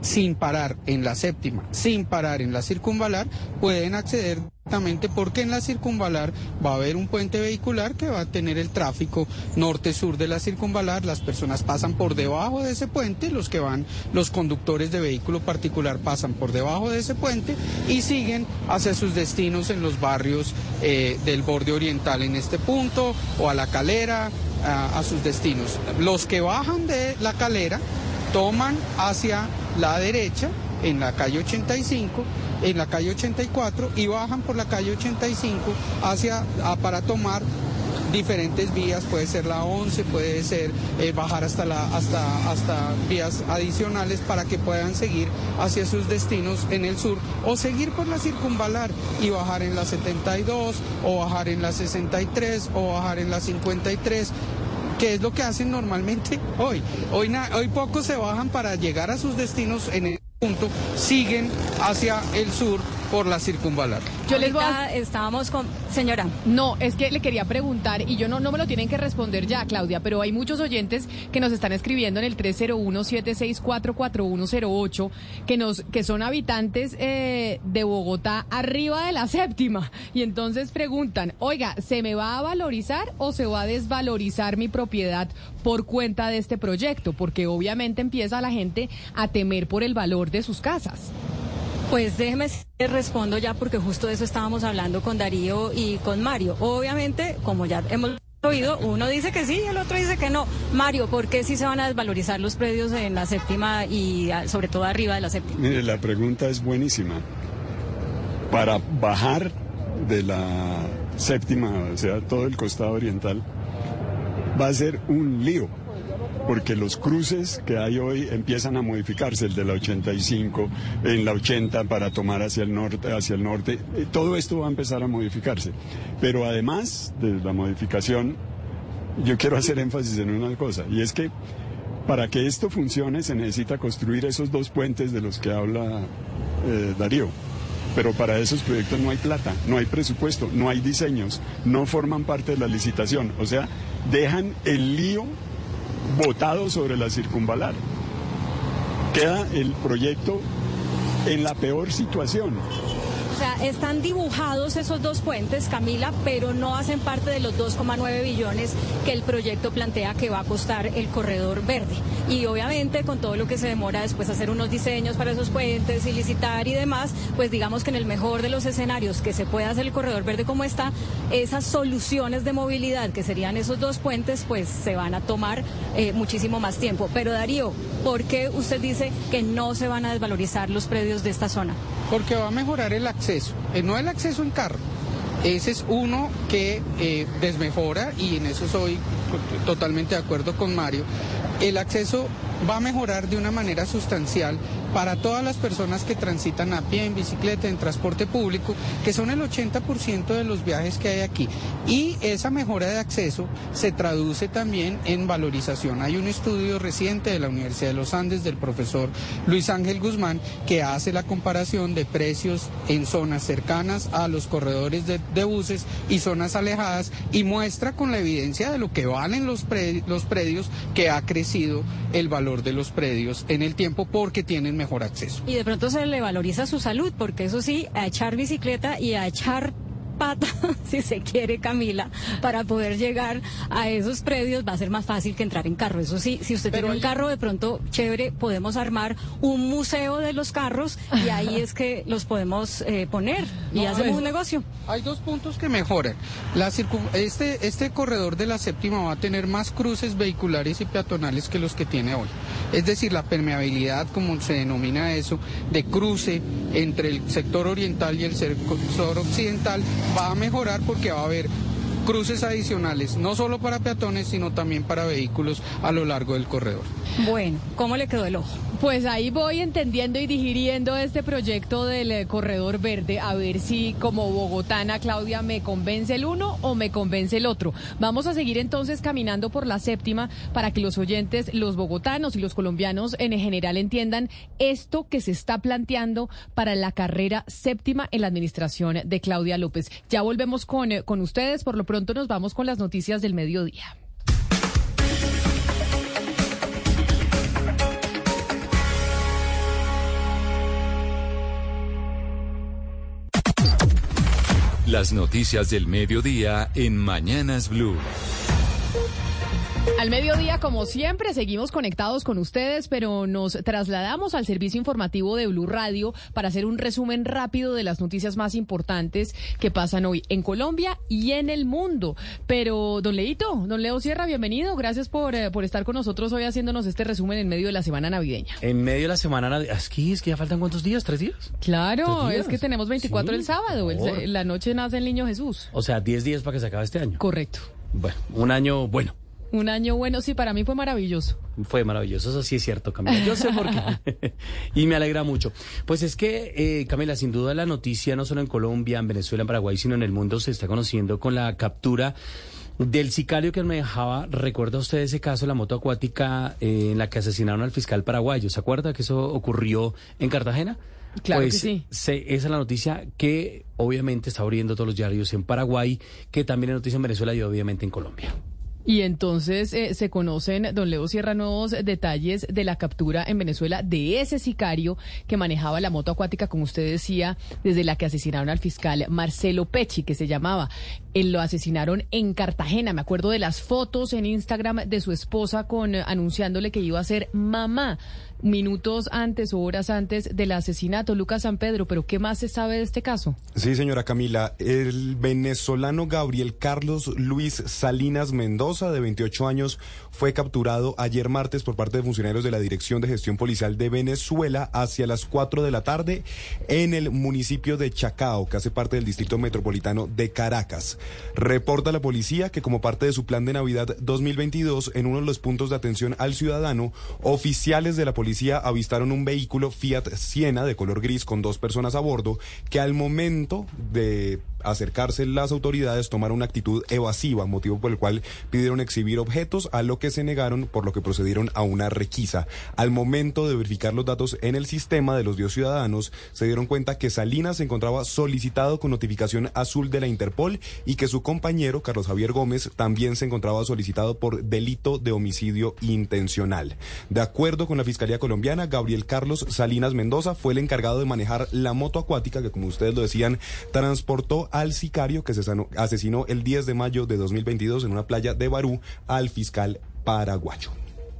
sin parar en la séptima, sin parar en la circunvalar, pueden acceder directamente porque en la circunvalar va a haber un puente vehicular que va a tener el tráfico norte-sur de la circunvalar, las personas pasan por debajo de ese puente, los que van, los conductores de vehículo particular pasan por debajo de ese puente y siguen hacia sus destinos en los barrios eh, del borde oriental en este punto o a la calera, a sus destinos. Los que bajan de la calera toman hacia la derecha en la calle 85, en la calle 84 y bajan por la calle 85 hacia, para tomar diferentes vías, puede ser la 11, puede ser eh, bajar hasta, la, hasta, hasta vías adicionales para que puedan seguir hacia sus destinos en el sur o seguir por la circunvalar y bajar en la 72 o bajar en la 63 o bajar en la 53 que es lo que hacen normalmente hoy. Hoy, hoy pocos se bajan para llegar a sus destinos en el punto, siguen hacia el sur por la circunvalar. Yo les voy a... estábamos con señora. No, es que le quería preguntar y yo no no me lo tienen que responder ya, Claudia, pero hay muchos oyentes que nos están escribiendo en el 301-764-4108 que nos que son habitantes eh, de Bogotá arriba de la séptima y entonces preguntan, "Oiga, ¿se me va a valorizar o se va a desvalorizar mi propiedad por cuenta de este proyecto?" Porque obviamente empieza la gente a temer por el valor de sus casas. Pues déjeme respondo ya porque justo de eso estábamos hablando con Darío y con Mario. Obviamente, como ya hemos oído, uno dice que sí y el otro dice que no. Mario, ¿por qué sí se van a desvalorizar los predios en la séptima y sobre todo arriba de la séptima? Mire, la pregunta es buenísima. Para bajar de la séptima, o sea, todo el costado oriental, va a ser un lío porque los cruces que hay hoy empiezan a modificarse, el de la 85, en la 80 para tomar hacia el norte, hacia el norte, eh, todo esto va a empezar a modificarse. Pero además de la modificación, yo quiero hacer énfasis en una cosa, y es que para que esto funcione se necesita construir esos dos puentes de los que habla eh, Darío pero para esos proyectos no hay plata, no hay presupuesto, no hay diseños, no forman parte de la licitación, o sea, dejan el lío votado sobre la circunvalar. Queda el proyecto en la peor situación. Sea, están dibujados esos dos puentes, Camila, pero no hacen parte de los 2,9 billones que el proyecto plantea que va a costar el corredor verde. Y obviamente con todo lo que se demora después hacer unos diseños para esos puentes y licitar y demás, pues digamos que en el mejor de los escenarios que se pueda hacer el corredor verde como está, esas soluciones de movilidad que serían esos dos puentes, pues se van a tomar eh, muchísimo más tiempo. Pero Darío, ¿por qué usted dice que no se van a desvalorizar los predios de esta zona? Porque va a mejorar el acceso, eh, no el acceso en carro. Ese es uno que eh, desmejora y en eso soy totalmente de acuerdo con Mario. El acceso va a mejorar de una manera sustancial para todas las personas que transitan a pie, en bicicleta, en transporte público, que son el 80% de los viajes que hay aquí. Y esa mejora de acceso se traduce también en valorización. Hay un estudio reciente de la Universidad de los Andes del profesor Luis Ángel Guzmán que hace la comparación de precios en zonas cercanas a los corredores de, buses y zonas alejadas y muestra con la evidencia de lo que valen los, los predios que ha crecido el valor de los predios en el tiempo porque tienen mejor acceso. Y de pronto se le valoriza su salud, porque eso sí, a echar bicicleta y a echar pata, si se quiere, Camila, para poder llegar a esos predios va a ser más fácil que entrar en carro. Eso sí, si usted tiene un carro, de pronto, chévere, podemos armar un museo de los carros y ahí es que los podemos eh, poner y hacemos un negocio. Hay dos puntos que mejoran. La este, este corredor de la séptima va a tener más cruces vehiculares y peatonales que los que tiene hoy. Es decir, la permeabilidad, como se denomina eso, de cruce entre el sector oriental y el sector occidental va a mejorar porque va a haber cruces adicionales, no solo para peatones, sino también para vehículos a lo largo del corredor. Bueno, ¿cómo le quedó el ojo? Pues ahí voy entendiendo y digiriendo este proyecto del eh, corredor verde, a ver si como bogotana, Claudia, me convence el uno o me convence el otro. Vamos a seguir entonces caminando por la séptima para que los oyentes, los bogotanos y los colombianos en general entiendan esto que se está planteando para la carrera séptima en la administración de Claudia López. Ya volvemos con, eh, con ustedes, por lo pronto nos vamos con las noticias del mediodía. Las noticias del mediodía en Mañanas Blue. Al mediodía, como siempre, seguimos conectados con ustedes, pero nos trasladamos al servicio informativo de Blue Radio para hacer un resumen rápido de las noticias más importantes que pasan hoy en Colombia y en el mundo. Pero, don Leito, don Leo Sierra, bienvenido. Gracias por, eh, por estar con nosotros hoy haciéndonos este resumen en medio de la semana navideña. En medio de la semana navideña. Es que, es que ya faltan cuántos días, tres días. Claro, ¿Tres días? es que tenemos 24 Sí, el sábado. el- la noche nace el niño Jesús. O sea, 10 días para que se acabe este año. Correcto. Bueno, un año bueno. Un año bueno, sí, para mí fue maravilloso. Fue maravilloso, eso sí es cierto, Camila. Yo sé por qué. y me alegra mucho. Pues es que, eh, Camila, sin duda la noticia, no solo en Colombia, en Venezuela, en Paraguay, sino en el mundo, se está conociendo con la captura del sicario que manejaba. ¿Recuerda usted ese caso, la moto acuática eh, en la que asesinaron al fiscal paraguayo? ¿Se acuerda que eso ocurrió en Cartagena? Claro Pues, que sí. se- esa es la noticia que obviamente está abriendo todos los diarios en Paraguay, que también es noticia en Venezuela y obviamente en Colombia. Y entonces eh, se conocen, don Leo Sierra, nuevos detalles de la captura en Venezuela de ese sicario que manejaba la moto acuática, como usted decía, desde la que asesinaron al fiscal Marcelo Pecci, que se llamaba. Él lo asesinaron en Cartagena. Me acuerdo de las fotos en Instagram de su esposa con eh, anunciándole que iba a ser mamá minutos antes o horas antes del asesinato. Lucas San Pedro, pero ¿qué más se sabe de este caso? Sí, señora Camila. El venezolano Gabriel Carlos Luis Salinas Mendoza, de 28 años, fue capturado ayer martes por parte de funcionarios de la Dirección de Gestión Policial de Venezuela hacia las 4 de la tarde en el municipio de Chacao, que hace parte del Distrito Metropolitano de Caracas. Reporta la policía que como parte de su plan de Navidad 2022, en uno de los puntos de atención al ciudadano, oficiales de la policía avistaron un vehículo Fiat Siena de color gris con dos personas a bordo que al momento de acercarse las autoridades tomaron una actitud evasiva, motivo por el cual pidieron exhibir objetos, a lo que se negaron, por lo que procedieron a una requisa. Al momento de verificar los datos en el sistema de los dos ciudadanos, se dieron cuenta que Salinas se encontraba solicitado con notificación azul de la Interpol y que su compañero, Carlos Javier Gómez, también se encontraba solicitado por delito de homicidio intencional. De acuerdo con la Fiscalía Colombiana, Gabriel Carlos Salinas Mendoza fue el encargado de manejar la moto acuática que, como ustedes lo decían, transportó al sicario que se asesinó el 10 de mayo de 2022 en una playa de Barú al fiscal paraguayo.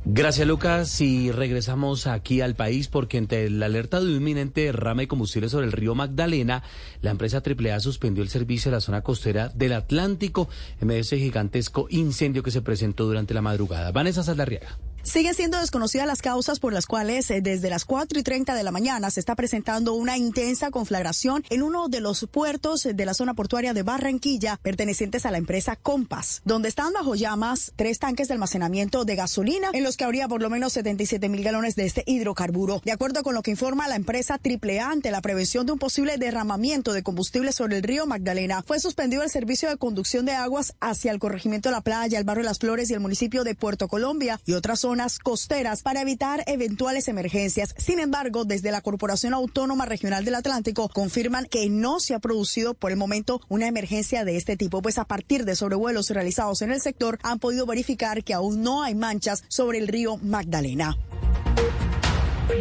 Gracias, Lucas. Y regresamos aquí al país porque ante la alerta de un inminente derrame de combustible sobre el río Magdalena, la empresa AAA suspendió el servicio a la zona costera del Atlántico en medio de ese gigantesco incendio que se presentó durante la madrugada. Vanessa Saldarriaga. Siguen siendo desconocidas las causas por las cuales eh, desde las 4 y 30 de la mañana se está presentando una intensa conflagración en uno de los puertos de la zona portuaria de Barranquilla pertenecientes a la empresa Compass, donde están bajo llamas tres tanques de almacenamiento de gasolina en los que habría por lo menos 77 mil galones de este hidrocarburo. De acuerdo con lo que informa la empresa AAA ante la prevención de un posible derramamiento de combustible sobre el río Magdalena, fue suspendido el servicio de conducción de aguas hacia el corregimiento de la playa, el barrio Las Flores y el municipio de Puerto Colombia y otras zonas costeras para evitar eventuales emergencias. Sin embargo, desde la Corporación Autónoma Regional del Atlántico confirman que no se ha producido por el momento una emergencia de este tipo, pues a partir de sobrevuelos realizados en el sector han podido verificar que aún no hay manchas sobre el río Magdalena.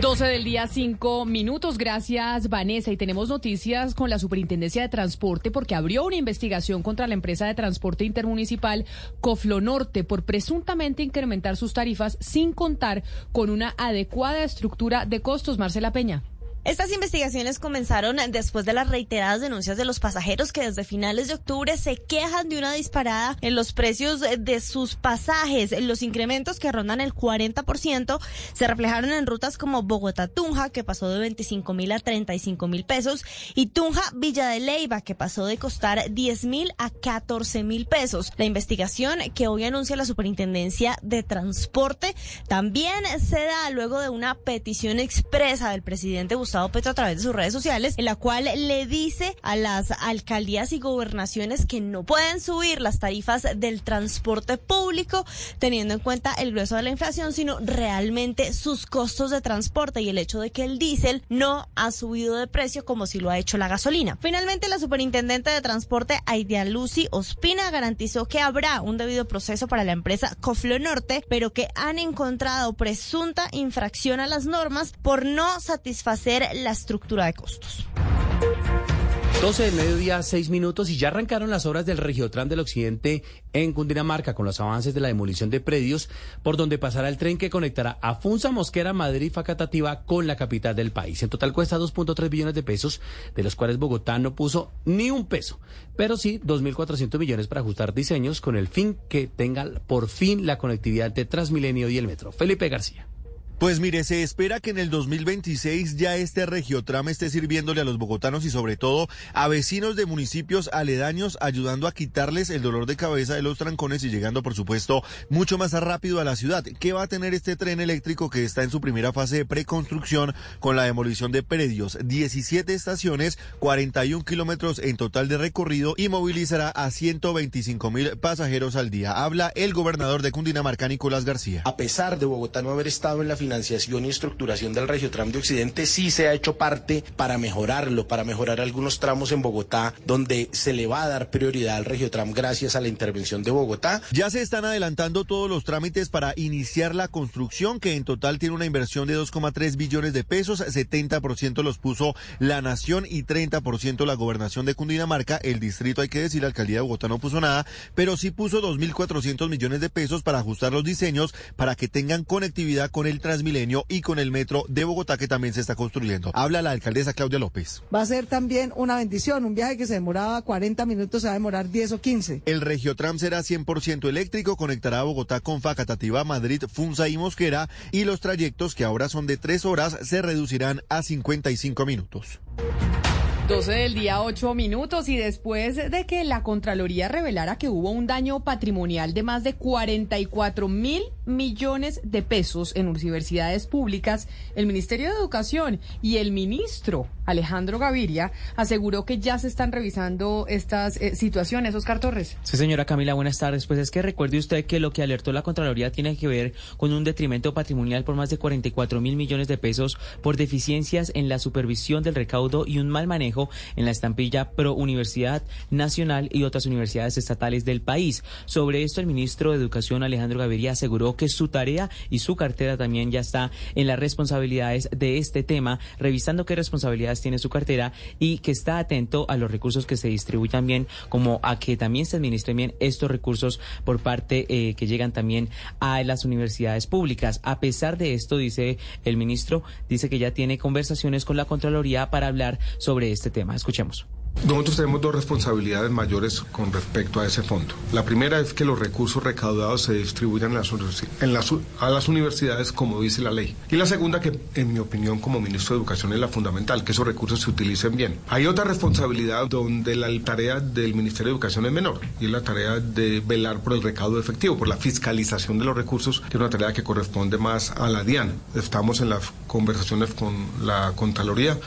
12 del día, 5 minutos. Gracias, Vanessa. Y tenemos noticias con la Superintendencia de Transporte porque abrió una investigación contra la empresa de transporte intermunicipal Coflonorte por presuntamente incrementar sus tarifas sin contar con una adecuada estructura de costos. Marcela Peña. Estas investigaciones comenzaron después de las reiteradas denuncias de los pasajeros que desde finales de octubre se quejan de una disparada en los precios de sus pasajes. Los incrementos que rondan el 40% se reflejaron en rutas como Bogotá-Tunja, que pasó de 25 mil a 35 mil pesos, y Tunja-Villa de Leyva, que pasó de costar 10 mil a 14 mil pesos. La investigación que hoy anuncia la Superintendencia de Transporte también se da luego de una petición expresa del presidente Gustavo Petro a través de sus redes sociales, en la cual le dice a las alcaldías y gobernaciones que no pueden subir las tarifas del transporte público teniendo en cuenta el grueso de la inflación, sino realmente sus costos de transporte y el hecho de que el diésel no ha subido de precio como si lo ha hecho la gasolina. Finalmente, la superintendente de transporte, Aidia Lucy Ospina, garantizó que habrá un debido proceso para la empresa Coflo Norte, pero que han encontrado presunta infracción a las normas por no satisfacer la estructura de costos. 12 del mediodía, 6 minutos y ya arrancaron las obras del Regiotran del Occidente en Cundinamarca con los avances de la demolición de predios por donde pasará el tren que conectará a Funza, Mosquera, Madrid y Facatativa con la capital del país. En total cuesta 2.3 billones de pesos, de los cuales Bogotá no puso ni un peso, pero sí 2.400 millones para ajustar diseños con el fin que tenga por fin la conectividad de Transmilenio y el metro. Felipe García. Pues mire, se espera que en el 2026 ya este regiotrama esté sirviéndole a los bogotanos y sobre todo a vecinos de municipios aledaños, ayudando a quitarles el dolor de cabeza de los trancones y llegando, por supuesto, mucho más rápido a la ciudad. ¿Qué va a tener este tren eléctrico que está en su primera fase de preconstrucción con la demolición de predios? 17 estaciones, 41 kilómetros en total de recorrido y movilizará a 125 mil pasajeros al día. Habla el gobernador de Cundinamarca, Nicolás García. A pesar de Bogotá no haber estado en la financiación y estructuración del Regiotram de Occidente sí se ha hecho parte para mejorarlo, para mejorar algunos tramos en Bogotá, donde se le va a dar prioridad al Regiotram gracias a la intervención de Bogotá. Ya se están adelantando todos los trámites para iniciar la construcción, que en total tiene una inversión de 2,3 billones de pesos, 70% los puso la Nación y 30% la Gobernación de Cundinamarca. El distrito, hay que decir, la Alcaldía de Bogotá no puso nada, pero sí puso 2.400 millones de pesos para ajustar los diseños para que tengan conectividad con el Transmilenio y con el metro de Bogotá que también se está construyendo. Habla la alcaldesa Claudia López. Va a ser también una bendición, un viaje que se demoraba 40 minutos se va a demorar 10 o 15. El Regiotram será 100% eléctrico, conectará a Bogotá con Facatativa, Madrid, Funza y Mosquera y los trayectos que ahora son de 3 horas se reducirán a 55 minutos. 12 del día, 8 minutos y después de que la Contraloría revelara que hubo un daño patrimonial de más de 44 mil millones de pesos en universidades públicas, el Ministerio de Educación y el ministro Alejandro Gaviria aseguró que ya se están revisando estas eh, situaciones. Oscar Torres. Sí, señora Camila, buenas tardes. Pues es que recuerde usted que lo que alertó la Contraloría tiene que ver con un detrimento patrimonial por más de 44 mil millones de pesos por deficiencias en la supervisión del recaudo y un mal manejo en la estampilla Pro Universidad Nacional y otras universidades estatales del país. Sobre esto, el ministro de Educación, Alejandro Gaviria, aseguró que su tarea y su cartera también ya está en las responsabilidades de este tema, revisando qué responsabilidades tiene su cartera y que está atento a los recursos que se distribuyan bien, como a que también se administren bien estos recursos por parte eh, que llegan también a las universidades públicas. A pesar de esto, dice el ministro, dice que ya tiene conversaciones con la Contraloría para hablar sobre este tema. Escuchemos. Nosotros tenemos dos responsabilidades mayores con respecto a ese fondo. La primera es que los recursos recaudados se distribuyan a las universidades como dice la ley. Y la segunda, que en mi opinión como ministro de Educación es la fundamental, que esos recursos se utilicen bien. Hay otra responsabilidad donde la tarea del Ministerio de Educación es menor y es la tarea de velar por el recaudo efectivo, por la fiscalización de los recursos, que es una tarea que corresponde más a la DIAN. Estamos en las conversaciones con la Contraloría.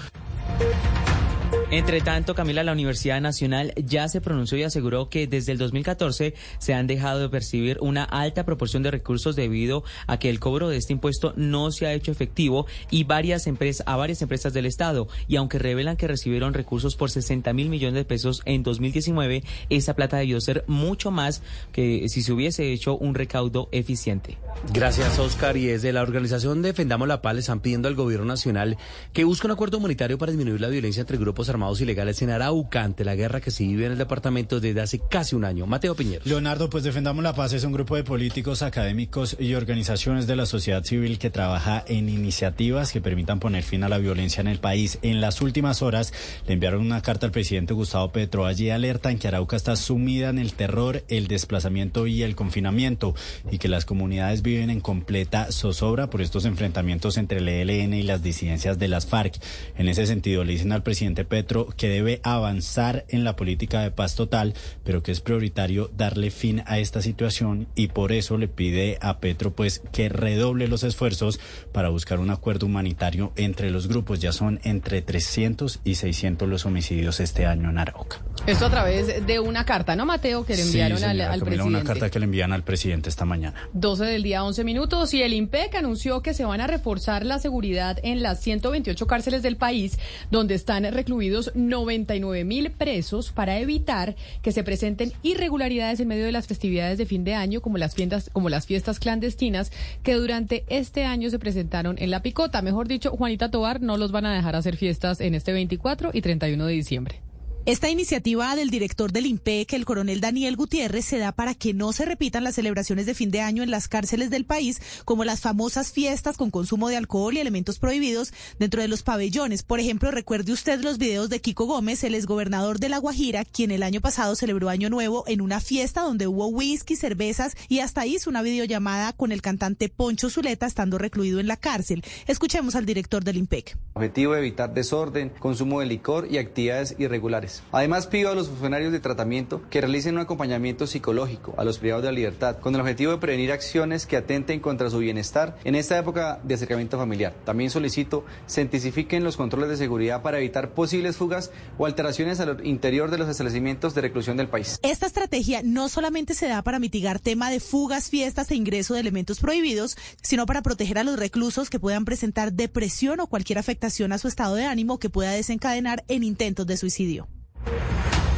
Entre tanto, Camila, la Universidad Nacional ya se pronunció y aseguró que desde el 2014 se han dejado de percibir una alta proporción de recursos debido a que el cobro de este impuesto no se ha hecho efectivo y varias empresas, a varias empresas del Estado. Y aunque revelan que recibieron recursos por 60 mil millones de pesos en 2019, esa plata debió ser mucho más que si se hubiese hecho un recaudo eficiente. Gracias, Oscar. Y desde la organización Defendamos la Paz están pidiendo al gobierno nacional que busque un acuerdo humanitario para disminuir la violencia entre grupos armados ilegales en Arauca la guerra que se vive en el departamento desde hace casi un año. Mateo Piñero. Leonardo, pues Defendamos la Paz es un grupo de políticos, académicos y organizaciones de la sociedad civil que trabaja en iniciativas que permitan poner fin a la violencia en el país. En las últimas horas le enviaron una carta al presidente Gustavo Petro. Allí alertan que Arauca está sumida en el terror, el desplazamiento y el confinamiento y que las comunidades viven en completa zozobra por estos enfrentamientos entre el ELN y las disidencias de las FARC. En ese sentido, le dicen al presidente Petro que debe avanzar en la política de paz total, pero que es prioritario darle fin a esta situación y por eso le pide a Petro pues que redoble los esfuerzos para buscar un acuerdo humanitario entre los grupos. Ya son entre 300 y 600 los homicidios este año en Arauca. Esto a través de una carta, ¿no, Mateo? Que le enviaron al, al presidente. Una carta que le envían al presidente esta mañana. 12 del día, 11 minutos. Y el IMPEC anunció que se van a reforzar la seguridad en las 128 cárceles del país, donde están recluidos 99 mil presos para evitar que se presenten irregularidades en medio de las festividades de fin de año, como las fiestas, como las fiestas clandestinas que durante este año se presentaron en La Picota. Mejor dicho, Juanita Tobar no los van a dejar hacer fiestas en este 24 y 31 de diciembre. Esta iniciativa del director del IMPEC, el coronel Daniel Gutiérrez, se da para que no se repitan las celebraciones de fin de año en las cárceles del país, como las famosas fiestas con consumo de alcohol y elementos prohibidos dentro de los pabellones. Por ejemplo, recuerde usted los videos de Kiko Gómez, el exgobernador de La Guajira, quien el año pasado celebró Año Nuevo en una fiesta donde hubo whisky, cervezas y hasta hizo una videollamada con el cantante Poncho Zuleta estando recluido en la cárcel. Escuchemos al director del IMPEC. Objetivo evitar desorden, consumo de licor y actividades irregulares. Además, pido a los funcionarios de tratamiento que realicen un acompañamiento psicológico a los privados de la libertad con el objetivo de prevenir acciones que atenten contra su bienestar en esta época de acercamiento familiar. También solicito se intensifiquen los controles de seguridad para evitar posibles fugas o alteraciones al interior de los establecimientos de reclusión del país. Esta estrategia no solamente se da para mitigar tema de fugas, fiestas e ingreso de elementos prohibidos, sino para proteger a los reclusos que puedan presentar depresión o cualquier afectación a su estado de ánimo que pueda desencadenar en intentos de suicidio.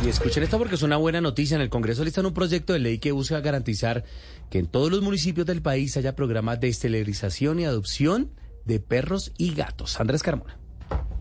Y escuchen esto porque es una buena noticia. En el Congreso listan un proyecto de ley que busca garantizar que en todos los municipios del país haya programas de esterilización y adopción de perros y gatos. Andrés Carmona.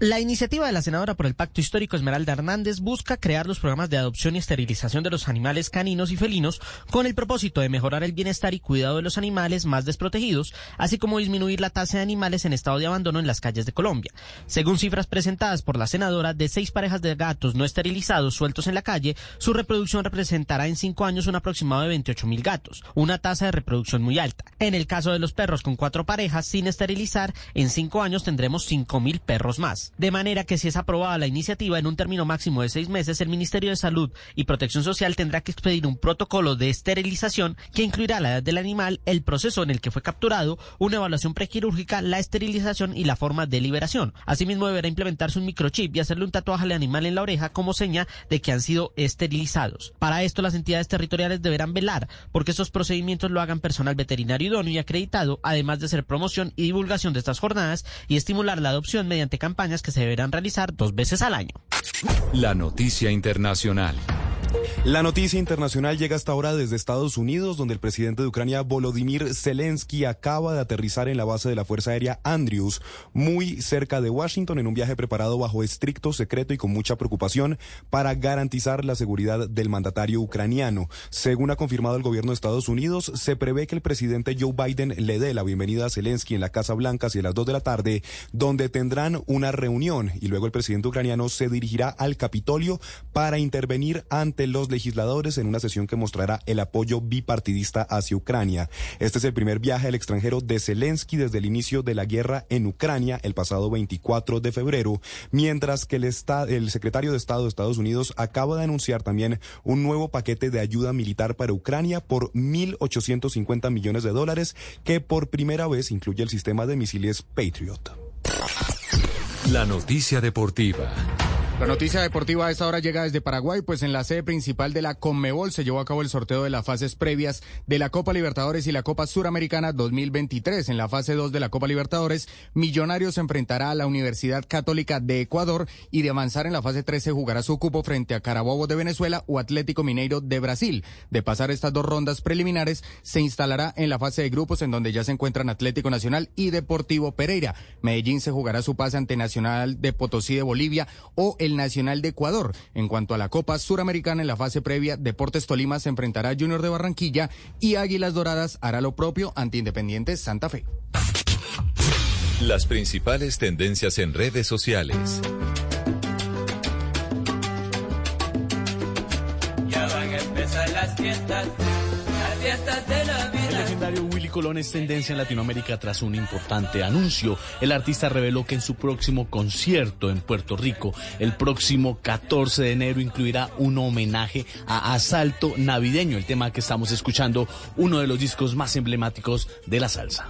La iniciativa de la senadora por el Pacto Histórico Esmeralda Hernández busca crear los programas de adopción y esterilización de los animales caninos y felinos con el propósito de mejorar el bienestar y cuidado de los animales más desprotegidos, así como disminuir la tasa de animales en estado de abandono en las calles de Colombia. Según cifras presentadas por la senadora, de seis parejas de gatos no esterilizados sueltos en la calle, su reproducción representará en cinco años un aproximado de 28 mil gatos, una tasa de reproducción muy alta. En el caso de los perros con cuatro parejas sin esterilizar, en cinco años tendremos cinco mil perros más. De manera que si es aprobada la iniciativa en un término máximo de seis meses, el Ministerio de Salud y Protección Social tendrá que expedir un protocolo de esterilización que incluirá la edad del animal, el proceso en el que fue capturado, una evaluación prequirúrgica, la esterilización y la forma de liberación. Asimismo, deberá implementarse un microchip y hacerle un tatuaje al animal en la oreja como seña de que han sido esterilizados. Para esto, las entidades territoriales deberán velar porque estos procedimientos lo hagan personal veterinario idóneo y acreditado, además de hacer promoción y divulgación de estas jornadas y estimular la adopción mediante campañas que se deberán realizar dos veces al año. La noticia internacional. La noticia internacional llega hasta ahora desde Estados Unidos, donde el presidente de Ucrania, Volodymyr Zelensky, acaba de aterrizar en la base de la Fuerza Aérea Andrews, muy cerca de Washington, en un viaje preparado bajo estricto secreto y con mucha preocupación para garantizar la seguridad del mandatario ucraniano. Según ha confirmado el gobierno de Estados Unidos, se prevé que el presidente Joe Biden le dé la bienvenida a Zelensky en la Casa Blanca hacia las 2 de la tarde, donde tendrán una reunión y luego el presidente ucraniano se dirigirá al Capitolio para intervenir ante los legisladores en una sesión que mostrará el apoyo bipartidista hacia Ucrania. Este es el primer viaje al extranjero de Zelensky desde el inicio de la guerra en Ucrania el pasado 24 de febrero, mientras que el, el secretario de Estado de Estados Unidos acaba de anunciar también un nuevo paquete de ayuda militar para Ucrania por 1.850 millones de dólares que por primera vez incluye el sistema de misiles Patriot. La noticia deportiva. La noticia deportiva a esta hora llega desde Paraguay, pues en la sede principal de la Conmebol se llevó a cabo el sorteo de las fases previas de la Copa Libertadores y la Copa Suramericana 2023. En la fase 2 de la Copa Libertadores, Millonarios se enfrentará a la Universidad Católica de Ecuador y de avanzar en la fase 3 se jugará su cupo frente a Carabobo de Venezuela o Atlético Mineiro de Brasil. De pasar estas dos rondas preliminares, se instalará en la fase de grupos en donde ya se encuentran Atlético Nacional y Deportivo Pereira. Medellín se jugará su pase ante Nacional de Potosí de Bolivia o el Nacional de Ecuador. En cuanto a la Copa Suramericana en la fase previa, Deportes Tolima se enfrentará a Junior de Barranquilla y Águilas Doradas hará lo propio ante Independiente Santa Fe. Las principales tendencias en redes sociales. Ya van a empezar las fiestas, Colón es tendencia en Latinoamérica tras un importante anuncio. El artista reveló que en su próximo concierto en Puerto Rico, el próximo 14 de enero, incluirá un homenaje a Asalto Navideño, el tema que estamos escuchando, uno de los discos más emblemáticos de la salsa.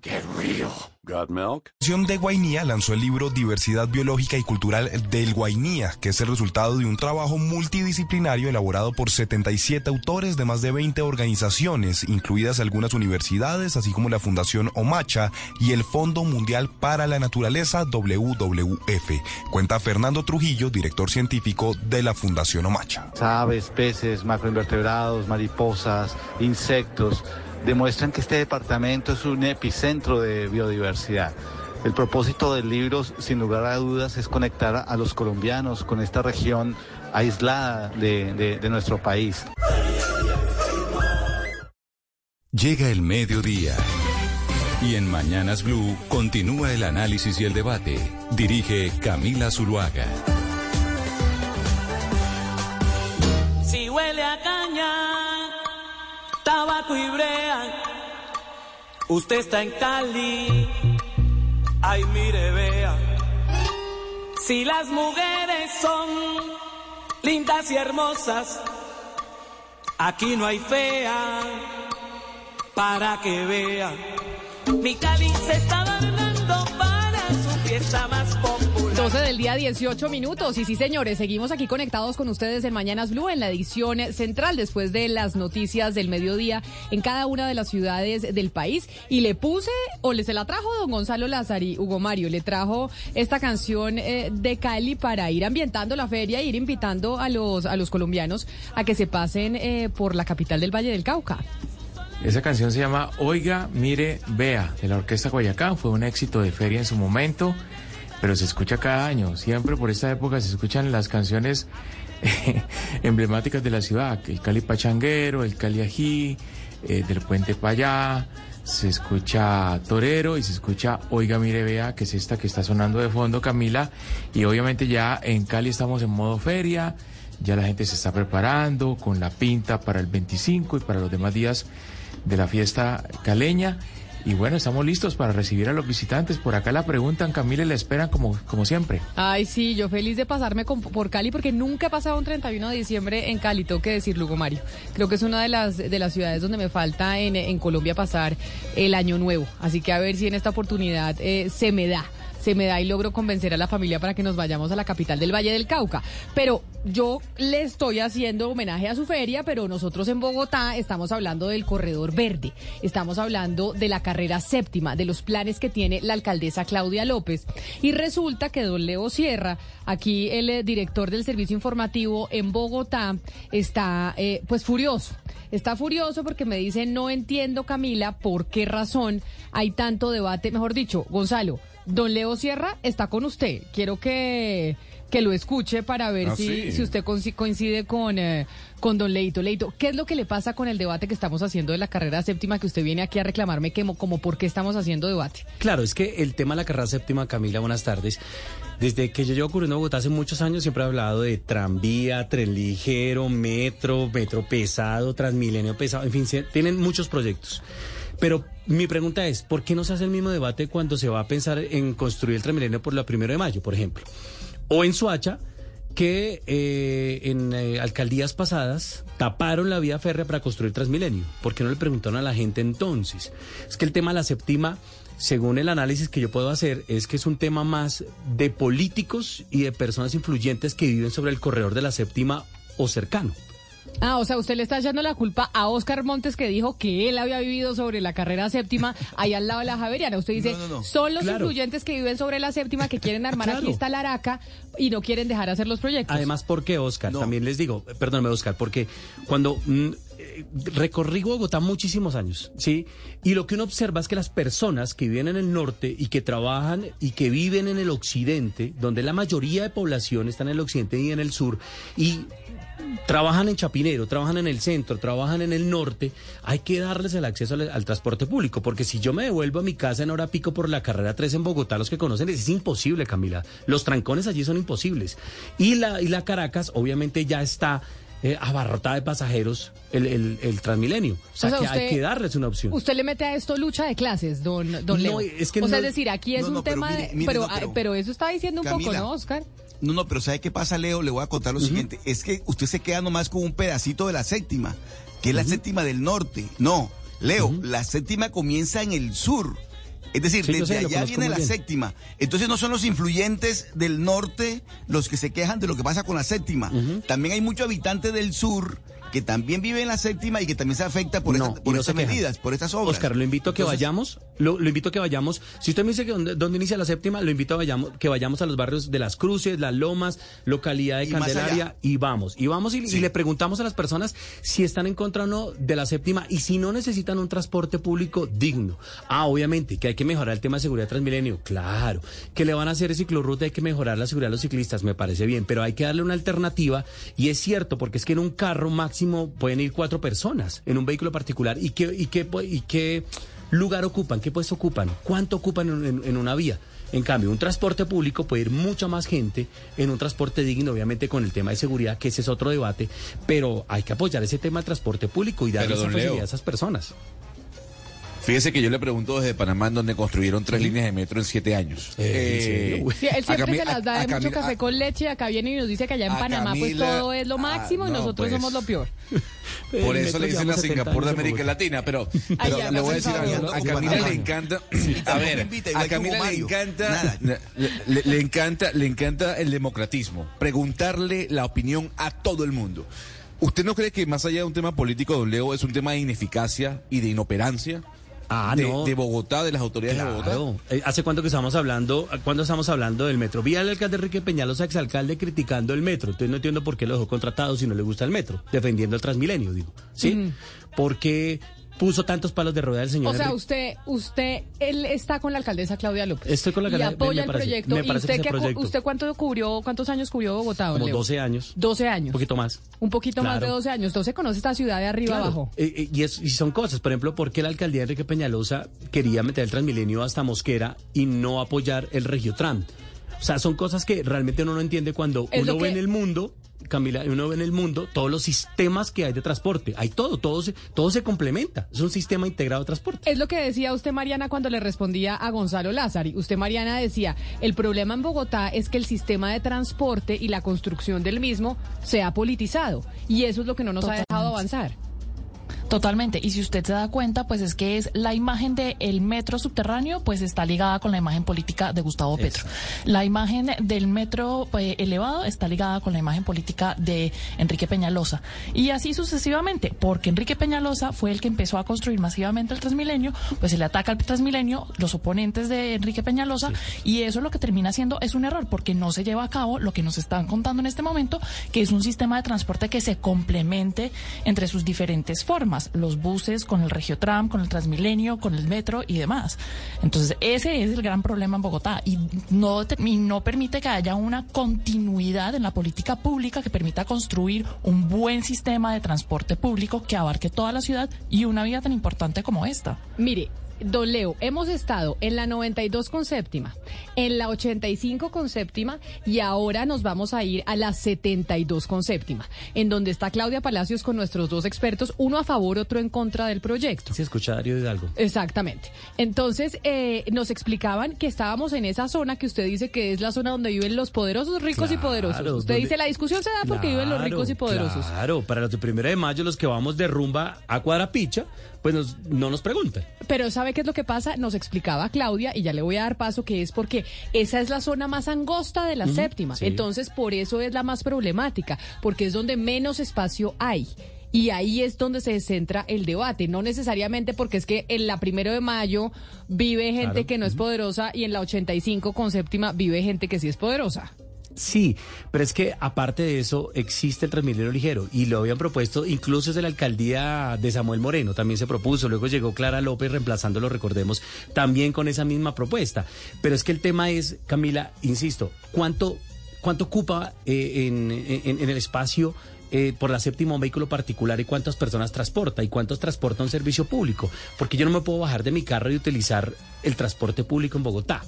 ¡Qué río! ¿Got milk? La Fundación de Guainía lanzó el libro Diversidad Biológica y Cultural del Guainía, que es el resultado de un trabajo multidisciplinario elaborado por 77 autores de más de 20 organizaciones, incluidas algunas universidades, así como la Fundación Omacha y el Fondo Mundial para la Naturaleza WWF. Cuenta Fernando Trujillo, director científico de la Fundación Omacha. Aves, peces, macroinvertebrados, mariposas, insectos demuestran que este departamento es un epicentro de biodiversidad. El propósito del libro, sin lugar a dudas, es conectar a los colombianos con esta región aislada de, de, de nuestro país. Llega el mediodía. Y en Mañanas Blue continúa el análisis y el debate. Dirige Camila Zuluaga. Si huele a caña, tabaco y brea, usted está en Cali. Ay, mire, vea. Si las mujeres son lindas y hermosas, aquí no hay fea para que vea. Mi Cali se está adornando para su fiesta más. 12 del día, 18 minutos. Y sí, señores, seguimos aquí conectados con ustedes en Mañanas Blue, en la edición central, después de las noticias del mediodía en cada una de las ciudades del país. Y le puse, o le se la trajo don Gonzalo Lazari, Hugo Mario, le trajo esta canción eh, de Cali para ir ambientando la feria e ir invitando a los, a los colombianos a que se pasen eh, por la capital del Valle del Cauca. Esa canción se llama Oiga, Mire, Vea, de la Orquesta Guayacán. Fue un éxito de feria en su momento, pero se escucha cada año. Siempre por esta época se escuchan las canciones emblemáticas de la ciudad. El Cali Pachanguero, el Cali Ají, eh, del Puente Payá. Se escucha Torero y se escucha Oiga, Mire, Vea, que es esta que está sonando de fondo, Camila. Y obviamente ya en Cali estamos en modo feria. Ya la gente se está preparando con la pinta para el 25 y para los demás días de la fiesta caleña. Y bueno, estamos listos para recibir a los visitantes. Por acá la preguntan, Camila, y la esperan como, como siempre. Ay, sí, yo feliz de pasarme con- por Cali porque nunca he pasado un 31 de diciembre en Cali, tengo que decir, Lugo Mario. Creo que es una de las, de las ciudades donde me falta en, Colombia pasar el año nuevo. Así que a ver si en esta oportunidad eh, se me da. Se me da y logro convencer a la familia para que nos vayamos a la capital del Valle del Cauca. Pero yo le estoy haciendo homenaje a su feria, pero nosotros en Bogotá estamos hablando del corredor verde. Estamos hablando de la carrera séptima, de los planes que tiene la alcaldesa Claudia López. Y resulta que don Leo Sierra, aquí el eh, director del servicio informativo en Bogotá, está eh, pues furioso. Está furioso porque me dice, no entiendo Camila, por qué razón hay tanto debate. Mejor dicho, Gonzalo, don Leo Sierra está con usted. Quiero que, que lo escuche para ver Ah, si, sí. si usted coincide con, eh, con don Leito. Leito, ¿qué es lo que le pasa con el debate que estamos haciendo de la carrera séptima que usted viene aquí a reclamarme que, mo- como por qué estamos haciendo debate? Claro, es que el tema de la carrera séptima, Camila, buenas tardes. Desde que yo llevo ocurriendo en Bogotá hace muchos años, siempre he hablado de tranvía, tren ligero, metro, metro pesado, transmilenio pesado, en fin, se- tienen muchos proyectos. Pero mi pregunta es, ¿por qué no se hace el mismo debate cuando se va a pensar en construir el Transmilenio por la primera de mayo, por ejemplo? O en Suacha, que eh, en eh, alcaldías pasadas taparon la vía férrea para construir Transmilenio. ¿Por qué no le preguntaron a la gente entonces? Es que el tema de la séptima, según el análisis que yo puedo hacer, es que es un tema más de políticos y de personas influyentes que viven sobre el corredor de la séptima o cercano. Ah, o sea, usted le está echando la culpa a Oscar Montes que dijo que él había vivido sobre la carrera séptima ahí al lado de la Javeriana. Usted dice, No, no, no. son los Claro. influyentes que viven sobre la séptima que quieren armar Claro. aquí esta laraca y no quieren dejar hacer los proyectos. Además, ¿por qué, Oscar? También les digo, perdóname, Oscar, porque cuando mm, eh, recorrí Bogotá muchísimos años, ¿sí? Y lo que uno observa es que las personas que viven en el norte y que trabajan y que viven en el occidente, donde la mayoría de población está en el occidente y en el sur, y trabajan en Chapinero, trabajan en el centro, trabajan en el norte, hay que darles el acceso al, al transporte público, porque si yo me devuelvo a mi casa en hora pico por la carrera 3 en Bogotá, los que conocen, es imposible, Camila. Los trancones allí son imposibles. Y la, y la Caracas, obviamente, ya está eh, abarrotada de pasajeros el, el, el Transmilenio. O sea, O sea, que usted- hay que darles una opción. Usted le mete a esto lucha de clases, don, don No, Leo. es que o sea, no- es decir, aquí es No, un no, pero tema mire, de... mire, pero, no, ah, pero- pero eso está diciendo un poco. ¿no, Oscar? No, no, pero ¿sabe qué pasa, Leo? Le voy a contar lo siguiente. Es que usted se queda nomás con un pedacito de la séptima, que es la séptima del norte. No, Leo, la séptima comienza en el sur. Es decir, Sí, desde sé, allá viene la bien. séptima. Entonces no son los influyentes del norte los que se quejan de lo que pasa con la séptima. También hay muchos habitantes del sur que también viven en la séptima y que también se afecta por, No, esta- por no estas medidas, por estas obras. Oscar, lo invito a que Entonces, vayamos, lo, lo invito a que vayamos. Si usted me dice que dónde, dónde inicia la séptima, lo invito a vayamos, que vayamos a los barrios de Las Cruces, Las Lomas, localidad de Y Candelaria, y vamos. Y vamos y, y le preguntamos a las personas si están en contra o no de la séptima y si no necesitan un transporte público digno. Ah, obviamente, que hay que mejorar el tema de seguridad Transmilenio, claro. Que le van a hacer ciclorruta, hay que mejorar la seguridad de los ciclistas, me parece bien, pero hay que darle una alternativa y es cierto, porque es que en un carro máximo pueden ir cuatro personas, en un vehículo particular, y qué, y qué, y qué lugar ocupan, qué puesto ocupan, cuánto ocupan en, en- en una vía. En cambio, un transporte público puede ir mucha más gente en un transporte digno, obviamente con el tema de seguridad, que ese es otro debate, pero hay que apoyar ese tema del transporte público y darle esa facilidad Leo. a esas personas. Fíjese que yo le pregunto desde Panamá en donde construyeron tres líneas de metro en siete años. Eh, Sí, él a siempre se las da de a mucho café con leche y acá viene y nos dice que allá en Panamá pues todo es lo máximo y no, nosotros pues. somos lo peor. Por El eso le dicen la llevamos 70 Singapur de América. Latina, pero, Ay, pero ya, le voy a decir algo. A Camila le encanta, a ver, a Camila le encanta, le encanta, le encanta el democratismo, preguntarle la opinión a todo el mundo. ¿Usted no cree que más allá de un tema político, don Leo, es un tema de ineficacia y de inoperancia? Ah, de, no. de Bogotá, de las autoridades de Bogotá. Eh, ¿Hace cuánto que estamos hablando, cuándo estamos hablando del metro? Vi al alcalde Enrique Peñalosa, exalcalde, criticando el metro. Entonces no entiendo por qué lo dejó contratado si no le gusta el metro, defendiendo el Transmilenio, digo. ¿Sí? Porque puso tantos palos de rueda el señor O sea, Enrique- usted, usted, él está con la alcaldesa Claudia López. Estoy con la y alcaldesa, me apoya el parece- proyecto. me ¿Y usted, proyecto. usted cuánto cubrió, cuántos años cubrió Bogotá? como Leo? 12 años. 12 Un años. poquito más. Un poquito más de Claro. 12 años. Entonces conoce esta ciudad de arriba Claro. abajo. Eh, eh, y, es- y son cosas, por ejemplo, ¿por qué la alcaldía Enrique Peñalosa quería meter el Transmilenio hasta Mosquera y no apoyar el Regiotram? O sea, son cosas que realmente uno no entiende cuando Es uno ve que- en el mundo, Camila, uno ve en el mundo todos los sistemas que hay de transporte. Hay todo, todo se, todo se complementa. Es un sistema integrado de transporte. Es lo que decía usted, Mariana, cuando le respondía a Gonzalo Lázari. Usted, Mariana, decía, el problema en Bogotá es que el sistema de transporte y la construcción del mismo se ha politizado. Y eso es lo que no nos ha dejado avanzar. Totalmente. Y si usted se da cuenta, pues es que es la imagen del metro subterráneo, pues está ligada con la imagen política de Gustavo Petro. La imagen del metro eh, elevado está ligada con la imagen política de Enrique Peñalosa. Y así sucesivamente, porque Enrique Peñalosa fue el que empezó a construir masivamente el Transmilenio, pues se le ataca al Transmilenio, los oponentes de Enrique Peñalosa, y eso lo que termina haciendo es un error, porque no se lleva a cabo lo que nos están contando en este momento, que es un sistema de transporte que se complemente entre sus diferentes formas, los buses con el Regiotram, con el Transmilenio, con el metro y demás. Entonces, ese es el gran problema en Bogotá y no, y no permite que haya una continuidad en la política pública que permita construir un buen sistema de transporte público que abarque toda la ciudad y una vía tan importante como esta. Mire, don Leo, hemos estado en la 92 con séptima, en la 85 con séptima y ahora nos vamos a ir a la 72 con séptima, en donde está Claudia Palacios con nuestros dos expertos, uno a favor, otro en contra del proyecto. Si escucha Darío Hidalgo. Exactamente. Entonces, eh, nos explicaban que estábamos en esa zona que usted dice que es la zona donde viven los poderosos, ricos y poderosos. Usted donde- dice la discusión se da porque viven los ricos y poderosos. Claro, para los de primero de mayo, los que vamos de rumba a Cuadrapicha, pues nos- no nos preguntan. Pero ¿sabe qué es lo que pasa? Nos explicaba Claudia, y ya le voy a dar paso, que es porque esa es la zona más angosta de la séptima. sí. Entonces, por eso es la más problemática, porque es donde menos espacio hay. Y ahí es donde se centra el debate, no necesariamente porque es que en la primero de mayo vive gente Claro, que no es poderosa y en la 85 con séptima vive gente que sí es poderosa. Sí, pero es que aparte de eso existe el Transmilenio ligero y lo habían propuesto incluso desde la alcaldía de Samuel Moreno, también se propuso, luego llegó Clara López reemplazándolo, recordemos, también con esa misma propuesta. Pero es que el tema es, Camila, insisto, ¿cuánto, cuánto ocupa eh, en, en- en el espacio eh, por la séptima un vehículo particular y cuántas personas transporta y cuántos transporta un servicio público. Porque yo no me puedo bajar de mi carro y utilizar el transporte público en Bogotá.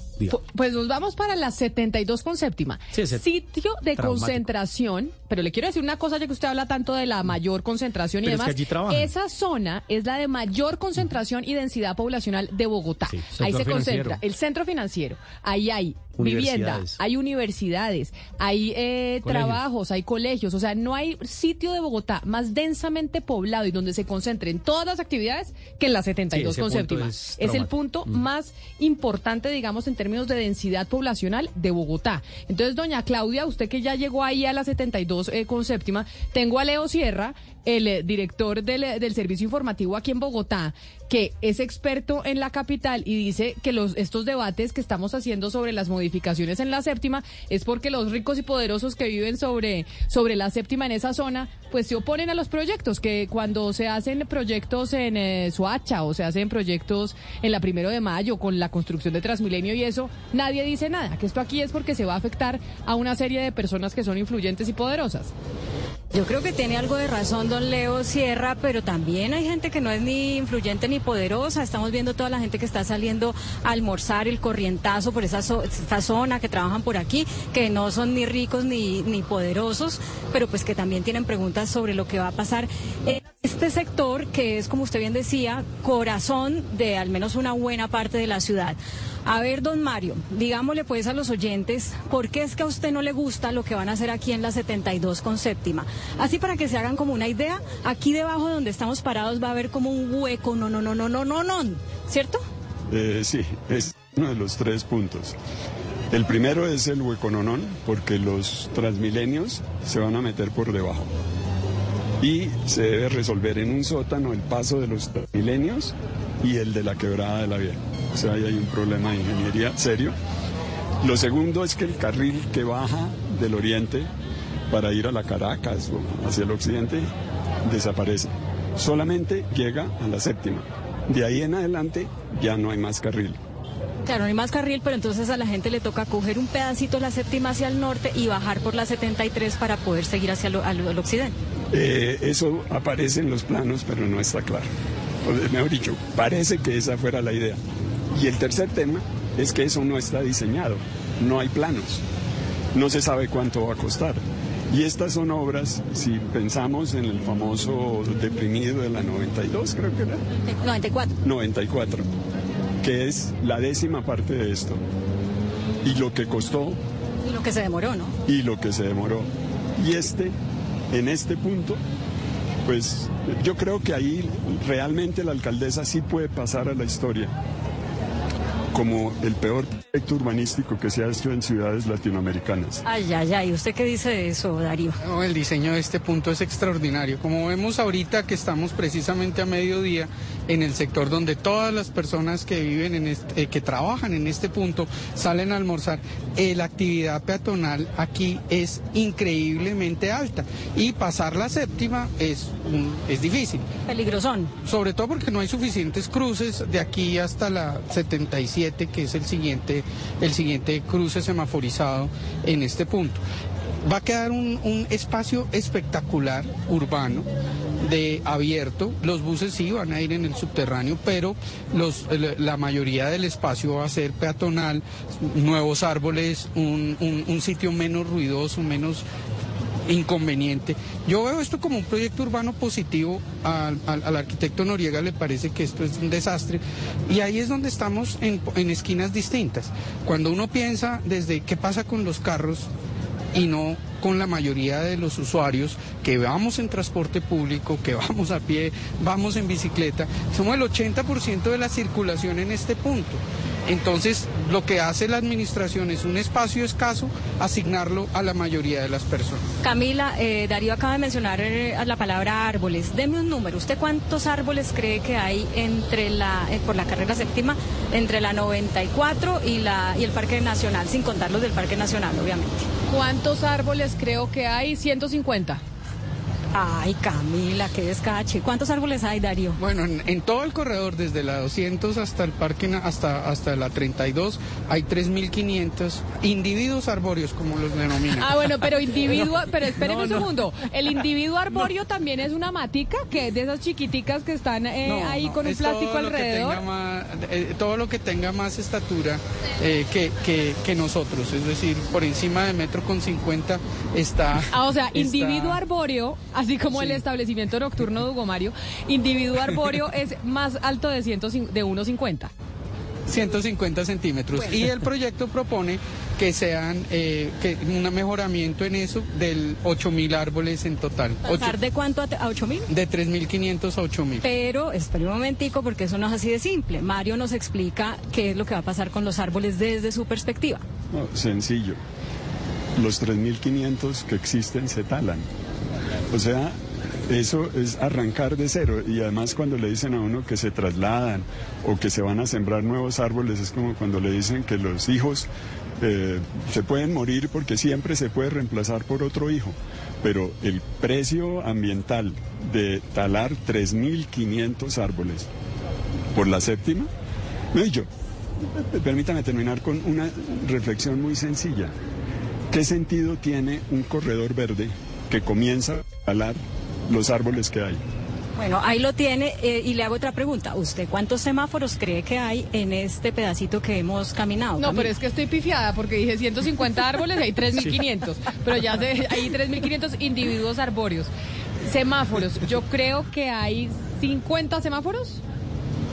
Pues nos vamos para la 72 con séptima. Sí, Sitio de Traumático. concentración, pero le quiero decir una cosa ya que usted habla tanto de la mayor concentración y Pero es que demás. Esa zona es la de mayor concentración y densidad poblacional de Bogotá. Ahí se financiero. concentra el centro financiero. Ahí hay vivienda, hay universidades, hay eh, trabajos, hay colegios. O sea, no hay sitio de Bogotá más densamente poblado y donde se concentren todas las actividades que en la 72 Sí, con séptima. es Es el punto Mm. más importante, digamos, en términos de densidad poblacional de Bogotá. Entonces, doña Claudia, usted que ya llegó ahí a la 72 eh, con séptima, tengo a Leo Sierra, el eh, director del, eh, del servicio informativo aquí en Bogotá, que es experto en la capital y dice que los estos debates que estamos haciendo sobre las modificaciones en la séptima es porque los ricos y poderosos que viven sobre, sobre la séptima en esa zona, pues se oponen a los proyectos, que cuando se hacen proyectos en eh, o se hacen proyectos en la primero de mayo con la construcción de Transmilenio y eso, nadie dice nada, que esto aquí es porque se va a afectar a una serie de personas que son influyentes y poderosas. Yo creo que tiene algo de razón don Leo Sierra, pero también hay gente que no es ni influyente ni poderosa. Estamos viendo toda la gente que está saliendo a almorzar el corrientazo por esa esta zona, que trabajan por aquí, que no son ni ricos ni, ni poderosos, pero pues que también tienen preguntas sobre lo que va a pasar en este sector, que es, como usted bien decía, corazón de al menos una buena parte de la ciudad. A ver, don Mario, digámosle pues a los oyentes, ¿por qué es que a usted no le gusta lo que van a hacer aquí en la 72 con séptima? Así para que se hagan como una idea, aquí debajo donde estamos parados va a haber como un hueco, no, no, no, no, no, no, no, ¿cierto? Eh, sí, es uno de los tres puntos. El primero es el huecononón, porque los transmilenios se van a meter por debajo. Y se debe resolver en un sótano el paso de los transmilenios y el de la quebrada de la vía. O sea, ahí hay un problema de ingeniería serio. Lo segundo es que el carril que baja del oriente para ir a la Caracas o hacia el occidente desaparece. Solamente llega a la séptima. De ahí en adelante ya no hay más carril. Claro, no hay más carril, pero entonces a la gente le toca coger un pedacito la séptima hacia el norte y bajar por la 73 para poder seguir hacia el, occidente. Eh, eso aparece en los planos, pero no está claro. O, mejor dicho, parece que esa fuera la idea. Y el tercer tema es que eso no está diseñado, no hay planos, no se sabe cuánto va a costar. Y estas son obras, si pensamos en el famoso deprimido de la 92, creo que era, 94. 94, que es la décima parte de esto. Y lo que costó Y lo que se demoró, ¿no? y lo que se demoró. Y este, en este punto, pues yo creo que ahí realmente la alcaldesa sí puede pasar a la historia como el peor proyecto urbanístico que se ha hecho en ciudades latinoamericanas. Ay, ay, ay. ¿Usted qué dice de eso, Darío? No, el diseño de este punto es extraordinario. Como vemos ahorita que estamos precisamente a mediodía en el sector donde todas las personas que viven en este, eh, que trabajan en este punto salen a almorzar, eh, la actividad peatonal aquí es increíblemente alta y pasar la séptima es un- es difícil. Peligrosón. Sobre todo porque no hay suficientes cruces de aquí hasta la 77, que es el siguiente, el siguiente cruce semaforizado en este punto. Va a quedar un, espacio espectacular urbano de abierto. Los buses sí van a ir en el subterráneo, pero la mayoría del espacio va a ser peatonal, nuevos árboles, un, sitio menos ruidoso, menos inconveniente. Yo veo esto como un proyecto urbano positivo. Al, arquitecto Noriega le parece que esto es un desastre. Y ahí es donde estamos en esquinas distintas. Cuando uno piensa desde qué pasa con los carros y no con la mayoría de los usuarios que vamos en transporte público, que vamos a pie, vamos en bicicleta. Somos el 80% de la circulación en este punto. Entonces, lo que hace la administración es un espacio escaso, asignarlo a la mayoría de las personas. Camila, eh, Darío acaba de mencionar eh, la palabra árboles. Deme un número. ¿Usted cuántos árboles cree que hay entre la, eh, por la carrera séptima, entre la 94 y, la, y el Parque Nacional, sin contar los del Parque Nacional, obviamente? ¿Cuántos árboles creo que hay? 150. Ay, Camila, qué descache. ¿Cuántos árboles hay, Darío? Bueno, en, en todo el corredor, desde la 200 hasta el parque, hasta, hasta la 32, hay 3.500 individuos arbóreos, como los denominan. Ah, bueno, pero individuo, pero espéreme No, un segundo. El individuo arbóreo también es una matica, que es de esas chiquiticas que están eh, No, ahí no, con un plástico todo lo que alrededor. tenga más- eh, todo lo que tenga más estatura eh, que, que- que nosotros, es decir, por encima de metro con 50 está... Ah, o sea, está- individuo arbóreo, así como el establecimiento nocturno de Hugo Mario, individuo arbóreo es más alto de, 100 de 1,50. 150 centímetros. Bueno. Y el proyecto propone que sean eh, que un mejoramiento en eso del 8.000 árboles en total. ¿Pasar de cuánto a, a 8 mil? De 3.500 a 8.000. Pero espere un momentico porque eso no es así de simple. Mario nos explica qué es lo que va a pasar con los árboles desde su perspectiva. No, sencillo. Los 3.500 que existen se talan. O sea, eso es arrancar de cero. Y además cuando le dicen a uno que se trasladan o que se van a sembrar nuevos árboles, es como cuando le dicen que los hijos eh, se pueden morir porque siempre se puede reemplazar por otro hijo. Pero el precio ambiental de talar 3.500 árboles por la séptima, no y. Permítame terminar con una reflexión muy sencilla. ¿Qué sentido tiene un corredor verde que comienza a talar los árboles que hay? Bueno, ahí lo tiene eh, y le hago otra pregunta. ¿Usted cuántos semáforos cree que hay en este pedacito que hemos caminado? No, Camila? pero es que estoy pifiada porque dije 150 árboles y hay 3.500. Pero ya sé, hay 3.500 individuos arbóreos. Semáforos, yo creo que hay 50 semáforos.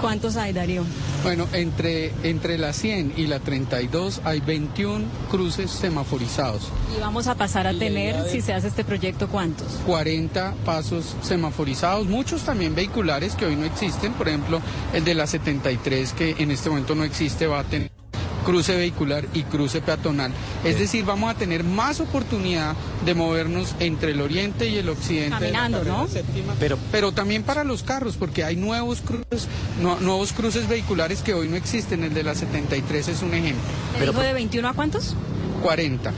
¿Cuántos hay, Darío? Bueno, entre, entre la 100 y la 32 hay 21 cruces semaforizados. Y vamos a pasar a tener, si se hace este proyecto, ¿cuántos? 40 pasos semaforizados, muchos también vehiculares que hoy no existen, por ejemplo, el de la 73 que en este momento no existe va a tener cruce vehicular y cruce peatonal. Es decir, vamos a tener más oportunidad de movernos entre el oriente y el occidente. Caminando, ¿no? séptima, Pero- pero también para los carros, porque hay nuevos cruces, no- nuevos cruces vehiculares que hoy no existen. El de la 73 es un ejemplo. ¿Me dijo de 21 a cuántos? 40.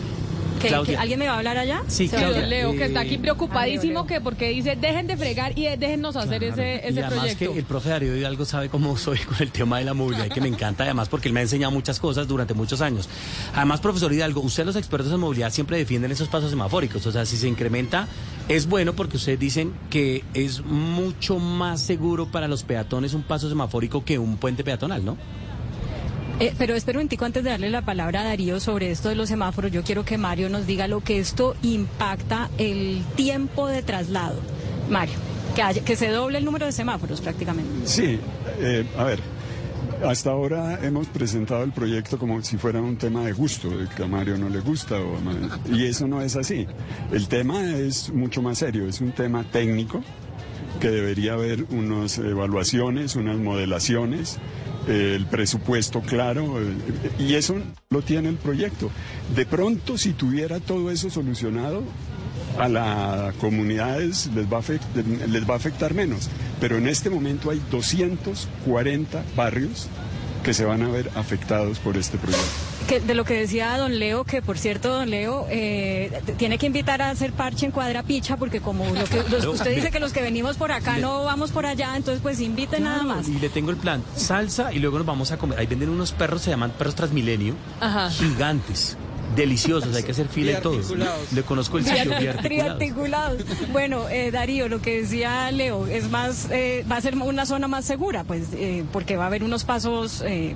¿Que- Claudia. que ¿Alguien me va a hablar allá? Sí, Claudia, Leo, que está eh, aquí preocupadísimo que porque dice dejen de fregar y déjennos hacer ese, y ese además proyecto. que el profe Darío Hidalgo sabe cómo soy con el tema de la movilidad y que me encanta además porque él me ha enseñado muchas cosas durante muchos años. Además, profesor Hidalgo, ustedes los expertos en movilidad siempre defienden esos pasos semafóricos. O sea, si se incrementa, es bueno porque ustedes dicen que es mucho más seguro para los peatones un paso semafórico que un puente peatonal, ¿no? Eh, pero espero un tico antes de darle la palabra a Darío sobre esto de los semáforos. Yo quiero que Mario nos diga lo que esto impacta el tiempo de traslado. Mario, que, haya- que se doble el número de semáforos prácticamente. Sí, eh, a ver, hasta ahora hemos presentado el proyecto como si fuera un tema de gusto, que a Mario no le gusta, o a y eso no es así. El tema es mucho más serio, es un tema técnico que debería haber unas evaluaciones, unas modelaciones, el presupuesto claro, eh, y eso lo tiene el proyecto. De pronto, si tuviera todo eso solucionado, a las comunidades les va, a afect- les va a afectar menos. Pero en este momento hay 240 barrios que se van a ver afectados por este proyecto. Que, de lo que decía don Leo, que por cierto, don Leo, eh, tiene que invitar a hacer parche en Cuadra Picha, porque como lo que, los- usted dice que los que venimos por acá no vamos por allá, entonces pues invite nada más. Y le tengo el plan, salsa y luego nos vamos a comer. Ahí venden unos perros, se llaman perros Transmilenio, Ajá. gigantes, deliciosos, hay que hacer fila y todo. Le conozco el sitio. Triarticulados. Bueno, eh, Darío, lo que decía Leo, es más, eh, va a ser una zona más segura, pues, eh, porque va a haber unos pasos eh,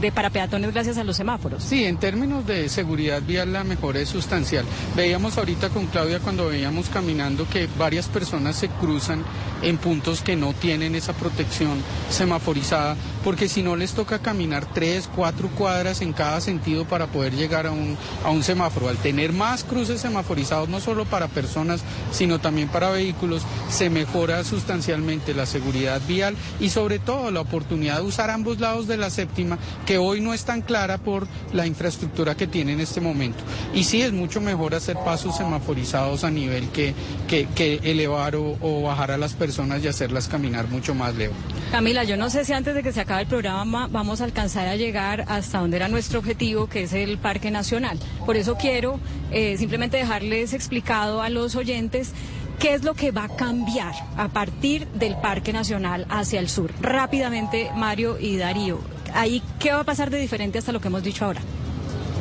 de para peatones gracias a los semáforos. Sí, en términos de seguridad vial la mejora es sustancial. Veíamos ahorita con Claudia cuando veíamos caminando que varias personas se cruzan en puntos que no tienen esa protección semaforizada, porque si no les toca caminar tres, cuatro cuadras en cada sentido para poder llegar a un, a un semáforo. Al tener más cruces semaforizados, no solo para personas, sino también para vehículos, se mejora sustancialmente la seguridad vial y sobre todo la oportunidad de usar ambos lados de la séptima, que hoy no es tan clara por la infraestructura que tiene en este momento. Y sí es mucho mejor hacer pasos semaforizados a nivel que, que, elevar o, o bajar a las personas y hacerlas caminar mucho más, Leo. Camila, yo no sé si antes de que se acabe el programa vamos a alcanzar a llegar hasta donde era nuestro objetivo, que es el Parque Nacional. Por eso quiero eh, simplemente dejarles explicado a los oyentes ¿Qué es lo que va a cambiar a partir del Parque Nacional hacia el sur? Rápidamente, Mario y Darío, ahí, ¿qué va a pasar de diferente hasta lo que hemos dicho ahora?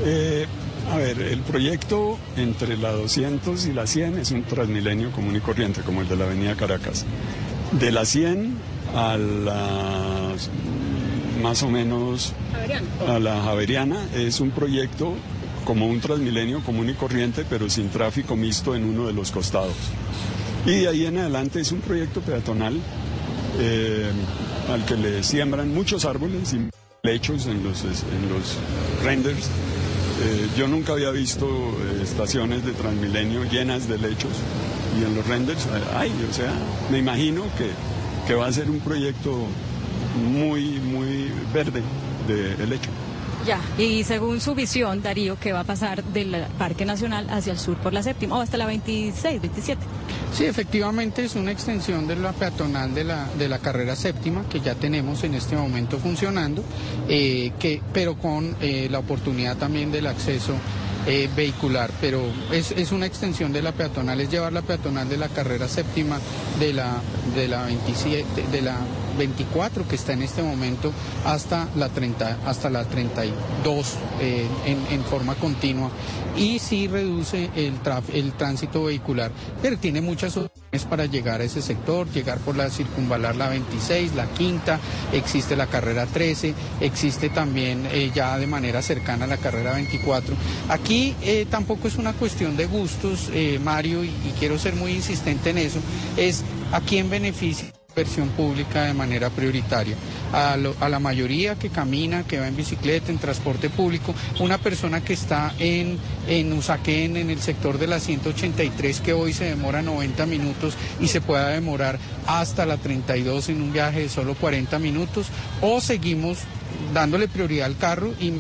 Eh, a ver, el proyecto entre la 200 y la 100 es un transmilenio común y corriente, como el de la Avenida Caracas. De la 100 a la más o menos a la Javeriana es un proyecto como un transmilenio común y corriente, pero sin tráfico mixto en uno de los costados. Y de ahí en adelante es un proyecto peatonal eh, al que le siembran muchos árboles y lechos en los, en los renders. Eh, yo nunca había visto eh, estaciones de Transmilenio llenas de lechos y en los renders hay, o sea, me imagino que, que va a ser un proyecto muy, muy verde de helecho. Ya, y según su visión, Darío, ¿qué va a pasar del Parque Nacional hacia el sur por la séptima o hasta la 26, 27? Sí, efectivamente es una extensión de la peatonal de la, de la carrera séptima que ya tenemos en este momento funcionando, eh, que, pero con eh, la oportunidad también del acceso eh, vehicular, pero es, es, una extensión de la peatonal, es llevar la peatonal de la carrera séptima de la, de la 27, de la 24 que está en este momento hasta la 30, hasta la 32 eh, en, en, forma continua y sí reduce el, el tránsito vehicular, pero tiene muchas opciones para llegar a ese sector, llegar por la circunvalar la 26, la quinta, existe la carrera 13, existe también eh, ya de manera cercana la carrera 24. Aquí eh, tampoco es una cuestión de gustos, eh, Mario, y, y quiero ser muy insistente en eso, es a quién beneficia inversión pública de manera prioritaria. A, a, la mayoría que camina, que va en bicicleta, en transporte público, una persona que está en, en Usaquén, en el sector de la 183, que hoy se demora 90 minutos y se pueda demorar hasta la 32 en un viaje de solo 40 minutos, o seguimos dándole prioridad al carro y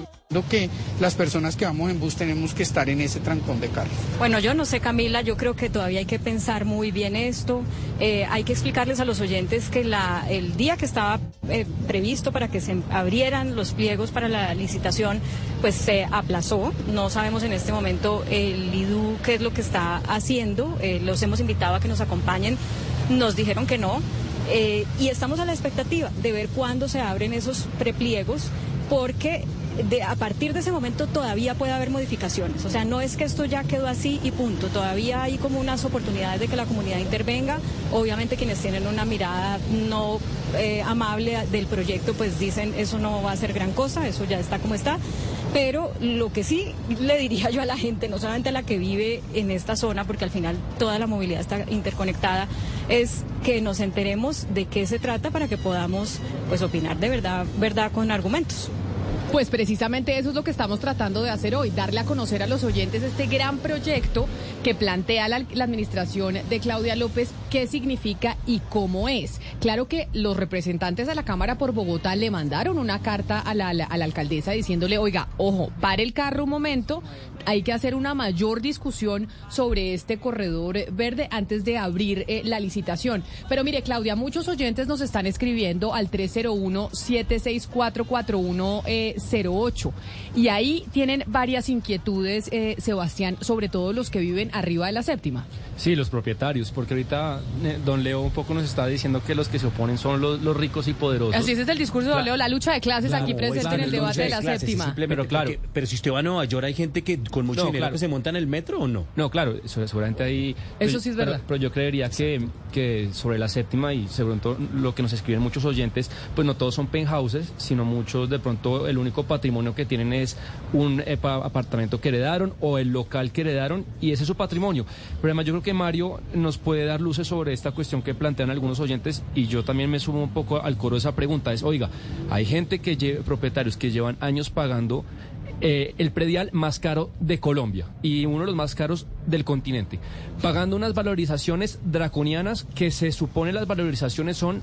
que las personas que vamos en bus tenemos que estar en ese trancón de carros. Bueno, yo no sé, Camila, yo creo que todavía hay que pensar muy bien esto. Eh, hay que explicarles a los oyentes que el día que estaba eh, previsto para que se abrieran los pliegos para la licitación, pues se aplazó. No sabemos en este momento el IDU qué es lo que está haciendo. Eh, los hemos invitado a que nos acompañen. Nos dijeron que no. y estamos a la expectativa de ver cuándo se abren esos prepliegos porque de, a partir de ese momento todavía puede haber modificaciones. O sea, no es que esto ya quedó así y punto. Todavía hay como unas oportunidades de que la comunidad intervenga. Obviamente quienes tienen una mirada no eh, amable del proyecto, pues dicen eso no va a ser gran cosa, eso ya está como está. Pero lo que sí le diría yo a la gente, no solamente a la que vive en esta zona, porque al final toda la movilidad está interconectada, es que nos enteremos de qué se trata para que podamos pues opinar de verdad, verdad con argumentos. Pues precisamente eso es lo que estamos tratando de hacer hoy, darle a conocer a los oyentes este gran proyecto que plantea la, administración de Claudia López, qué significa y cómo es. Claro que los representantes de la Cámara por Bogotá le mandaron una carta a la, alcaldesa diciéndole, oiga, ojo, pare el carro un momento, hay que hacer una mayor discusión sobre este corredor verde antes de abrir eh, la licitación. Pero mire, Claudia, muchos oyentes nos están escribiendo al 301 76441 08. Y ahí tienen varias inquietudes, eh, Sebastián, sobre todo los que viven arriba de la séptima. Sí, los propietarios, porque ahorita eh, don Leo un poco nos está diciendo que los que se oponen son los, ricos y poderosos. Así es, es el discurso de don Leo, la lucha de clases aquí presente en el debate de la séptima. Pero claro, pero si usted va a Nueva York hay gente que con mucho dinero se monta en el metro o no. No, claro, seguramente ahí... Eso pues, sí es verdad. Pero, yo creería que, que sobre la séptima y según lo que nos escriben muchos oyentes, pues no todos son penthouses, sino muchos de pronto el único patrimonio que tienen es un epa- apartamento que heredaron o el local que heredaron y ese es su patrimonio. Pero además yo creo que Mario nos puede dar luces sobre esta cuestión que plantean algunos oyentes y yo también me sumo un poco al coro de esa pregunta. Es, oiga, hay gente que lle- propietarios que llevan años pagando eh, el predial más caro de Colombia y uno de los más caros del continente, pagando unas valorizaciones draconianas que se supone las valorizaciones son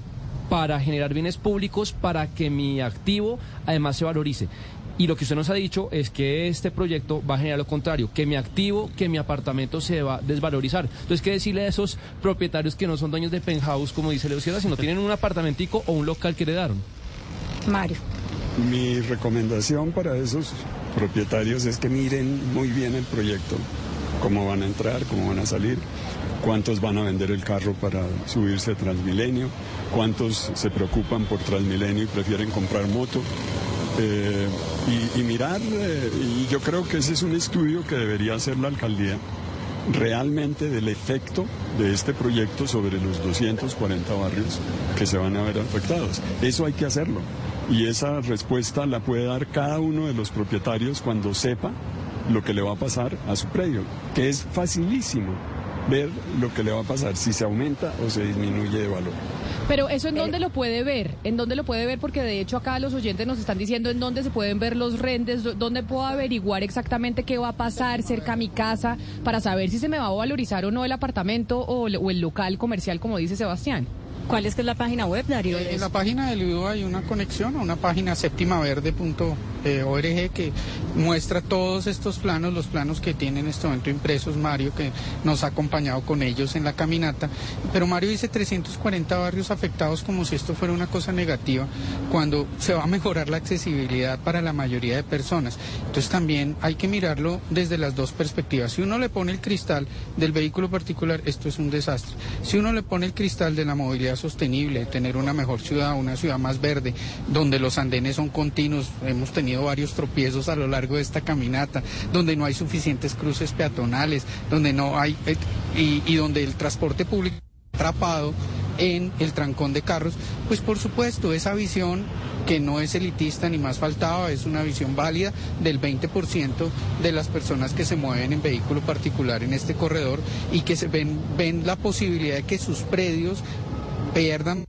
para generar bienes públicos, para que mi activo además se valorice. Y lo que usted nos ha dicho es que este proyecto va a generar lo contrario, que mi activo, que mi apartamento se va a desvalorizar. Entonces, ¿qué decirle a esos propietarios que no son dueños de penthouse, como dice Leo Sierra, sino tienen un apartamentico o un local que heredaron? Mario. Mi recomendación para esos propietarios es que miren muy bien el proyecto cómo van a entrar, cómo van a salir, cuántos van a vender el carro para subirse a Transmilenio, cuántos se preocupan por Transmilenio y prefieren comprar moto. Eh, y, y mirar, eh, y yo creo que ese es un estudio que debería hacer la alcaldía realmente del efecto de este proyecto sobre los 240 barrios que se van a ver afectados. Eso hay que hacerlo. Y esa respuesta la puede dar cada uno de los propietarios cuando sepa lo que le va a pasar a su predio, que es facilísimo ver lo que le va a pasar, si se aumenta o se disminuye de valor. Pero eso en dónde lo puede ver, en dónde lo puede ver, porque de hecho acá los oyentes nos están diciendo en dónde se pueden ver los rendes, dó- dónde puedo averiguar exactamente qué va a pasar cerca a mi casa para saber si se me va a valorizar o no el apartamento o el local comercial, como dice Sebastián. ¿Cuál es que es la página web, Darío? En la página del IDU hay una conexión a una página séptimaverde.org que muestra todos estos planos, los planos que tiene en este momento impresos Mario, que nos ha acompañado con ellos en la caminata. Pero Mario dice 340 barrios afectados como si esto fuera una cosa negativa, cuando se va a mejorar la accesibilidad para la mayoría de personas. Entonces también hay que mirarlo desde las dos perspectivas. Si uno le pone el cristal del vehículo particular, esto es un desastre. Si uno le pone el cristal de la movilidad sostenible, tener una mejor ciudad, una ciudad más verde, donde los andenes son continuos, hemos tenido varios tropiezos a lo largo de esta caminata, donde no hay suficientes cruces peatonales, donde no hay eh, y, y donde el transporte público atrapado en el trancón de carros, pues por supuesto esa visión que no es elitista ni más faltaba, es una visión válida del 20% de las personas que se mueven en vehículo particular en este corredor y que se ven, ven la posibilidad de que sus predios pierdan.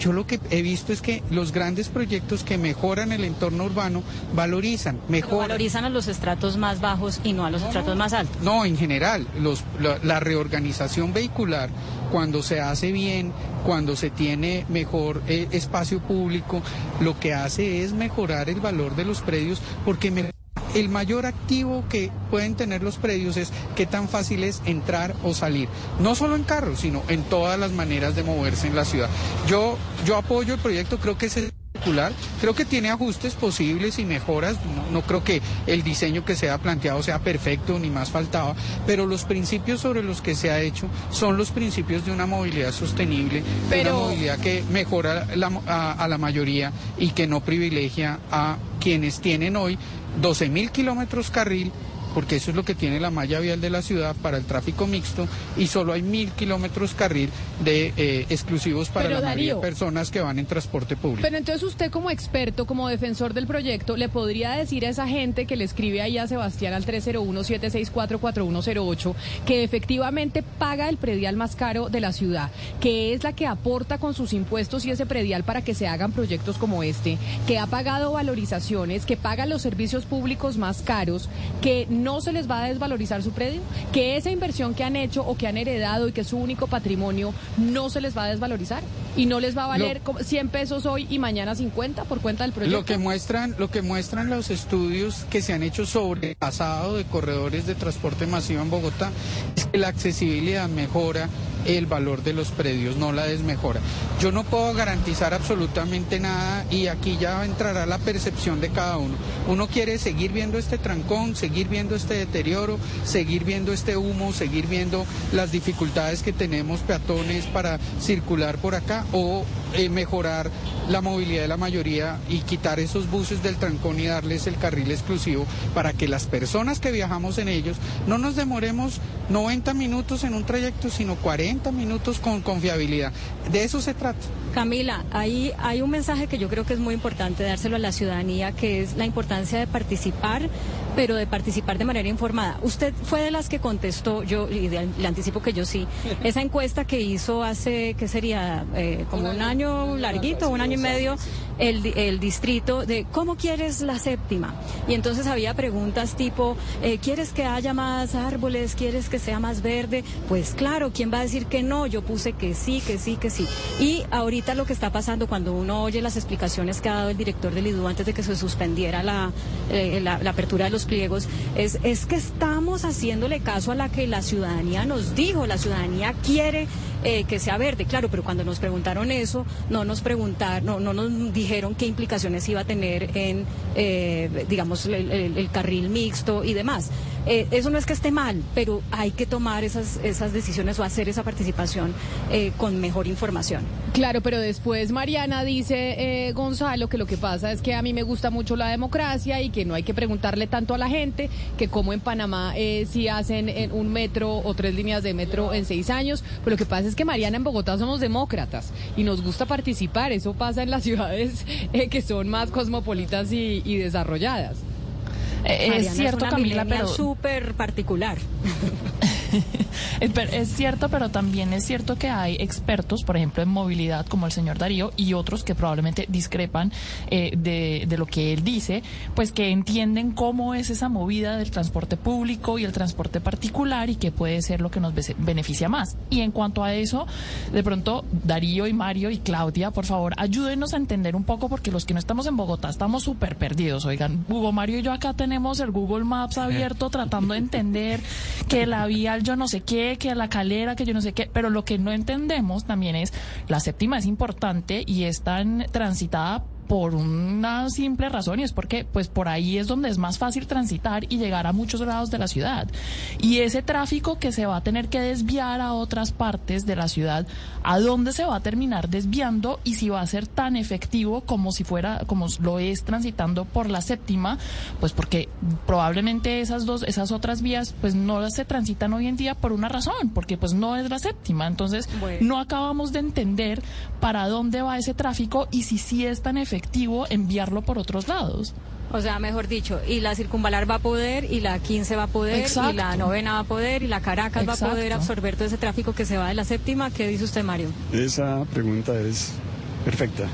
Yo lo que he visto es que los grandes proyectos que mejoran el entorno urbano valorizan, Pero mejoran. valorizan a los estratos más bajos y no a los estratos más altos. No, en general, los, la, la reorganización vehicular, cuando se hace bien, cuando se tiene mejor eh, espacio público, lo que hace es mejorar el valor de los predios, porque me- el mayor activo que pueden tener los predios es qué tan fácil es entrar o salir, no solo en carros, sino en todas las maneras de moverse en la ciudad. Yo, yo apoyo el proyecto, creo que es espectacular, creo que tiene ajustes posibles y mejoras, no, no creo que el diseño que se ha planteado sea perfecto ni más faltaba, pero los principios sobre los que se ha hecho son los principios de una movilidad sostenible, de una movilidad que mejora la mo- a, a la mayoría y que no privilegia a quienes tienen hoy 12 mil kilómetros carril porque eso es lo que tiene la malla vial de la ciudad para el tráfico mixto y solo hay mil kilómetros carril de eh, exclusivos para Pero, la mayoría de personas que van en transporte público. Pero entonces usted como experto, como defensor del proyecto, le podría decir a esa gente que le escribe ahí a Sebastián al 301-764-4108 que efectivamente paga el predial más caro de la ciudad, que es la que aporta con sus impuestos y ese predial para que se hagan proyectos como este, que ha pagado valorizaciones, que paga los servicios públicos más caros, que no se les va a desvalorizar su predio, que esa inversión que han hecho o que han heredado y que es su único patrimonio no se les va a desvalorizar y no les va a valer Lo- como 100 pesos hoy y mañana 50 por cuenta del proyecto. Lo que muestran, lo que muestran los estudios que se han hecho sobre el pasado de corredores de transporte masivo en Bogotá es que la accesibilidad mejora el valor de los predios, no la desmejora. Yo no puedo garantizar absolutamente nada y aquí ya entrará la percepción de cada uno. Uno quiere seguir viendo este trancón, seguir viendo este deterioro, seguir viendo este humo, seguir viendo las dificultades que tenemos peatones para circular por acá o eh, mejorar la movilidad de la mayoría y quitar esos buses del trancón y darles el carril exclusivo para que las personas que viajamos en ellos no nos demoremos 90 minutos en un trayecto, sino 40 minutos con confiabilidad. De eso se trata. Camila, ahí hay un mensaje que yo creo que es muy importante dárselo a la ciudadanía, que es la importancia de participar, pero de participar de manera informada. Usted fue de las que contestó, yo y de- le anticipo que yo sí, esa encuesta que hizo hace, ¿qué sería? Eh, como un año larguito, un año y medio, el, di- el distrito de ¿cómo quieres la séptima? Y entonces había preguntas tipo, eh, ¿quieres que haya más árboles? ¿Quieres que sea más verde? Pues claro, ¿quién va a decir que no? Yo puse que sí, que sí, que sí. Y ahorita lo que está pasando cuando uno oye las explicaciones que ha dado el director del IDU antes de que se suspendiera la, eh, la, la apertura de los pliegos, es, es que estamos haciéndole caso a la que la ciudadanía nos dijo. La ciudadanía quiere eh, que sea verde. Claro, pero cuando nos preguntaron eso, no nos preguntaron, no, no nos dijeron qué implicaciones iba a tener en, eh, digamos, el, carril mixto y demás. Eh, eso no es que esté mal, pero hay que tomar esas, esas decisiones o hacer esa participación eh, con mejor información. Claro, pero después Mariana dice, eh, Gonzalo, que lo que pasa es que a mí me gusta mucho la democracia y que no hay que preguntarle tanto a la gente, que como en Panamá eh, si hacen eh, un metro o tres líneas de metro en seis años, pero lo que pasa es que Mariana en Bogotá somos demócratas y nos gusta participar, eso pasa en las ciudades eh, que son más cosmopolitas y, y desarrolladas. Eh, es cierto, Camila, pero súper particular. Es ver- Es cierto, pero también es cierto que hay expertos, por ejemplo, en movilidad, como el señor Darío, y otros que probablemente discrepan eh, de, de lo que él dice, pues que entienden cómo es esa movida del transporte público y el transporte particular y que puede ser lo que nos beneficia más. Y en cuanto a eso, de pronto, Darío y Mario y Claudia, por favor, ayúdenos a entender un poco, porque los que no estamos en Bogotá estamos súper perdidos. Oigan, Hugo Mario y yo acá tenemos el Google Maps abierto tratando de entender que la vía yo no sé qué, que la calera, que yo no sé qué, pero lo que no entendemos también es la séptima es importante y es tan transitada por una simple razón y es porque pues por ahí es donde es más fácil transitar y llegar a muchos lados de la ciudad. Y ese tráfico que se va a tener que desviar a otras partes de la ciudad, ¿a dónde se va a terminar desviando y si va a ser tan efectivo como si fuera como lo es transitando por la séptima? Pues porque probablemente esas dos esas otras vías pues no las se transitan hoy en día por una razón, porque pues no es la séptima. Entonces, no acabamos de entender para dónde va ese tráfico y si sí es tan efectivo enviarlo por otros lados. O sea, mejor dicho, y la circunvalar va a poder, y la 15 va a poder, Exacto. y la novena va a poder, y la Caracas va a poder absorber todo ese tráfico que se va de la séptima. ¿Qué dice usted, Mario? Esa pregunta es perfecta.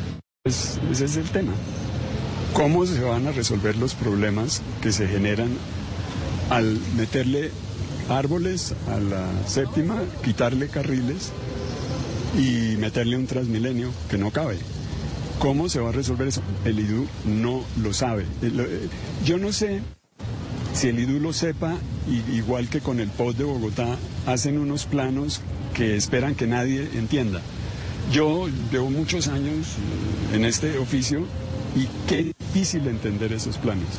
Es- ese es el tema. ¿Cómo se van a resolver los problemas que se generan al meterle árboles a la séptima, quitarle carriles y meterle un transmilenio que no cabe? ¿Cómo se va a resolver eso? El IDU no lo sabe. Eh, eh, Yo no sé si el IDU lo sepa, igual que con el POT de Bogotá, hacen unos planos que esperan que nadie entienda. Yo llevo muchos años en este oficio y qué difícil entender esos planes.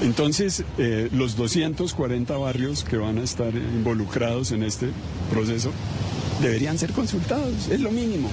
Entonces, eh, los 240 barrios que van a estar involucrados en este proceso deberían ser consultados, es lo mínimo.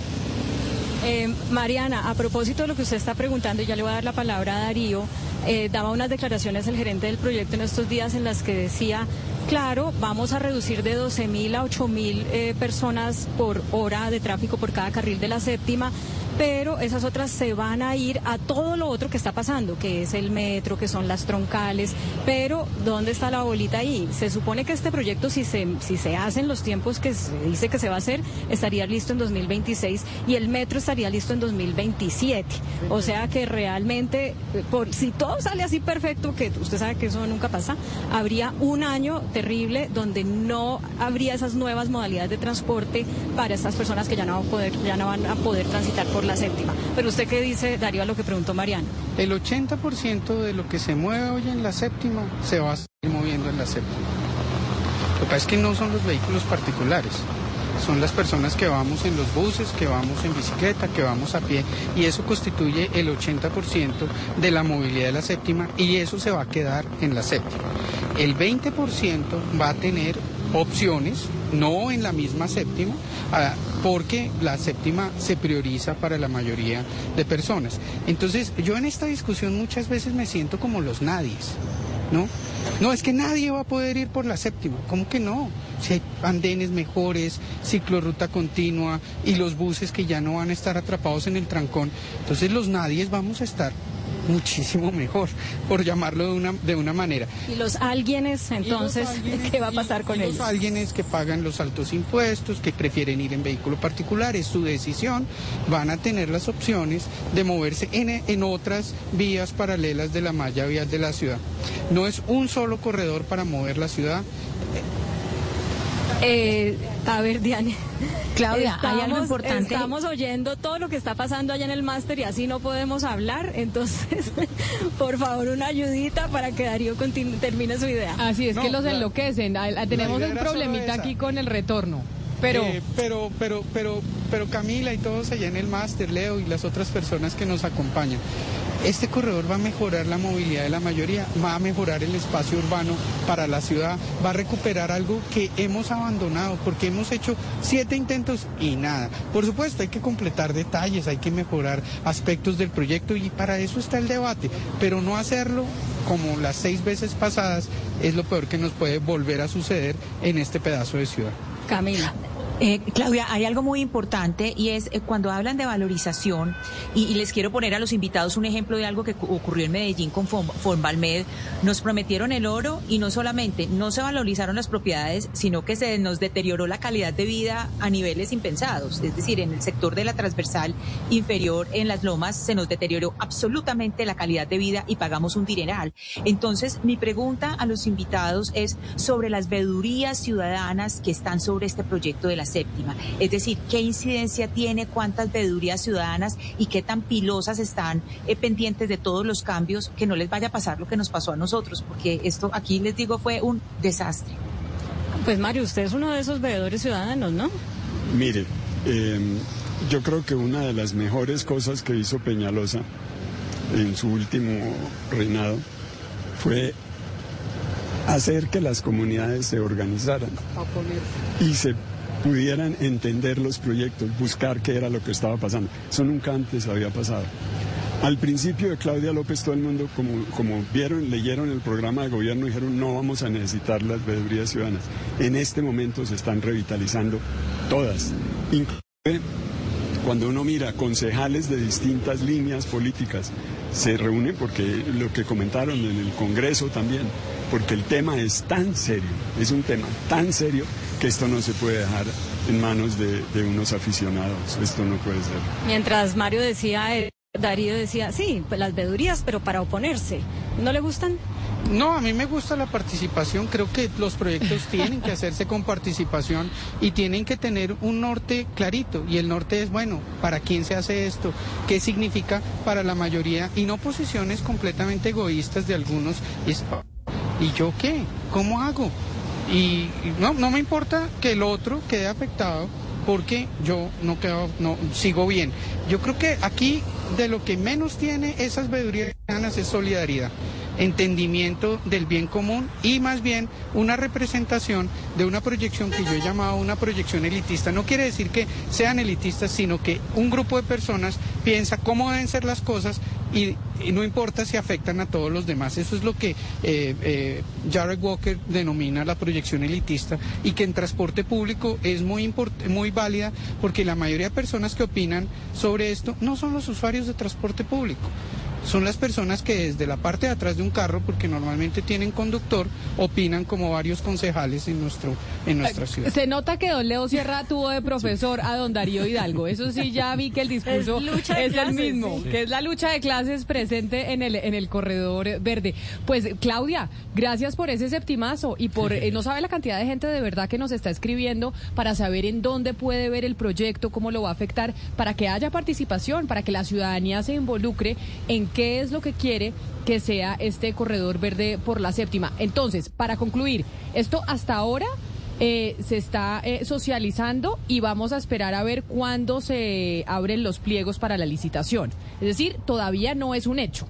Eh, Mariana, a propósito de lo que usted está preguntando, ya le voy a dar la palabra a Darío, eh, daba unas declaraciones el gerente del proyecto en estos días en las que decía, claro, vamos a reducir de 12 mil a 8 mil eh, personas por hora de tráfico por cada carril de la séptima. Pero esas otras se van a ir a todo lo otro que está pasando, que es el metro, que son las troncales. Pero, ¿dónde está la bolita ahí? Se supone que este proyecto, si se, si se hace en los tiempos que se dice que se va a hacer, estaría listo en 2026 y el metro estaría listo en 2027. O sea que realmente, eh, por, si todo sale así perfecto, que usted sabe que eso nunca pasa, habría un año terrible donde no habría esas nuevas modalidades de transporte para estas personas que ya no van a poder, ya no van a poder transitar por la séptima. Pero usted qué dice, Darío, a lo que preguntó Mariana. El 80% de lo que se mueve hoy en la séptima se va a seguir moviendo en la séptima. Lo que pasa es que no son los vehículos particulares, son las personas que vamos en los buses, que vamos en bicicleta, que vamos a pie, y eso constituye el 80% de la movilidad de la séptima, y eso se va a quedar en la séptima. El 20% va a tener opciones, no en la misma séptima, ah, porque la séptima se prioriza para la mayoría de personas. Entonces, yo en esta discusión muchas veces me siento como los nadies, ¿no? No, es que nadie va a poder ir por la séptima. ¿Cómo que no? Si hay andenes mejores, ciclorruta continua y los buses que ya no van a estar atrapados en el trancón, entonces los nadies vamos a estar muchísimo mejor, por llamarlo de una, de una manera. Y los alguienes, entonces, ¿qué va a pasar con ellos? Los alguienes que pagan los altos impuestos, que prefieren ir en vehículo particular, es su decisión, van a tener las opciones de moverse en, en otras vías paralelas de la malla vial de la ciudad. No es un solo corredor para mover la ciudad. Eh, a ver, Diane. Claudia, hay algo importante. Estamos oyendo todo lo que está pasando allá en el máster y así no podemos hablar. Entonces, por favor, una ayudita para que Darío termine su idea. Así es No, que los enloquecen. Ah, ah, Tenemos un problemita aquí con el retorno. Pero... Eh, pero, pero, pero, pero Camila y todos allá en el máster, Leo y las otras personas que nos acompañan. Este corredor va a mejorar la movilidad de la mayoría, va a mejorar el espacio urbano para la ciudad, va a recuperar algo que hemos abandonado porque hemos hecho siete intentos y nada. Por supuesto, hay que completar detalles, hay que mejorar aspectos del proyecto y para eso está el debate, pero no hacerlo como las seis veces pasadas es lo peor que nos puede volver a suceder en este pedazo de ciudad. Camila. Eh, Claudia, hay algo muy importante y es eh, cuando hablan de valorización, y, les quiero poner a los invitados un ejemplo de algo que ocurrió en Medellín con Fonvalmed, nos prometieron el oro y no solamente no se valorizaron las propiedades, sino que se nos deterioró la calidad de vida a niveles impensados, es decir, en el sector de la transversal inferior, en las lomas, se nos deterioró absolutamente la calidad de vida y pagamos un dineral. Entonces, mi pregunta a los invitados es sobre las vedurías ciudadanas que están sobre este proyecto de la séptima. Es decir, qué incidencia tiene, cuántas veedurías ciudadanas y qué tan pilosas están eh, pendientes de todos los cambios, que no les vaya a pasar lo que nos pasó a nosotros, porque esto aquí les digo fue un desastre. Pues Mario, usted es uno de esos veedores ciudadanos, ¿no? Mire, eh, yo creo que una de las mejores cosas que hizo Peñalosa en su último reinado fue hacer que las comunidades se organizaran y se pudieran entender los proyectos, buscar qué era lo que estaba pasando. Eso nunca antes había pasado. Al principio de Claudia López todo el mundo, como, como vieron, leyeron el programa de gobierno, dijeron no vamos a necesitar las veedurías ciudadanas. En este momento se están revitalizando todas. Inclusive cuando uno mira concejales de distintas líneas políticas, se reúnen porque lo que comentaron en el Congreso también, porque el tema es tan serio, es un tema tan serio que esto no se puede dejar en manos de, de unos aficionados, esto no puede ser. Mientras Mario decía, eh, Darío decía, sí, pues las vedurías, pero para oponerse, ¿no le gustan? No, a mí me gusta la participación. Creo que los proyectos tienen que hacerse con participación y tienen que tener un norte clarito. Y el norte es, bueno, ¿para quién se hace esto? ¿Qué significa para la mayoría? Y no posiciones completamente egoístas de algunos. ¿Y yo qué? ¿Cómo hago? Y no, no me importa que el otro quede afectado porque yo no quedo, no sigo bien. Yo creo que aquí de lo que menos tiene esas veedurías es solidaridad entendimiento del bien común y más bien una representación de una proyección que yo he llamado una proyección elitista. No quiere decir que sean elitistas, sino que un grupo de personas piensa cómo deben ser las cosas y, no importa si afectan a todos los demás. Eso es lo que eh, eh, Jared Walker denomina la proyección elitista y que en transporte público es muy, muy válida porque la mayoría de personas que opinan sobre esto no son los usuarios de transporte público son las personas que desde la parte de atrás de un carro, porque normalmente tienen conductor, opinan como varios concejales en nuestro en nuestra ciudad. Se nota que don Leo Sierra tuvo de profesor a don Darío Hidalgo. Eso sí, ya vi que el discurso es, el mismo, que es la lucha de clases presente en el en el corredor verde. Pues Claudia, gracias por ese septimazo y por eh, no sabe la cantidad de gente de verdad que nos está escribiendo para saber en dónde puede ver el proyecto, cómo lo va a afectar, para que haya participación, para que la ciudadanía se involucre en qué es lo que quiere que sea este corredor verde por la séptima. Entonces, para concluir, esto hasta ahora eh, se está eh, socializando y vamos a esperar a ver cuándo se abren los pliegos para la licitación. Es decir, todavía no es un hecho.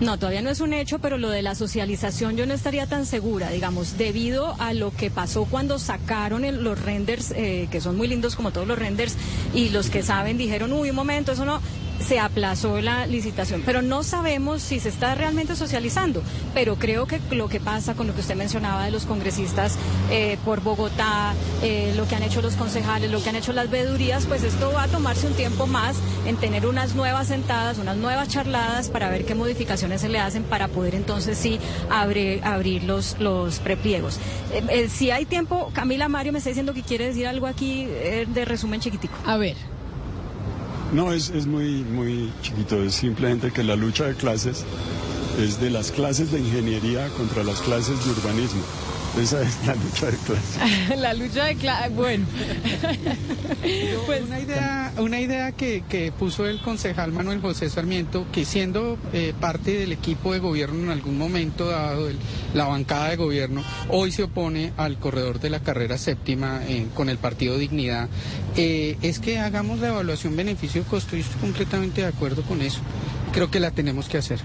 No, todavía no es un hecho, pero lo de la socialización yo no estaría tan segura, digamos, debido a lo que pasó cuando sacaron los renders, eh, que son muy lindos como todos los renders, y los que saben dijeron, uy, un momento, eso no, se aplazó la licitación, pero no sabemos si se está realmente socializando. Pero creo que lo que pasa con lo que usted mencionaba de los congresistas eh, por Bogotá, eh, lo que han hecho los concejales, lo que han hecho las vedurías, pues esto va a tomarse un tiempo más en tener unas nuevas sentadas, unas nuevas charladas para ver qué modificaciones se le hacen para poder entonces sí abrir, abrir los, los prepliegos. Eh, si hay tiempo, Camila Mario me está diciendo que quiere decir algo aquí de resumen chiquitico. A ver. No, es, es muy, muy chiquito, es simplemente que la lucha de clases es de las clases de ingeniería contra las clases de urbanismo. Esa es la lucha de clases. la lucha de clases, bueno. pues, una idea, una idea que, que, puso el concejal Manuel José Sarmiento, que siendo eh, parte del equipo de gobierno en algún momento dado, el, la bancada de gobierno, hoy se opone al corredor de la carrera séptima eh, con el partido Dignidad, eh, es que hagamos la evaluación beneficio-costo y estoy completamente de acuerdo con eso. Creo que la tenemos que hacer.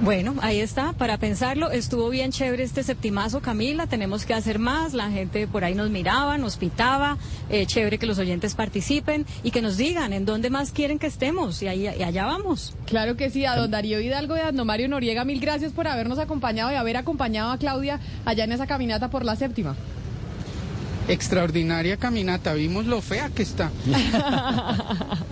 Bueno, ahí está, para pensarlo, estuvo bien chévere este septimazo, Camila, tenemos que hacer más, la gente por ahí nos miraba, nos pitaba, eh, chévere que los oyentes participen y que nos digan en dónde más quieren que estemos y, ahí, y allá vamos. Claro que sí, a don Darío Hidalgo y a Noriega, mil gracias por habernos acompañado y haber acompañado a Claudia allá en esa caminata por la séptima extraordinaria caminata. Vimos lo fea que está.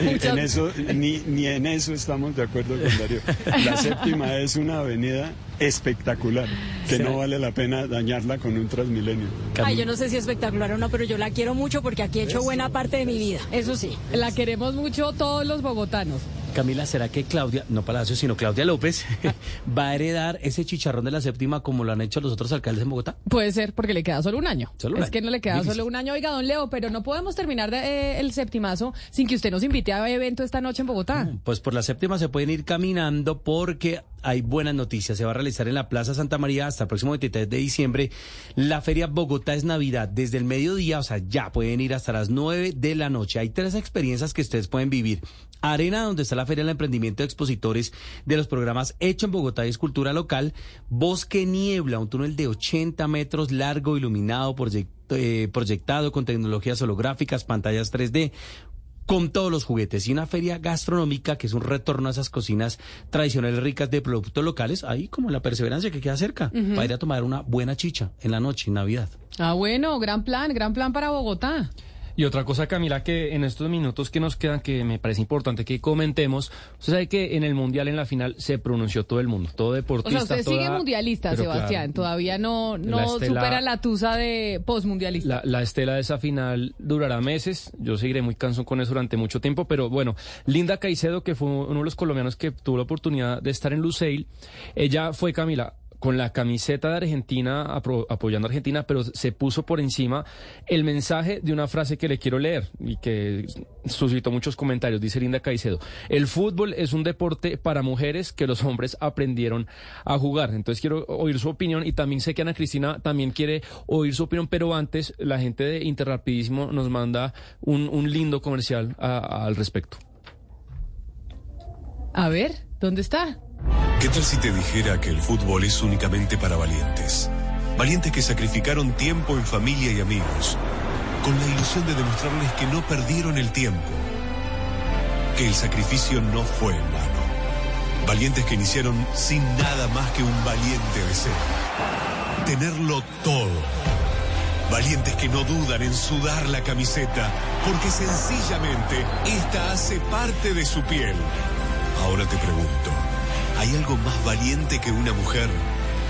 en eso, ni, ni en eso estamos de acuerdo con Darío. La séptima es una avenida espectacular, que no vale la pena dañarla con un Transmilenio. Ay, yo no sé si espectacular o no, pero yo la quiero mucho porque aquí he hecho buena parte de mi vida, eso sí. La queremos mucho todos los bogotanos. Camila, ¿será que Claudia, no Palacio, sino Claudia López, va a heredar ese chicharrón de la séptima como lo han hecho los otros alcaldes en Bogotá? Puede ser, porque le queda solo un año. ¿Solo es que no le queda solo un año. Oiga, don Leo, pero no podemos terminar de, eh, el septimazo sin que usted nos invite a evento esta noche en Bogotá. pues por la séptima se pueden ir caminando porque hay buenas noticias. Se va a realizar en la Plaza Santa María hasta el próximo 23 de diciembre la Feria Bogotá es Navidad. Desde el mediodía, o sea, ya pueden ir hasta las 9 de la noche. Hay tres experiencias que ustedes pueden vivir. Arena, donde está la Feria del Emprendimiento de Expositores de los programas Hecho en Bogotá y Escultura Local. Bosque Niebla, un túnel de 80 metros largo, iluminado, eh, proyectado con tecnologías holográficas, pantallas 3D con todos los juguetes y una feria gastronómica que es un retorno a esas cocinas tradicionales ricas de productos locales, ahí como la perseverancia que queda cerca, para ir a tomar una buena chicha en la noche, en Navidad. Ah, bueno, gran plan, gran plan para Bogotá. Y otra cosa, Camila, que en estos minutos que nos quedan, que me parece importante que comentemos, usted sabe que en el Mundial, en la final, se pronunció todo el mundo, todo deportista. O sea, usted sigue mundialista, Sebastián, todavía no, no supera la tusa de postmundialista. La, la estela de esa final durará meses, yo seguiré muy cansón con eso durante mucho tiempo, pero bueno, Linda Caicedo, que fue uno de los colombianos que tuvo la oportunidad de estar en Luceil, ella fue, Camila, con la camiseta de Argentina, apoyando a Argentina, pero se puso por encima el mensaje de una frase que le quiero leer y que suscitó muchos comentarios. Dice Linda Caicedo, el fútbol es un deporte para mujeres que los hombres aprendieron a jugar. Entonces quiero oír su opinión y también sé que Ana Cristina también quiere oír su opinión, pero antes la gente de Interrapidísimo nos manda un, lindo comercial al respecto. A ver, ¿dónde está? ¿Qué tal si te dijera que el fútbol es únicamente para valientes? Valientes que sacrificaron tiempo en familia y amigos, con la ilusión de demostrarles que no perdieron el tiempo, que el sacrificio no fue en vano. Valientes que iniciaron sin nada más que un valiente deseo. Tenerlo todo. Valientes que no dudan en sudar la camiseta, porque sencillamente esta hace parte de su piel. Ahora te pregunto. ¿Hay algo más valiente que una mujer?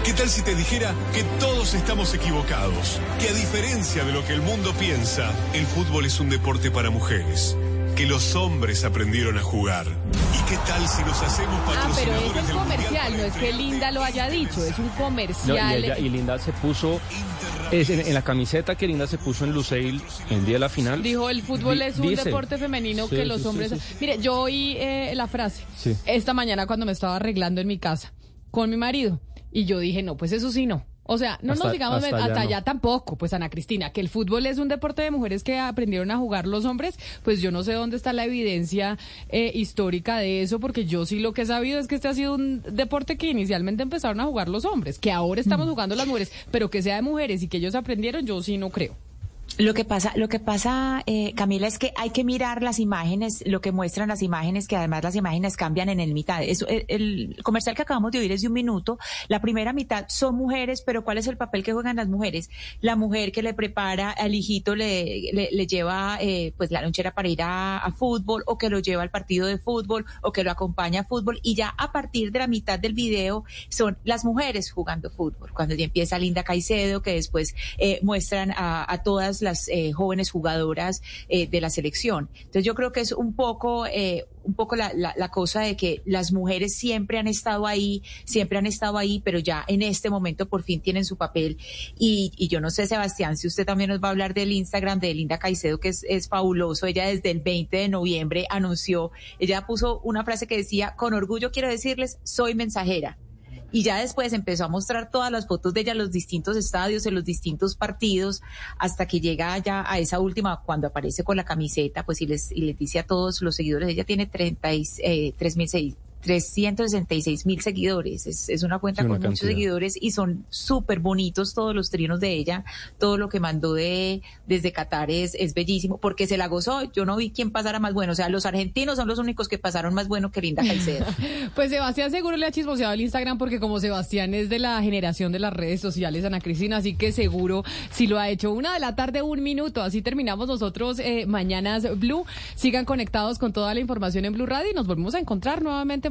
¿Qué tal si te dijera que todos estamos equivocados? Que a diferencia de lo que el mundo piensa, el fútbol es un deporte para mujeres. Que los hombres aprendieron a jugar. ¿Y qué tal si nos hacemos patrocinadores Ah, pero es un comercial, no es que Linda lo haya dicho, es un comercial. y, Linda se puso en, la camiseta que Linda se puso en Luceil el día de la final. Dijo, el fútbol es un deporte femenino que los hombres... Mire, yo oí eh, la frase esta mañana cuando me estaba arreglando en mi casa con mi marido y yo dije, no, pues eso sí no. O sea, no nos digamos hasta, allá, tampoco, pues Ana Cristina, que el fútbol es un deporte de mujeres que aprendieron a jugar los hombres, pues yo no sé dónde está la evidencia eh, histórica de eso, porque yo sí lo que he sabido es que este ha sido un deporte que inicialmente empezaron a jugar los hombres, que ahora estamos mm. jugando las mujeres, pero que sea de mujeres y que ellos aprendieron, yo sí no creo. Lo que pasa, lo que pasa, eh, Camila, es que hay que mirar las imágenes, lo que muestran las imágenes, que además las imágenes cambian en el mitad. Eso, el, comercial que acabamos de oír es de un minuto. La primera mitad son mujeres, pero ¿cuál es el papel que juegan las mujeres? La mujer que le prepara al hijito, le, le, lleva eh, pues la lonchera para ir a, fútbol, o que lo lleva al partido de fútbol, o que lo acompaña a fútbol, y ya a partir de la mitad del video son las mujeres jugando fútbol. Cuando ya empieza Linda Caicedo, que después eh, muestran a todas las eh, jóvenes jugadoras eh, de la selección. Entonces yo creo que es un poco, eh, un poco la, cosa de que las mujeres siempre han estado ahí, siempre han estado ahí, pero ya en este momento por fin tienen su papel. Y, yo no sé, Sebastián, si usted también nos va a hablar del Instagram de Linda Caicedo, que es fabuloso. Ella desde el 20 de noviembre anunció, ella puso una frase que decía, con orgullo quiero decirles, soy mensajera y ya después empezó a mostrar todas las fotos de ella en los distintos estadios, en los distintos partidos, hasta que llega ya a esa última, cuando aparece con la camiseta, pues y les, y les dice a todos los seguidores, ella tiene 33 eh, mil 366 mil seguidores. Es, es, una cuenta Sí, una con muchos seguidores y son súper bonitos todos los trinos de ella. Todo lo que mandó de desde Qatar es, es bellísimo porque se la gozó. Yo no vi quién pasara más bueno. O sea, los argentinos son los únicos que pasaron más bueno que Linda Caicedo. Pues Sebastián seguro le ha chismoseado el Instagram porque como Sebastián es de la generación de las redes sociales, Ana Cristina, así que seguro si lo ha hecho. Una de la tarde, un minuto. Así terminamos nosotros eh, Mañanas Blue. Sigan conectados con toda la información en Blue Radio y nos volvemos a encontrar nuevamente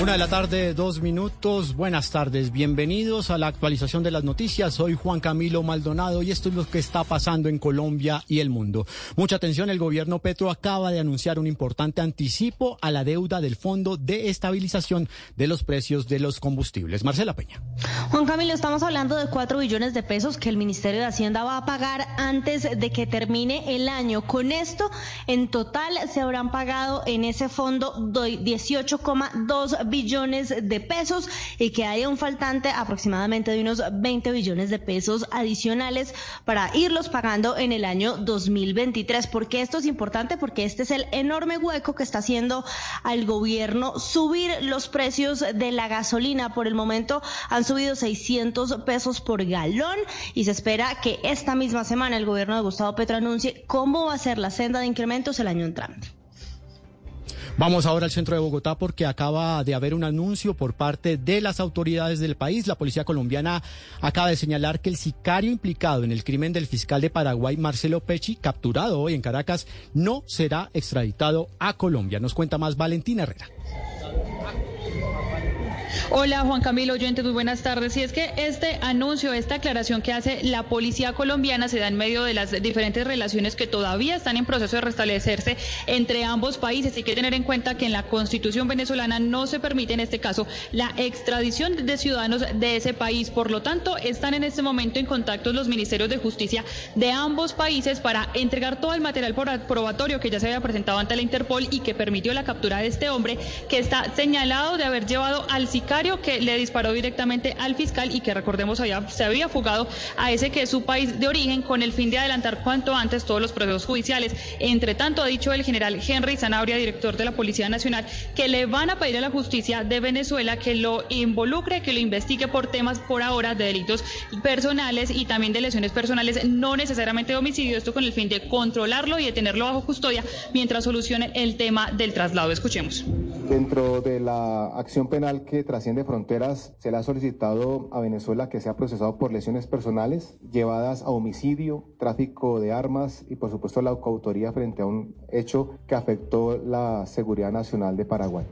Una de la tarde, dos minutos. Buenas tardes, bienvenidos a la actualización de las noticias. Soy Juan Camilo Maldonado y esto es lo que está pasando en Colombia y el mundo. Mucha atención, el gobierno Petro acaba de anunciar un importante anticipo a la deuda del Fondo de Estabilización de los Precios de los Combustibles. Marcela Peña. Juan Camilo, estamos hablando de 4 billones de pesos que el Ministerio de Hacienda va a pagar antes de que termine el año. Con esto, en total se habrán pagado en ese fondo do- 18,2 billones de pesos y que haya un faltante aproximadamente de unos 20 billones de pesos adicionales para irlos pagando en el año 2023. ¿Por qué esto es importante? Porque este es el enorme hueco que está haciendo al gobierno subir los precios de la gasolina. Por el momento han subido 600 pesos por galón y se espera que esta misma semana el gobierno de Gustavo Petro anuncie cómo va a ser la senda de incrementos el año entrante. Vamos ahora al centro de Bogotá porque acaba de haber un anuncio por parte de las autoridades del país. La policía colombiana acaba de señalar que el sicario implicado en el crimen del fiscal de Paraguay, Marcelo Pecci, capturado hoy en Caracas, no será extraditado a Colombia. Nos cuenta más Valentina Herrera. Hola Juan Camilo Oyentes, muy buenas tardes. Y es que este anuncio, esta aclaración que hace la policía colombiana se da en medio de las diferentes relaciones que todavía están en proceso de restablecerse entre ambos países. Hay que tener en cuenta que en la constitución venezolana no se permite en este caso la extradición de ciudadanos de ese país. Por lo tanto, están en este momento en contacto los ministerios de justicia de ambos países para entregar todo el material probatorio que ya se había presentado ante la Interpol y que permitió la captura de este hombre que está señalado de haber llevado al que le disparó directamente al fiscal y que recordemos había, se había fugado a ese que es su país de origen con el fin de adelantar cuanto antes todos los procesos judiciales. Entre tanto, ha dicho el general Henry Zanabria, director de la Policía Nacional, que le van a pedir a la justicia de Venezuela que lo involucre, que lo investigue por temas por ahora de delitos personales y también de lesiones personales, no necesariamente de homicidio, esto con el fin de controlarlo y de tenerlo bajo custodia mientras solucionen el tema del traslado. Escuchemos. Dentro de la acción penal que trasciende fronteras, se le ha solicitado a Venezuela que sea procesado por lesiones personales llevadas a homicidio, tráfico de armas y por supuesto la coautoría frente a un hecho que afectó la seguridad nacional de Paraguay.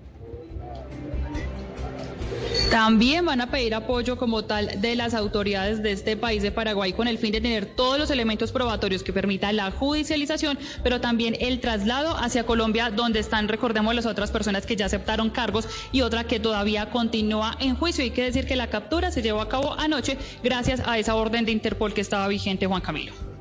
También van a pedir apoyo como tal de las autoridades de este país de Paraguay con el fin de tener todos los elementos probatorios que permitan la judicialización, pero también el traslado hacia Colombia, donde están, recordemos, las otras personas que ya aceptaron cargos y otra que todavía continúa en juicio. Hay que decir que la captura se llevó a cabo anoche gracias a esa orden de Interpol que estaba vigente, Juan Camilo.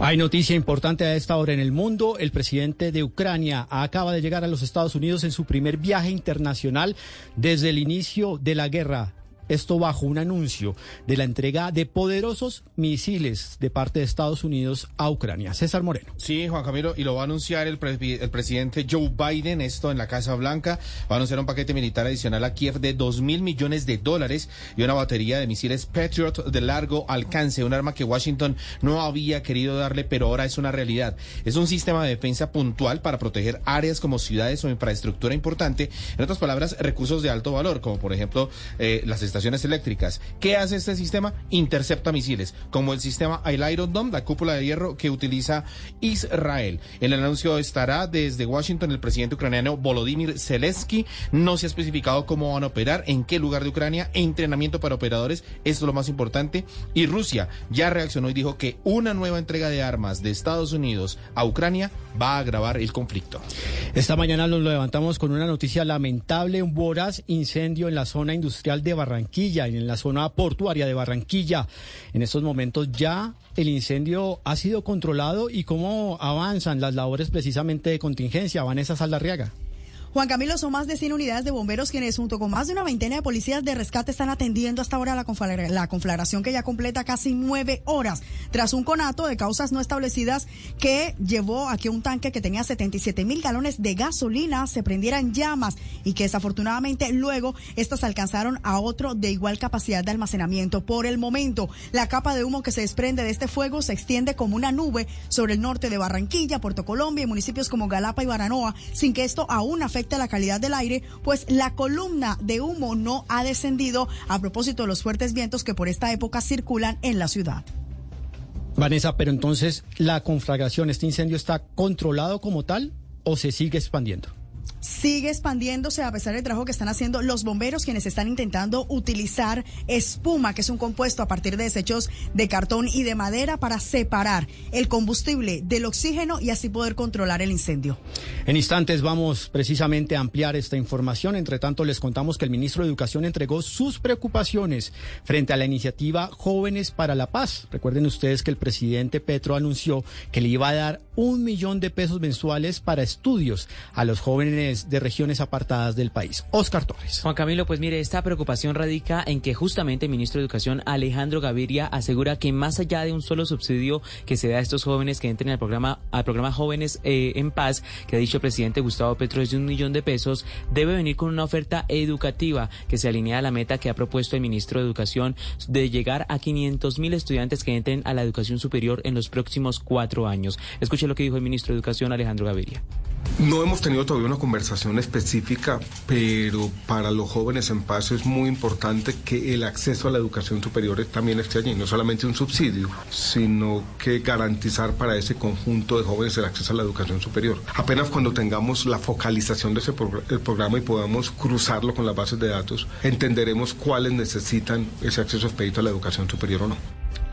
Hay noticia importante a esta hora en el mundo. El presidente de Ucrania acaba de llegar a los Estados Unidos en su primer viaje internacional desde el inicio de la guerra. Esto bajo un anuncio de la entrega de poderosos misiles de parte de Estados Unidos a Ucrania. César Moreno. Sí, Juan Camilo, y lo va a anunciar el, el presidente Joe Biden, esto en la Casa Blanca. Va a anunciar un paquete militar adicional a Kiev de 2 mil millones de dólares y una batería de misiles Patriot de largo alcance, un arma que Washington no había querido darle, pero ahora es una realidad. Es un sistema de defensa puntual para proteger áreas como ciudades o infraestructura importante, en otras palabras, recursos de alto valor, como por ejemplo eh, las estaciones eléctricas. ¿Qué hace este sistema? Intercepta misiles, como el sistema Iron Dome, la cúpula de hierro que utiliza Israel. El anuncio estará desde Washington el presidente ucraniano Volodymyr Zelensky. No se ha especificado cómo van a operar, en qué lugar de Ucrania, entrenamiento para operadores, esto es lo más importante. Y Rusia ya reaccionó y dijo que una nueva entrega de armas de Estados Unidos a Ucrania va a agravar el conflicto. Esta mañana nos levantamos con una noticia lamentable, un voraz incendio en la zona industrial de Barranquilla, en la zona portuaria de Barranquilla. En estos momentos ya el incendio ha sido controlado y cómo avanzan las labores precisamente de contingencia. Vanessa Saldarriaga. Juan Camilo, son más de 100 unidades de bomberos quienes junto con más de una veintena de policías de rescate están atendiendo hasta ahora la, conflagración que ya completa casi nueve horas tras un conato de causas no establecidas que llevó a que un tanque que tenía 77 mil galones de gasolina se prendiera en llamas y que desafortunadamente luego estas alcanzaron a otro de igual capacidad de almacenamiento. Por el momento, la capa de humo que se desprende de este fuego se extiende como una nube sobre el norte de Barranquilla, Puerto Colombia y municipios como Galapa y Baranoa, sin que esto aún afecte la calidad del aire, pues la columna de humo no ha descendido a propósito de los fuertes vientos que por esta época circulan en la ciudad. Vanessa, pero entonces la conflagración, este incendio está controlado como tal o se sigue expandiendo? Sigue expandiéndose a pesar del trabajo que están haciendo los bomberos, quienes están intentando utilizar espuma, que es un compuesto a partir de desechos de cartón y de madera para separar el combustible del oxígeno y así poder controlar el incendio. En instantes vamos precisamente a ampliar esta información. Entre tanto, les contamos que el ministro de Educación entregó sus preocupaciones frente a la iniciativa Jóvenes para la Paz. Recuerden ustedes que el presidente Petro anunció que le iba a dar un millón de pesos mensuales para estudios a los jóvenes de regiones apartadas del país. Oscar Torres. Juan Camilo, pues mire, esta preocupación radica en que justamente el ministro de Educación Alejandro Gaviria asegura que más allá de un solo subsidio que se da a estos jóvenes que entren al programa, al programa Jóvenes eh, en Paz, que ha dicho el presidente Gustavo Petro es de un millón de pesos, debe venir con una oferta educativa que se alinea a la meta que ha propuesto el ministro de Educación de llegar a 500 mil estudiantes que entren a la educación superior en los próximos cuatro años. Escuche lo que dijo el ministro de Educación Alejandro Gaviria. No hemos tenido todavía una conversación específica, pero para los jóvenes en paz es muy importante que el acceso a la educación superior también esté allí, no solamente un subsidio, sino que garantizar para ese conjunto de jóvenes el acceso a la educación superior. Apenas cuando tengamos la focalización de ese programa y podamos cruzarlo con las bases de datos, entenderemos cuáles necesitan ese acceso expedito a la educación superior o no.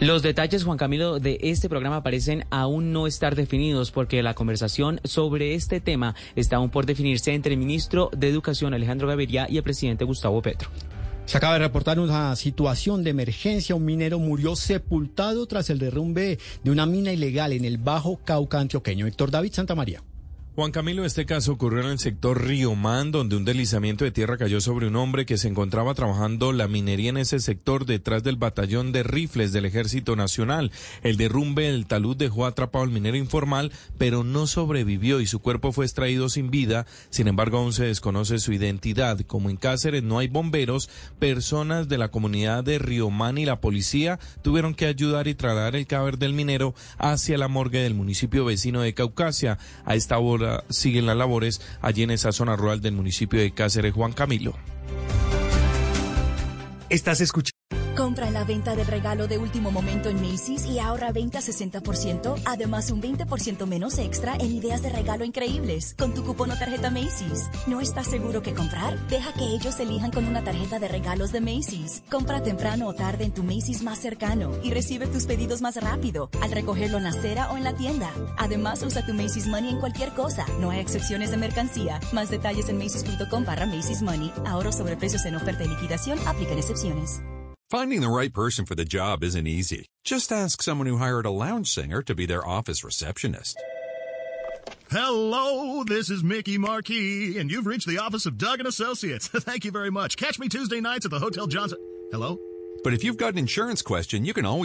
Los detalles, Juan Camilo, de este programa parecen aún no estar definidos porque la conversación sobre este tema está aún por definirse entre el ministro de Educación, Alejandro Gaviria, y el presidente Gustavo Petro. Se acaba de reportar una situación de emergencia. Un minero murió sepultado tras el derrumbe de una mina ilegal en el Bajo Cauca antioqueño. Héctor David Santamaría. Juan Camilo, este caso ocurrió en el sector Río Man, donde un deslizamiento de tierra cayó sobre un hombre que se encontraba trabajando la minería en ese sector detrás del batallón de rifles del Ejército Nacional. El derrumbe del talud dejó atrapado al minero informal, pero no sobrevivió y su cuerpo fue extraído sin vida. Sin embargo, aún se desconoce su identidad. Como en Cáceres no hay bomberos, personas de la comunidad de Río Man y la policía tuvieron que ayudar y trasladar el cadáver del minero hacia la morgue del municipio vecino de Caucasia. A esta hora siguen las labores allí en esa zona rural del municipio de Cáceres, Juan Camilo. Estás escuchando. Compra en la venta del regalo de último momento en Macy's y ahorra 20-60%, además un 20% menos extra en ideas de regalo increíbles con tu cupón o tarjeta Macy's. ¿No estás seguro qué comprar? Deja que ellos elijan con una tarjeta de regalos de Macy's. Compra temprano o tarde en tu Macy's más cercano y recibe tus pedidos más rápido al recogerlo en la acera o en la tienda. Además, usa tu Macy's Money en cualquier cosa. No hay excepciones de mercancía. Más detalles en macy's.com barra Macy's Money. Ahorro sobre precios en oferta y liquidación. Aplican excepciones. Finding the right person for the job isn't easy. Just ask someone who hired a lounge singer to be their office receptionist. Hello, this is Mickey Marquis, and you've reached the office of Doug and Associates. Thank you very much. Catch me Tuesday nights at the Hotel Johnson. Hello? But if you've got an insurance question, you can always